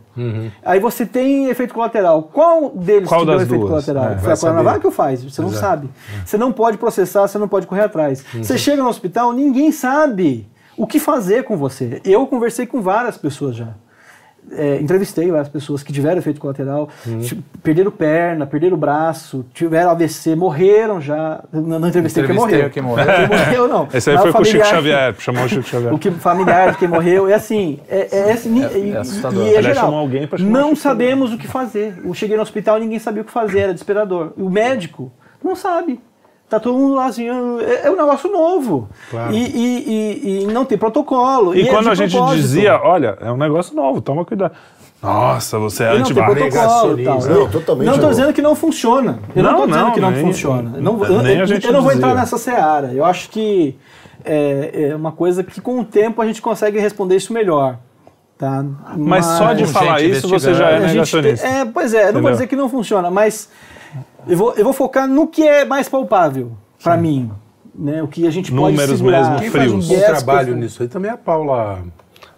aí você tem efeito colateral. Qual deles Qual que deu das efeito duas? colateral? É, Foi a Coronavac ou Pfizer? Você não Exato. sabe. Você não pode processar, você não pode correr atrás. Você chega no hospital, ninguém sabe o que fazer com você. Eu conversei com várias pessoas já. É, entrevistei várias pessoas que tiveram efeito colateral, tipo, perderam perna, perderam braço, tiveram AVC, morreram já. Não, não entrevistei Entrevistei morreu. quem morreu. Quem morreu, não. Esse aí Mas foi o com o Chico Xavier, chamou o Chico Xavier. o que familiar de quem morreu é assim, é, é, assim, É- e, é assustador. e é Aliás, geral. chamou alguém pra o não Xavier. sabemos o que fazer. Eu cheguei no hospital e ninguém sabia o que fazer, era desesperador. E o médico não sabe. Tá todo mundo lá assim, é, é um negócio novo. Claro. E, e- e- e não tem protocolo. E é quando de a gente propósito. dizia, olha, é um negócio novo, toma cuidado. Nossa, você é não tem antibarriga. protocolo tal. Negacionismo. Eu- Não, totalmente Não estou dizendo que não funciona. Eu não Não, estou dizendo não, que não nem- funciona. Eu não, eu, nem a eu- gente eu não vou dizia. entrar nessa seara. Eu acho que é, é uma coisa que com o tempo a gente consegue responder isso melhor. Tá? Mas só de falar isso, você já é a negacionista. tem- é, pois é, eu não vou dizer que não funciona, mas eu vou, eu vou focar no que é mais palpável para mim. Né, o que a gente pode Números segurar. mesmo Quem faz um frios. bom trabalho nisso aí também é a Paula.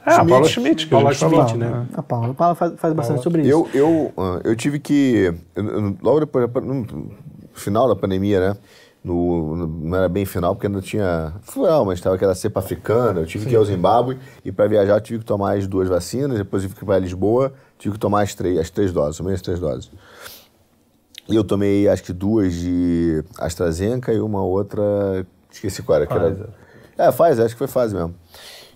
É, a Schmidt. Paula Schmidt, que a Paula falou, Schmidt, né? A Paula, a Paula faz, faz bastante sobre isso. Eu, eu, ah, eu tive que. eu- logo depois, no final da pandemia, né? No, no- não era bem final, porque ainda tinha. Não, mas estava aquela cepa africana. Eu tive que ir ao Zimbábue e para viajar eu tive que tomar as duas vacinas. Depois eu tive que ir para Lisboa, tive que tomar as três, as três doses, as três doses. E eu tomei acho que duas de AstraZeneca e uma outra. Esqueci qual era. Que era é, faz, acho que foi fase mesmo.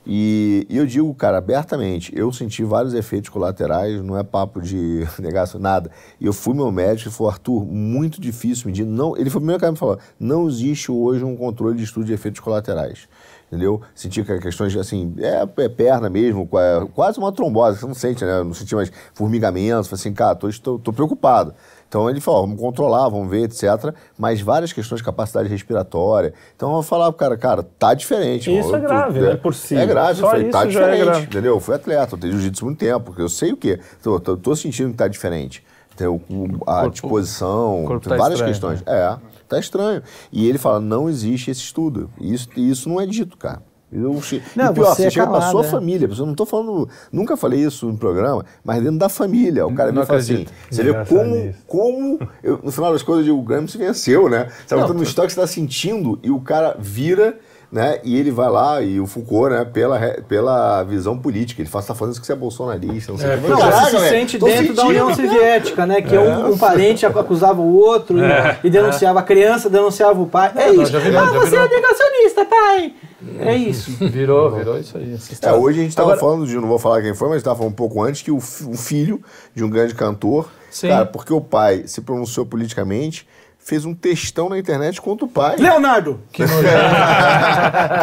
E, e eu digo, cara, abertamente, eu senti vários efeitos colaterais, não é papo de negação, nada. E eu fui meu médico e falou, Arthur, muito difícil medir. Não, ele foi o primeiro cara que me falou, não existe hoje um controle de estudo de efeitos colaterais. Entendeu? Senti que questões de, assim, é, é perna mesmo, qua- quase uma trombose, você não sente, né? Eu não senti mais formigamento, falei assim, cara, tô, estou, tô preocupado. Então ele falou, ó, vamos controlar, vamos ver, etc. Mas várias questões de capacidade respiratória. Então eu falar pro cara, cara, tá diferente. Isso irmão. é grave, né? Por si. É grave, Só eu falei, tá é diferente. grave. entendeu? Eu fui atleta, eu tenho jiu-jitsu muito tempo, porque eu sei o quê. Tô, tô, tô sentindo que tá diferente. Então, a Corpo- disposição, corpo tá várias estranho, questões. É, tá estranho. E ele fala, não existe esse estudo. Isso, isso não é dito, cara. Eu, che- Não, e pior, você você, é chega calado, sua é. família. Eu não tô falando, nunca falei isso no programa, mas dentro da família. O cara Não me fala assim, você vê como, isso. como eu, no final das contas, eu digo, o Graham se venceu, né? Você tá no estoque, você tá sentindo, e o cara vira, né? E ele vai lá, e o Foucault, né? Pela, pela visão política. Ele você tá falando isso que você é bolsonarista, não sei o que. Não, Caraca, você se sente dentro da. União Soviética, né? Que um, um parente acusava o outro e- É. e, denunciava a criança, denunciava o pai. É, não, isso. já ah, já você virou. é negacionista, pai! É isso. Virou, virou isso aí. É, hoje a gente estava Agora- falando de, não vou falar quem foi, mas estava falando um pouco antes que o, o filho de um grande cantor, Sim. cara, porque o pai se pronunciou politicamente, fez um textão na internet contra o pai. Leonardo! Que.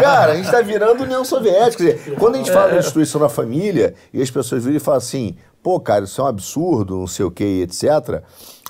Cara, a gente está virando União Soviética. Quer dizer, quando a gente fala da destruição da família e as pessoas viram e falam assim, pô, cara, isso é um absurdo, não sei o que, etc.,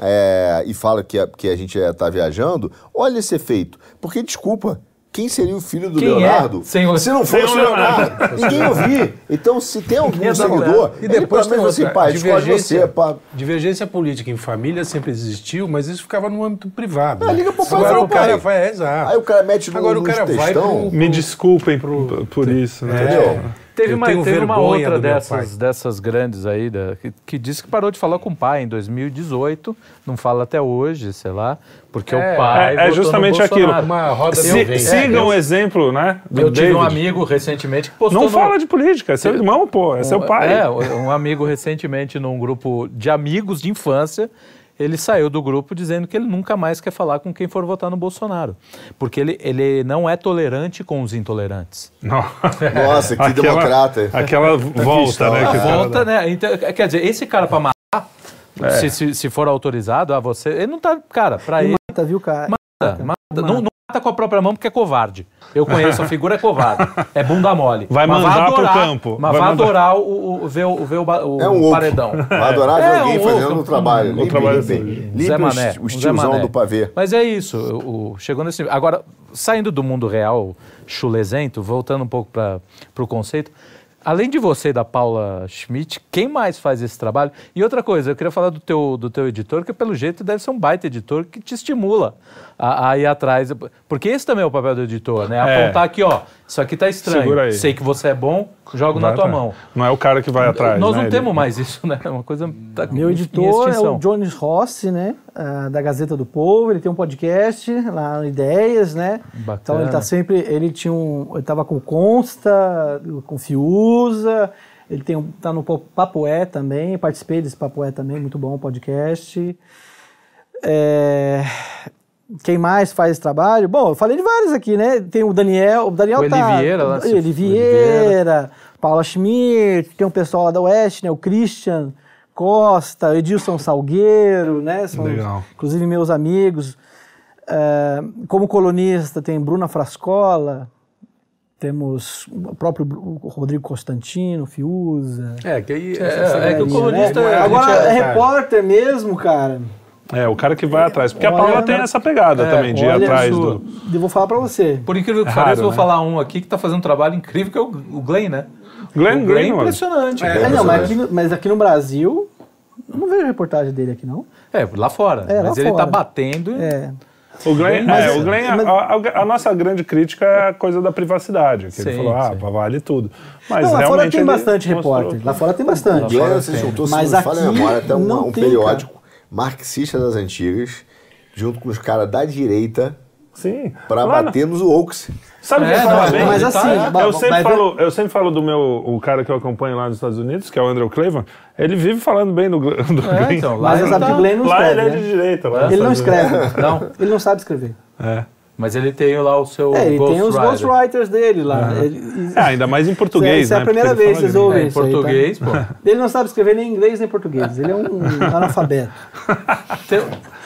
é, e fala que a, que a gente está viajando, olha esse efeito. Porque, desculpa, quem seria o filho do Quem é? Leonardo o- se não fosse o o Leonardo? Ninguém ouvir. Então, se tem algum é seguidor, E ele depois pelo menos tem assim, pai, divergência, você, pá. divergência política em família sempre existiu, mas isso ficava no âmbito privado. Ah, né? liga pro pai Agora o cara pai. vai, é, exato. Aí o cara mete no, Agora o cara vai textão. pro- Me desculpem por, por isso, né? Entendeu? Teve Eu uma, teve uma outra dessas, dessas grandes aí, da- que, que disse que parou de falar com o pai em 2018, não fala até hoje, sei lá, porque É, o pai. é- é justamente aquilo. Uma roda Se- sigam o exemplo, né? Do Eu tive um David. amigo recentemente que postou. Não no- fala de política, é seu irmão, pô, é seu pai. É, um amigo recentemente num grupo de amigos de infância, ele saiu do grupo dizendo que ele nunca mais quer falar com quem for votar no Bolsonaro. Porque ele, ele não é tolerante com os intolerantes. Não. Nossa, que democrata. Aquela volta, né? A que o cara volta, né? Então, quer dizer, esse cara pra matar, É. se, se, se for autorizado a você, ele não tá. Cara, pra ele. Mata, viu, cara? Mata, mata. Não, não mata com a própria mão porque é covarde. Eu conheço, a figura é covarde. É bunda mole. Vai Mas mandar pro campo. Mas Vai vai, mandar- adorar o, o, ver, o, ver o, o É um paredão. Vai adorar ver É, alguém um fazendo o trabalho. um Limpe, trabalho limpe. assim. Limpe Zé Mané. os Zé tiozão Mané. do pavê. Mas é isso, o, o- chegou nesse. Agora, saindo do mundo real chulesento, voltando um pouco para o conceito, além de você e da Paula Schmidt, quem mais faz esse trabalho? E outra coisa, eu queria falar do teu, do teu editor, que pelo jeito deve ser um baita editor que te estimula a, a ir atrás. Porque esse também é o papel do editor, né? É. Apontar aqui, ó, isso aqui tá estranho. Segura aí. Sei que você é bom, jogo Vai na tua atrás. mão. Não é o cara que vai atrás. Nós né? não Ele- temos mais isso, né? É uma coisa. Tá Meu editor é o Jones Rossi, né? ah, da Gazeta do Povo. Ele tem um podcast lá no Ideias, né? Bacana. Então ele tá sempre. Ele tinha um. Ele tava com o Consta, com Fiuza. Ele tem um, tá no Po- Papoé também. Participei desse Papoé também, muito bom o podcast. É, Quem mais faz esse trabalho? Bom, eu falei de vários aqui, né? Tem o Daniel, o Daniel O tá. Elivieira lá, Eli Vieira, Paula Schmidt, tem um pessoal lá da Oeste, né? O Christian Costa, Edilson Salgueiro, né? São, Legal. inclusive meus amigos. É, como colunista tem Bruna Frascola, temos o próprio Rodrigo Constantino, Fiuza. É, que aí. É, essa é que o né? colunista. é- Agora, é é- repórter mesmo, cara. É, o cara que vai atrás. Porque a Olha, Paula tem né? essa pegada É, também, de ir olha atrás isso. do. Eu vou falar pra você. Por incrível que É pareça, eu vou né? falar um aqui que está fazendo um trabalho incrível, que é o, o Glenn, né? Glenn o Glenn é Greenwald. impressionante. É. É, não, mas aqui, no, mas aqui no Brasil, eu não vejo reportagem dele aqui, não. É, lá fora. É, lá mas ele fora. tá batendo. É. O Glenn, Mas- é, o Glenn mas- a, a- a nossa grande crítica é a coisa da privacidade. Que ele Sim, falou, ah, sim. vale tudo. Mas não, lá fora tem ele bastante mostrou- repórter. Lá fora tem bastante. Glenn, você juntou, se Mas não me falha a aqui memória, até um, não um tem, periódico marxista das antigas, junto com os caras da direita, Sim. pra Lá bater nos woke. Sabe o que É, fala não, bem? mas Ele tá- assim, é, ba- eu, sempre mas- falo, eu sempre falo do meu, o cara que eu acompanho lá nos Estados Unidos, que é o Andrew Cleveland, ele vive falando bem do, do É, Glenn. então, lá Mas ele sabe tá- que o Glenn não Lá escreve, ele é de né? direita. Lá nos Ele não escreve. Não, Ele não sabe escrever. É. mas ele tem lá o seu É, ele tem os Ghostwriter. ghostwriters dele lá. Ele- É, ainda mais em português, Essa é a né? primeira Porque ele vez que vocês ouvem É, em isso aí, tá? português, pô. Ele não sabe escrever nem inglês nem português. Ele é um analfabeto. Tem,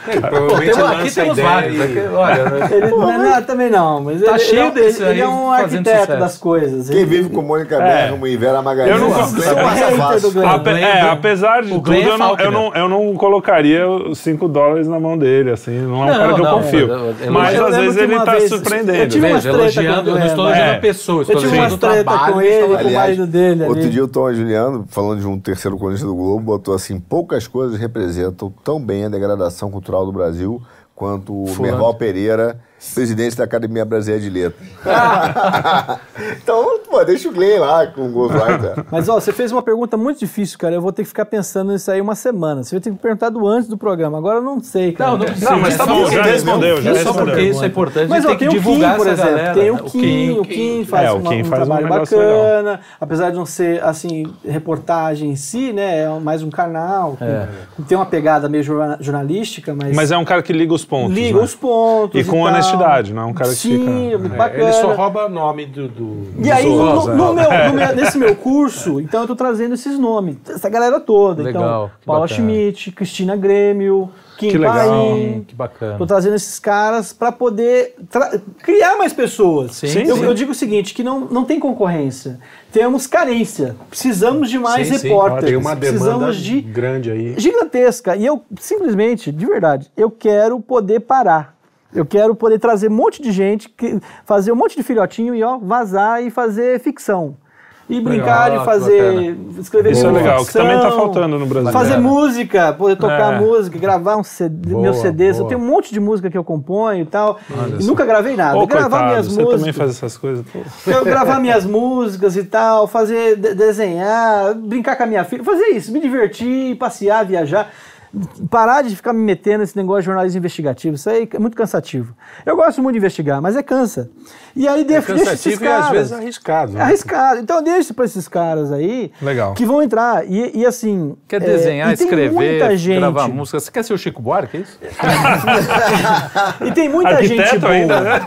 É, pô, provavelmente temos- aqui temos ideia vários. e- aqui, olha, né? Ele não, não, também não, mas Tá ele, cheio ele, é- desse ele, é um arquiteto sucesso. das coisas. Quem Ele- vive com Mônica É. Bergamo e Vera Magalhães. Eu não é Glenn. Ape- é, apesar de tudo, Glenn é eu, não, eu, não, eu não colocaria os 5 dólares na mão dele, assim. Não é um Não, cara que eu não, confio. mas eu- eu- Mas eu às vezes ele tá vez- surpreendendo. eu tive Veja, elogiando, eu não estou elogiando é. a pessoa, Eu estou tive elogiando umas o treta trabalho. com ele, está com o marido dele Outro dia o Tom Juliano, falando de um terceiro colunista do Globo, botou assim: poucas coisas representam tão bem a degradação cultural do Brasil quanto o Merval Pereira, presidente da Academia Brasileira de Letras. então, pô, deixa o Glenn lá com o Ghostwriter. Mas ó, você fez uma pergunta muito difícil, cara. Eu vou ter que ficar pensando nisso aí uma semana. Você vai ter que perguntado antes do programa. Agora eu não sei, cara. Não, não precisa. Não, mas tá bom, já respondeu, já só respondeu. porque isso é importante, Mas ó, tem o Kim, divulgar por exemplo. galera. Tem né? o Kim, o Kim faz, É, o Kim um faz um trabalho negócio bacana. Apesar de não ser, assim, reportagem em si, né? É mais um canal. com- É. Tem uma pegada meio jorna- jornalística, mas, Mas é um cara que liga os pontos. liga né? os pontos E com tal. Identidade, não é um cara que Sim, fica... muito É, bacana. ele só rouba nome do. do E aí, no, no- meu- no meu- nesse meu curso, então eu tô trazendo esses nomes, essa galera toda. Legal, então, que Paula bacana. Schmidt, Cristina Grêmio, Kim Que legal. Paim. Que bacana. Tô trazendo esses caras para poder criar mais pessoas. Sim, eu, sim. eu digo o seguinte, que não, não tem concorrência. Temos carência. Precisamos de mais Sim, sim, repórteres. Tem uma demanda Precisamos de grande aí. gigantesca. E eu, simplesmente, de verdade, eu quero poder parar. Eu quero poder trazer um monte de gente, que- fazer um monte de filhotinho e ó, vazar e fazer ficção. E brincar Legal, de que fazer, escrever Isso é legal, que ficção, também tá faltando no Brasil. Fazer Bacana. música, poder tocar É. música, gravar um CD, Boa, meus CDs. Eu boa. tenho um monte de música que eu componho e tal. Olha E nunca gravei nada. Ô, gravar coitado, minhas você músicas. também faz essas coisas. pô. Eu gravar minhas músicas e tal, fazer de- desenhar, brincar com a minha filha, fazer isso, me divertir, passear, viajar. Parar de ficar me metendo nesse negócio de jornalismo investigativo, isso aí é muito cansativo. Eu gosto muito de investigar, mas é cansa. E aí É deixa, deixa esses cansativo e às caras. vezes arriscado. né? Arriscado. Então eu deixo para esses caras aí Legal. que vão entrar. E, e assim. Quer é, desenhar, e tem escrever, muita gente, gravar música. Você quer ser o Chico Buarque, é isso? E tem muita Arquiteto gente boa. ainda, né?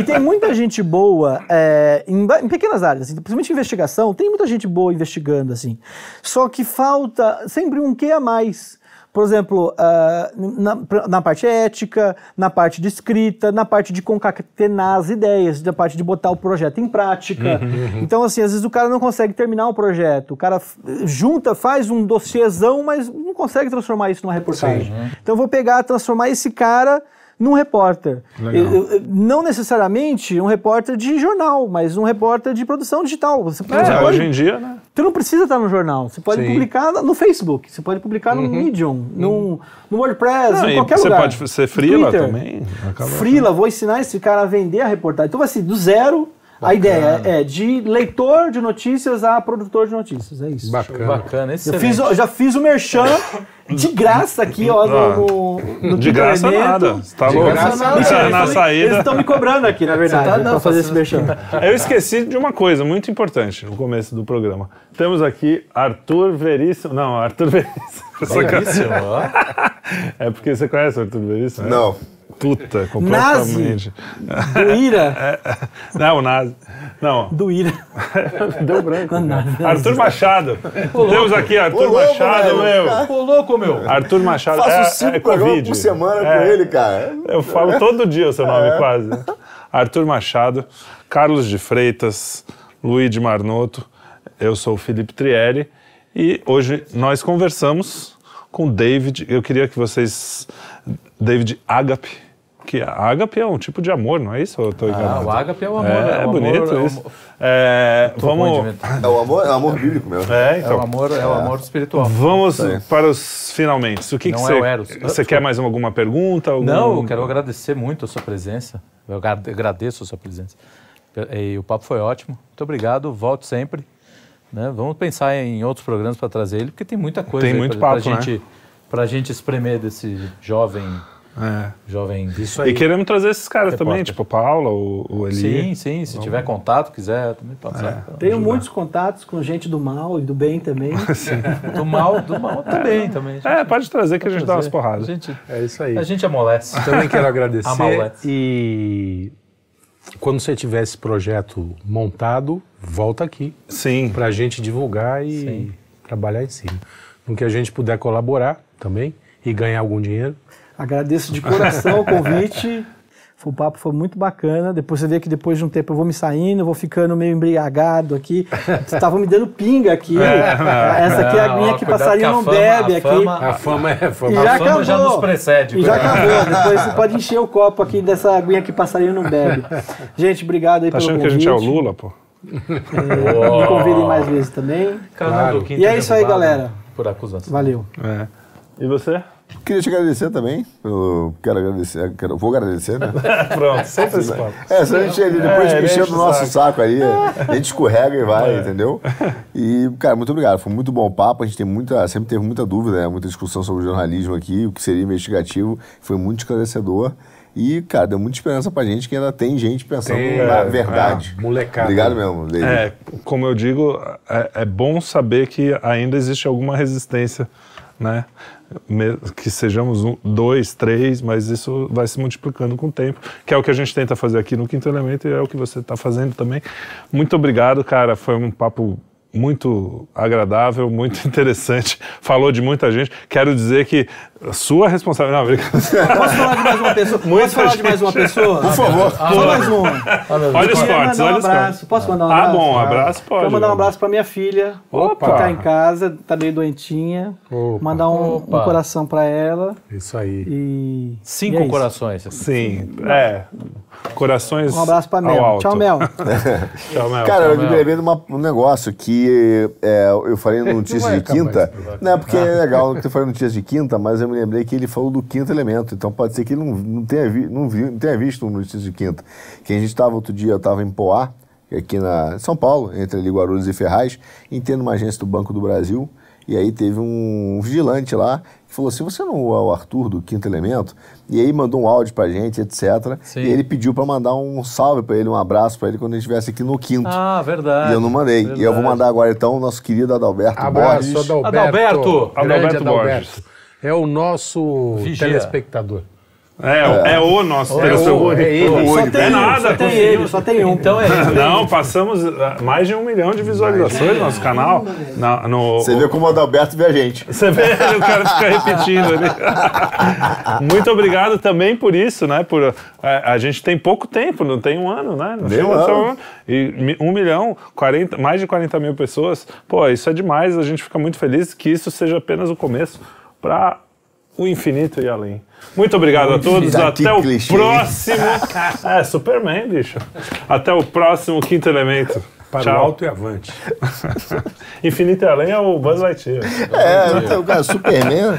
E tem muita gente boa é, em, em pequenas áreas, assim, principalmente investigação, tem muita gente boa investigando, assim. Só que falta sempre um quê a mais. Por exemplo, ah, na, na parte ética, na parte de escrita, na parte de concatenar as ideias, na parte de botar o projeto em prática. Então, assim, às vezes o cara não consegue terminar o projeto. O cara junta, faz um dossiêzão, mas não consegue transformar isso numa reportagem. Então, eu vou pegar, transformar esse cara num repórter. Eu- eu- não necessariamente um repórter de jornal, mas um repórter de produção digital. Você, É, hoje em dia, né? Você não precisa estar no jornal. Você pode Sim. publicar no Facebook, você pode publicar no Medium, no, no WordPress, Não, em qualquer você lugar. pode ser No freela Twitter. também. Acaba- Freela, vou ensinar esse cara a vender a reportagem. Então, assim, do zero, a ideia é de leitor de notícias a produtor de notícias. É isso. Bacana. Bacana, Eu excelente. fiz, o- já fiz o merchan de graça aqui, ó, no, no, no De graça nada. Você tá De louco? graça Isso é eles na saída. Eles estão me cobrando aqui, na verdade, tá- pra não, fazer esse merchan. Eu esqueci de uma coisa muito importante no começo do programa. Temos aqui Arthur Veríssimo. Não, Arthur Veríssimo. Belíssimo, ó. É porque você conhece o Arthur Veríssimo? né? Não. Puta, completamente. Do Ira. Não, Nazi. Não, Do Ira. deu branco. Não, não. Arthur Machado. Temos aqui Arthur louco, Machado, velho. meu. Ô, louco, meu. Arthur Machado. Faço é, cinco é programas Covid. por semana com É. ele, cara. Eu falo todo dia o seu nome, quase. Arthur Machado, Carlos de Freitas, Luiz Marnoto, eu sou o Felipe Trieri e hoje nós conversamos com David. Eu queria que vocês. David Agape, que Agape é um tipo de amor, não é isso? Eu tô Ah, enganado? o ágape é o amor. É, é o bonito amor, é o isso. amor- É, de vamos. É o amor, é o amor bíblico mesmo. É, É então. o amor, é o amor espiritual. Vamos para os finalmente. O que, que Não você. é o Eros. Você quer mais alguma pergunta? algum- Não, eu quero agradecer muito a sua presença. Eu agra- agradeço a sua presença. E o papo foi ótimo. Muito obrigado. Volte sempre. né? Vamos pensar em outros programas para trazer ele, porque tem muita coisa Tem aí muito pra, papo, pra né? gente, pra gente espremer desse jovem. É. jovem Isso aí. E queremos trazer esses caras Repórter. também, tipo Paula, o, o Eli. Sim, sim. Se tiver contato, quiser, também pode ser. Tenho muitos contatos com gente do mal e do bem também. Do mal, do mal também, também. É, pode trazer que a gente dá umas A porradas. gente, É isso aí. a gente amolece. Também quero agradecer. Amalete. e quando você tiver esse projeto montado, volta aqui Sim. para a gente divulgar e Sim. trabalhar em cima. No que a gente puder colaborar também e ganhar algum dinheiro. Agradeço de coração o convite. O papo foi muito bacana. Depois você vê que depois de um tempo eu vou me saindo, vou ficando meio embriagado aqui. Vocês estavam me dando pinga aqui. Essa aqui é a Não, aguinha que passarinho que não fama- bebe a aqui. fama- A fama é E fama. já a fama já acabou. nos precede. E já acabou. Depois você pode encher o copo aqui dessa aguinha que passarinho não bebe. Gente, obrigado aí Tá pelo achando que a convite. gente é o Lula, pô? É, me convidem mais vezes também. Quinto E é isso aí, galera. Por acusação. Valeu. É. E você? Queria te agradecer também. Eu quero agradecer, quero, vou agradecer, né? Pronto, sempre esse papo. É, se a gente ali, depois É, de enche encher do o nosso saco. saco ali, a gente escorrega e vai, entendeu? E, cara, muito obrigado. Foi muito bom o papo. A gente tem muita, sempre teve muita dúvida, né? muita discussão sobre jornalismo aqui, o que seria investigativo. Foi muito esclarecedor. E, cara, deu muita esperança pra gente que ainda tem gente pensando Tem, na é, verdade. é, molecada. Obrigado mesmo, David. É, como eu digo, é, é bom saber que ainda existe alguma resistência né? Que sejamos um, dois, três, mas isso vai se multiplicando com o tempo, que é o que a gente tenta fazer aqui no Quinto Elemento e é o que você está fazendo também. Muito obrigado, cara. Foi um papo muito agradável, muito interessante. Falou de muita gente. Quero dizer que a sua responsabilidade. Não, brincadeira. Posso falar de mais uma pessoa? Muita Posso falar de mais uma pessoa? Por favor. Só mais uma. Olha os cortes, um olha os abraço. cortes. Posso mandar um Ah, abraço? bom, abraço pode. Quero mandar um abraço pra minha filha, Opa. que tá em casa, tá meio doentinha. Opa. Mandar um, um coração pra ela. Isso aí. E. Cinco e é isso. corações. Sim, é. Corações. Um abraço pra ao Mel. alto. Tchau, Mel. Tchau, Mel. Cara, eu me lembrei de uma- um negócio que é, eu falei no Notícias de Quinta. esse programa. Não, porque é legal que eu falei no Notícias de Quinta, mas eu me lembrei que ele falou do quinto elemento. Então pode ser que ele não, não, tenha, vi- não, vi- não tenha visto o Notícias de Quinta. Que a gente estava outro dia, eu estava em Poá, aqui na em São Paulo, entre ali Guarulhos e Ferraz, entendo uma agência do Banco do Brasil. E aí teve um vigilante lá falou assim: você não é o Arthur do Quinto Elemento? E aí mandou um áudio pra gente, etc. Sim. E ele pediu para mandar um salve para ele, um abraço para ele quando ele estivesse aqui no Quinto. Ah, verdade. E eu não mandei. E eu vou Verdade. mandar agora então o nosso querido Adalberto Abraço, Borges. Adalberto. Adalberto. Adalberto Adalberto. Borges. É o nosso Vigia. telespectador. É, é o nosso É o- é ele. Só É tem, nada, só tem ele, só tem um. Então é isso. Não, passamos ah, mais de um milhão de visualizações no nosso canal. Na- no, Você vê como o Adalberto vê a gente. Você vê, o cara fica repetindo ali. Muito obrigado também por isso, né? Por, a, a gente tem pouco tempo, não tem um ano, né? Não chega um ano. E um milhão, 40, mais de 40 mil pessoas. Pô, isso é demais. A gente fica muito feliz que isso seja apenas o começo para o infinito e além. Muito obrigado a todos. Até o próximo. É, Superman, bicho. Até o próximo Quinto Elemento. Para o Tchau. alto e avante. Infinito e além é o Buzz Lightyear. É, então, cara, Superman.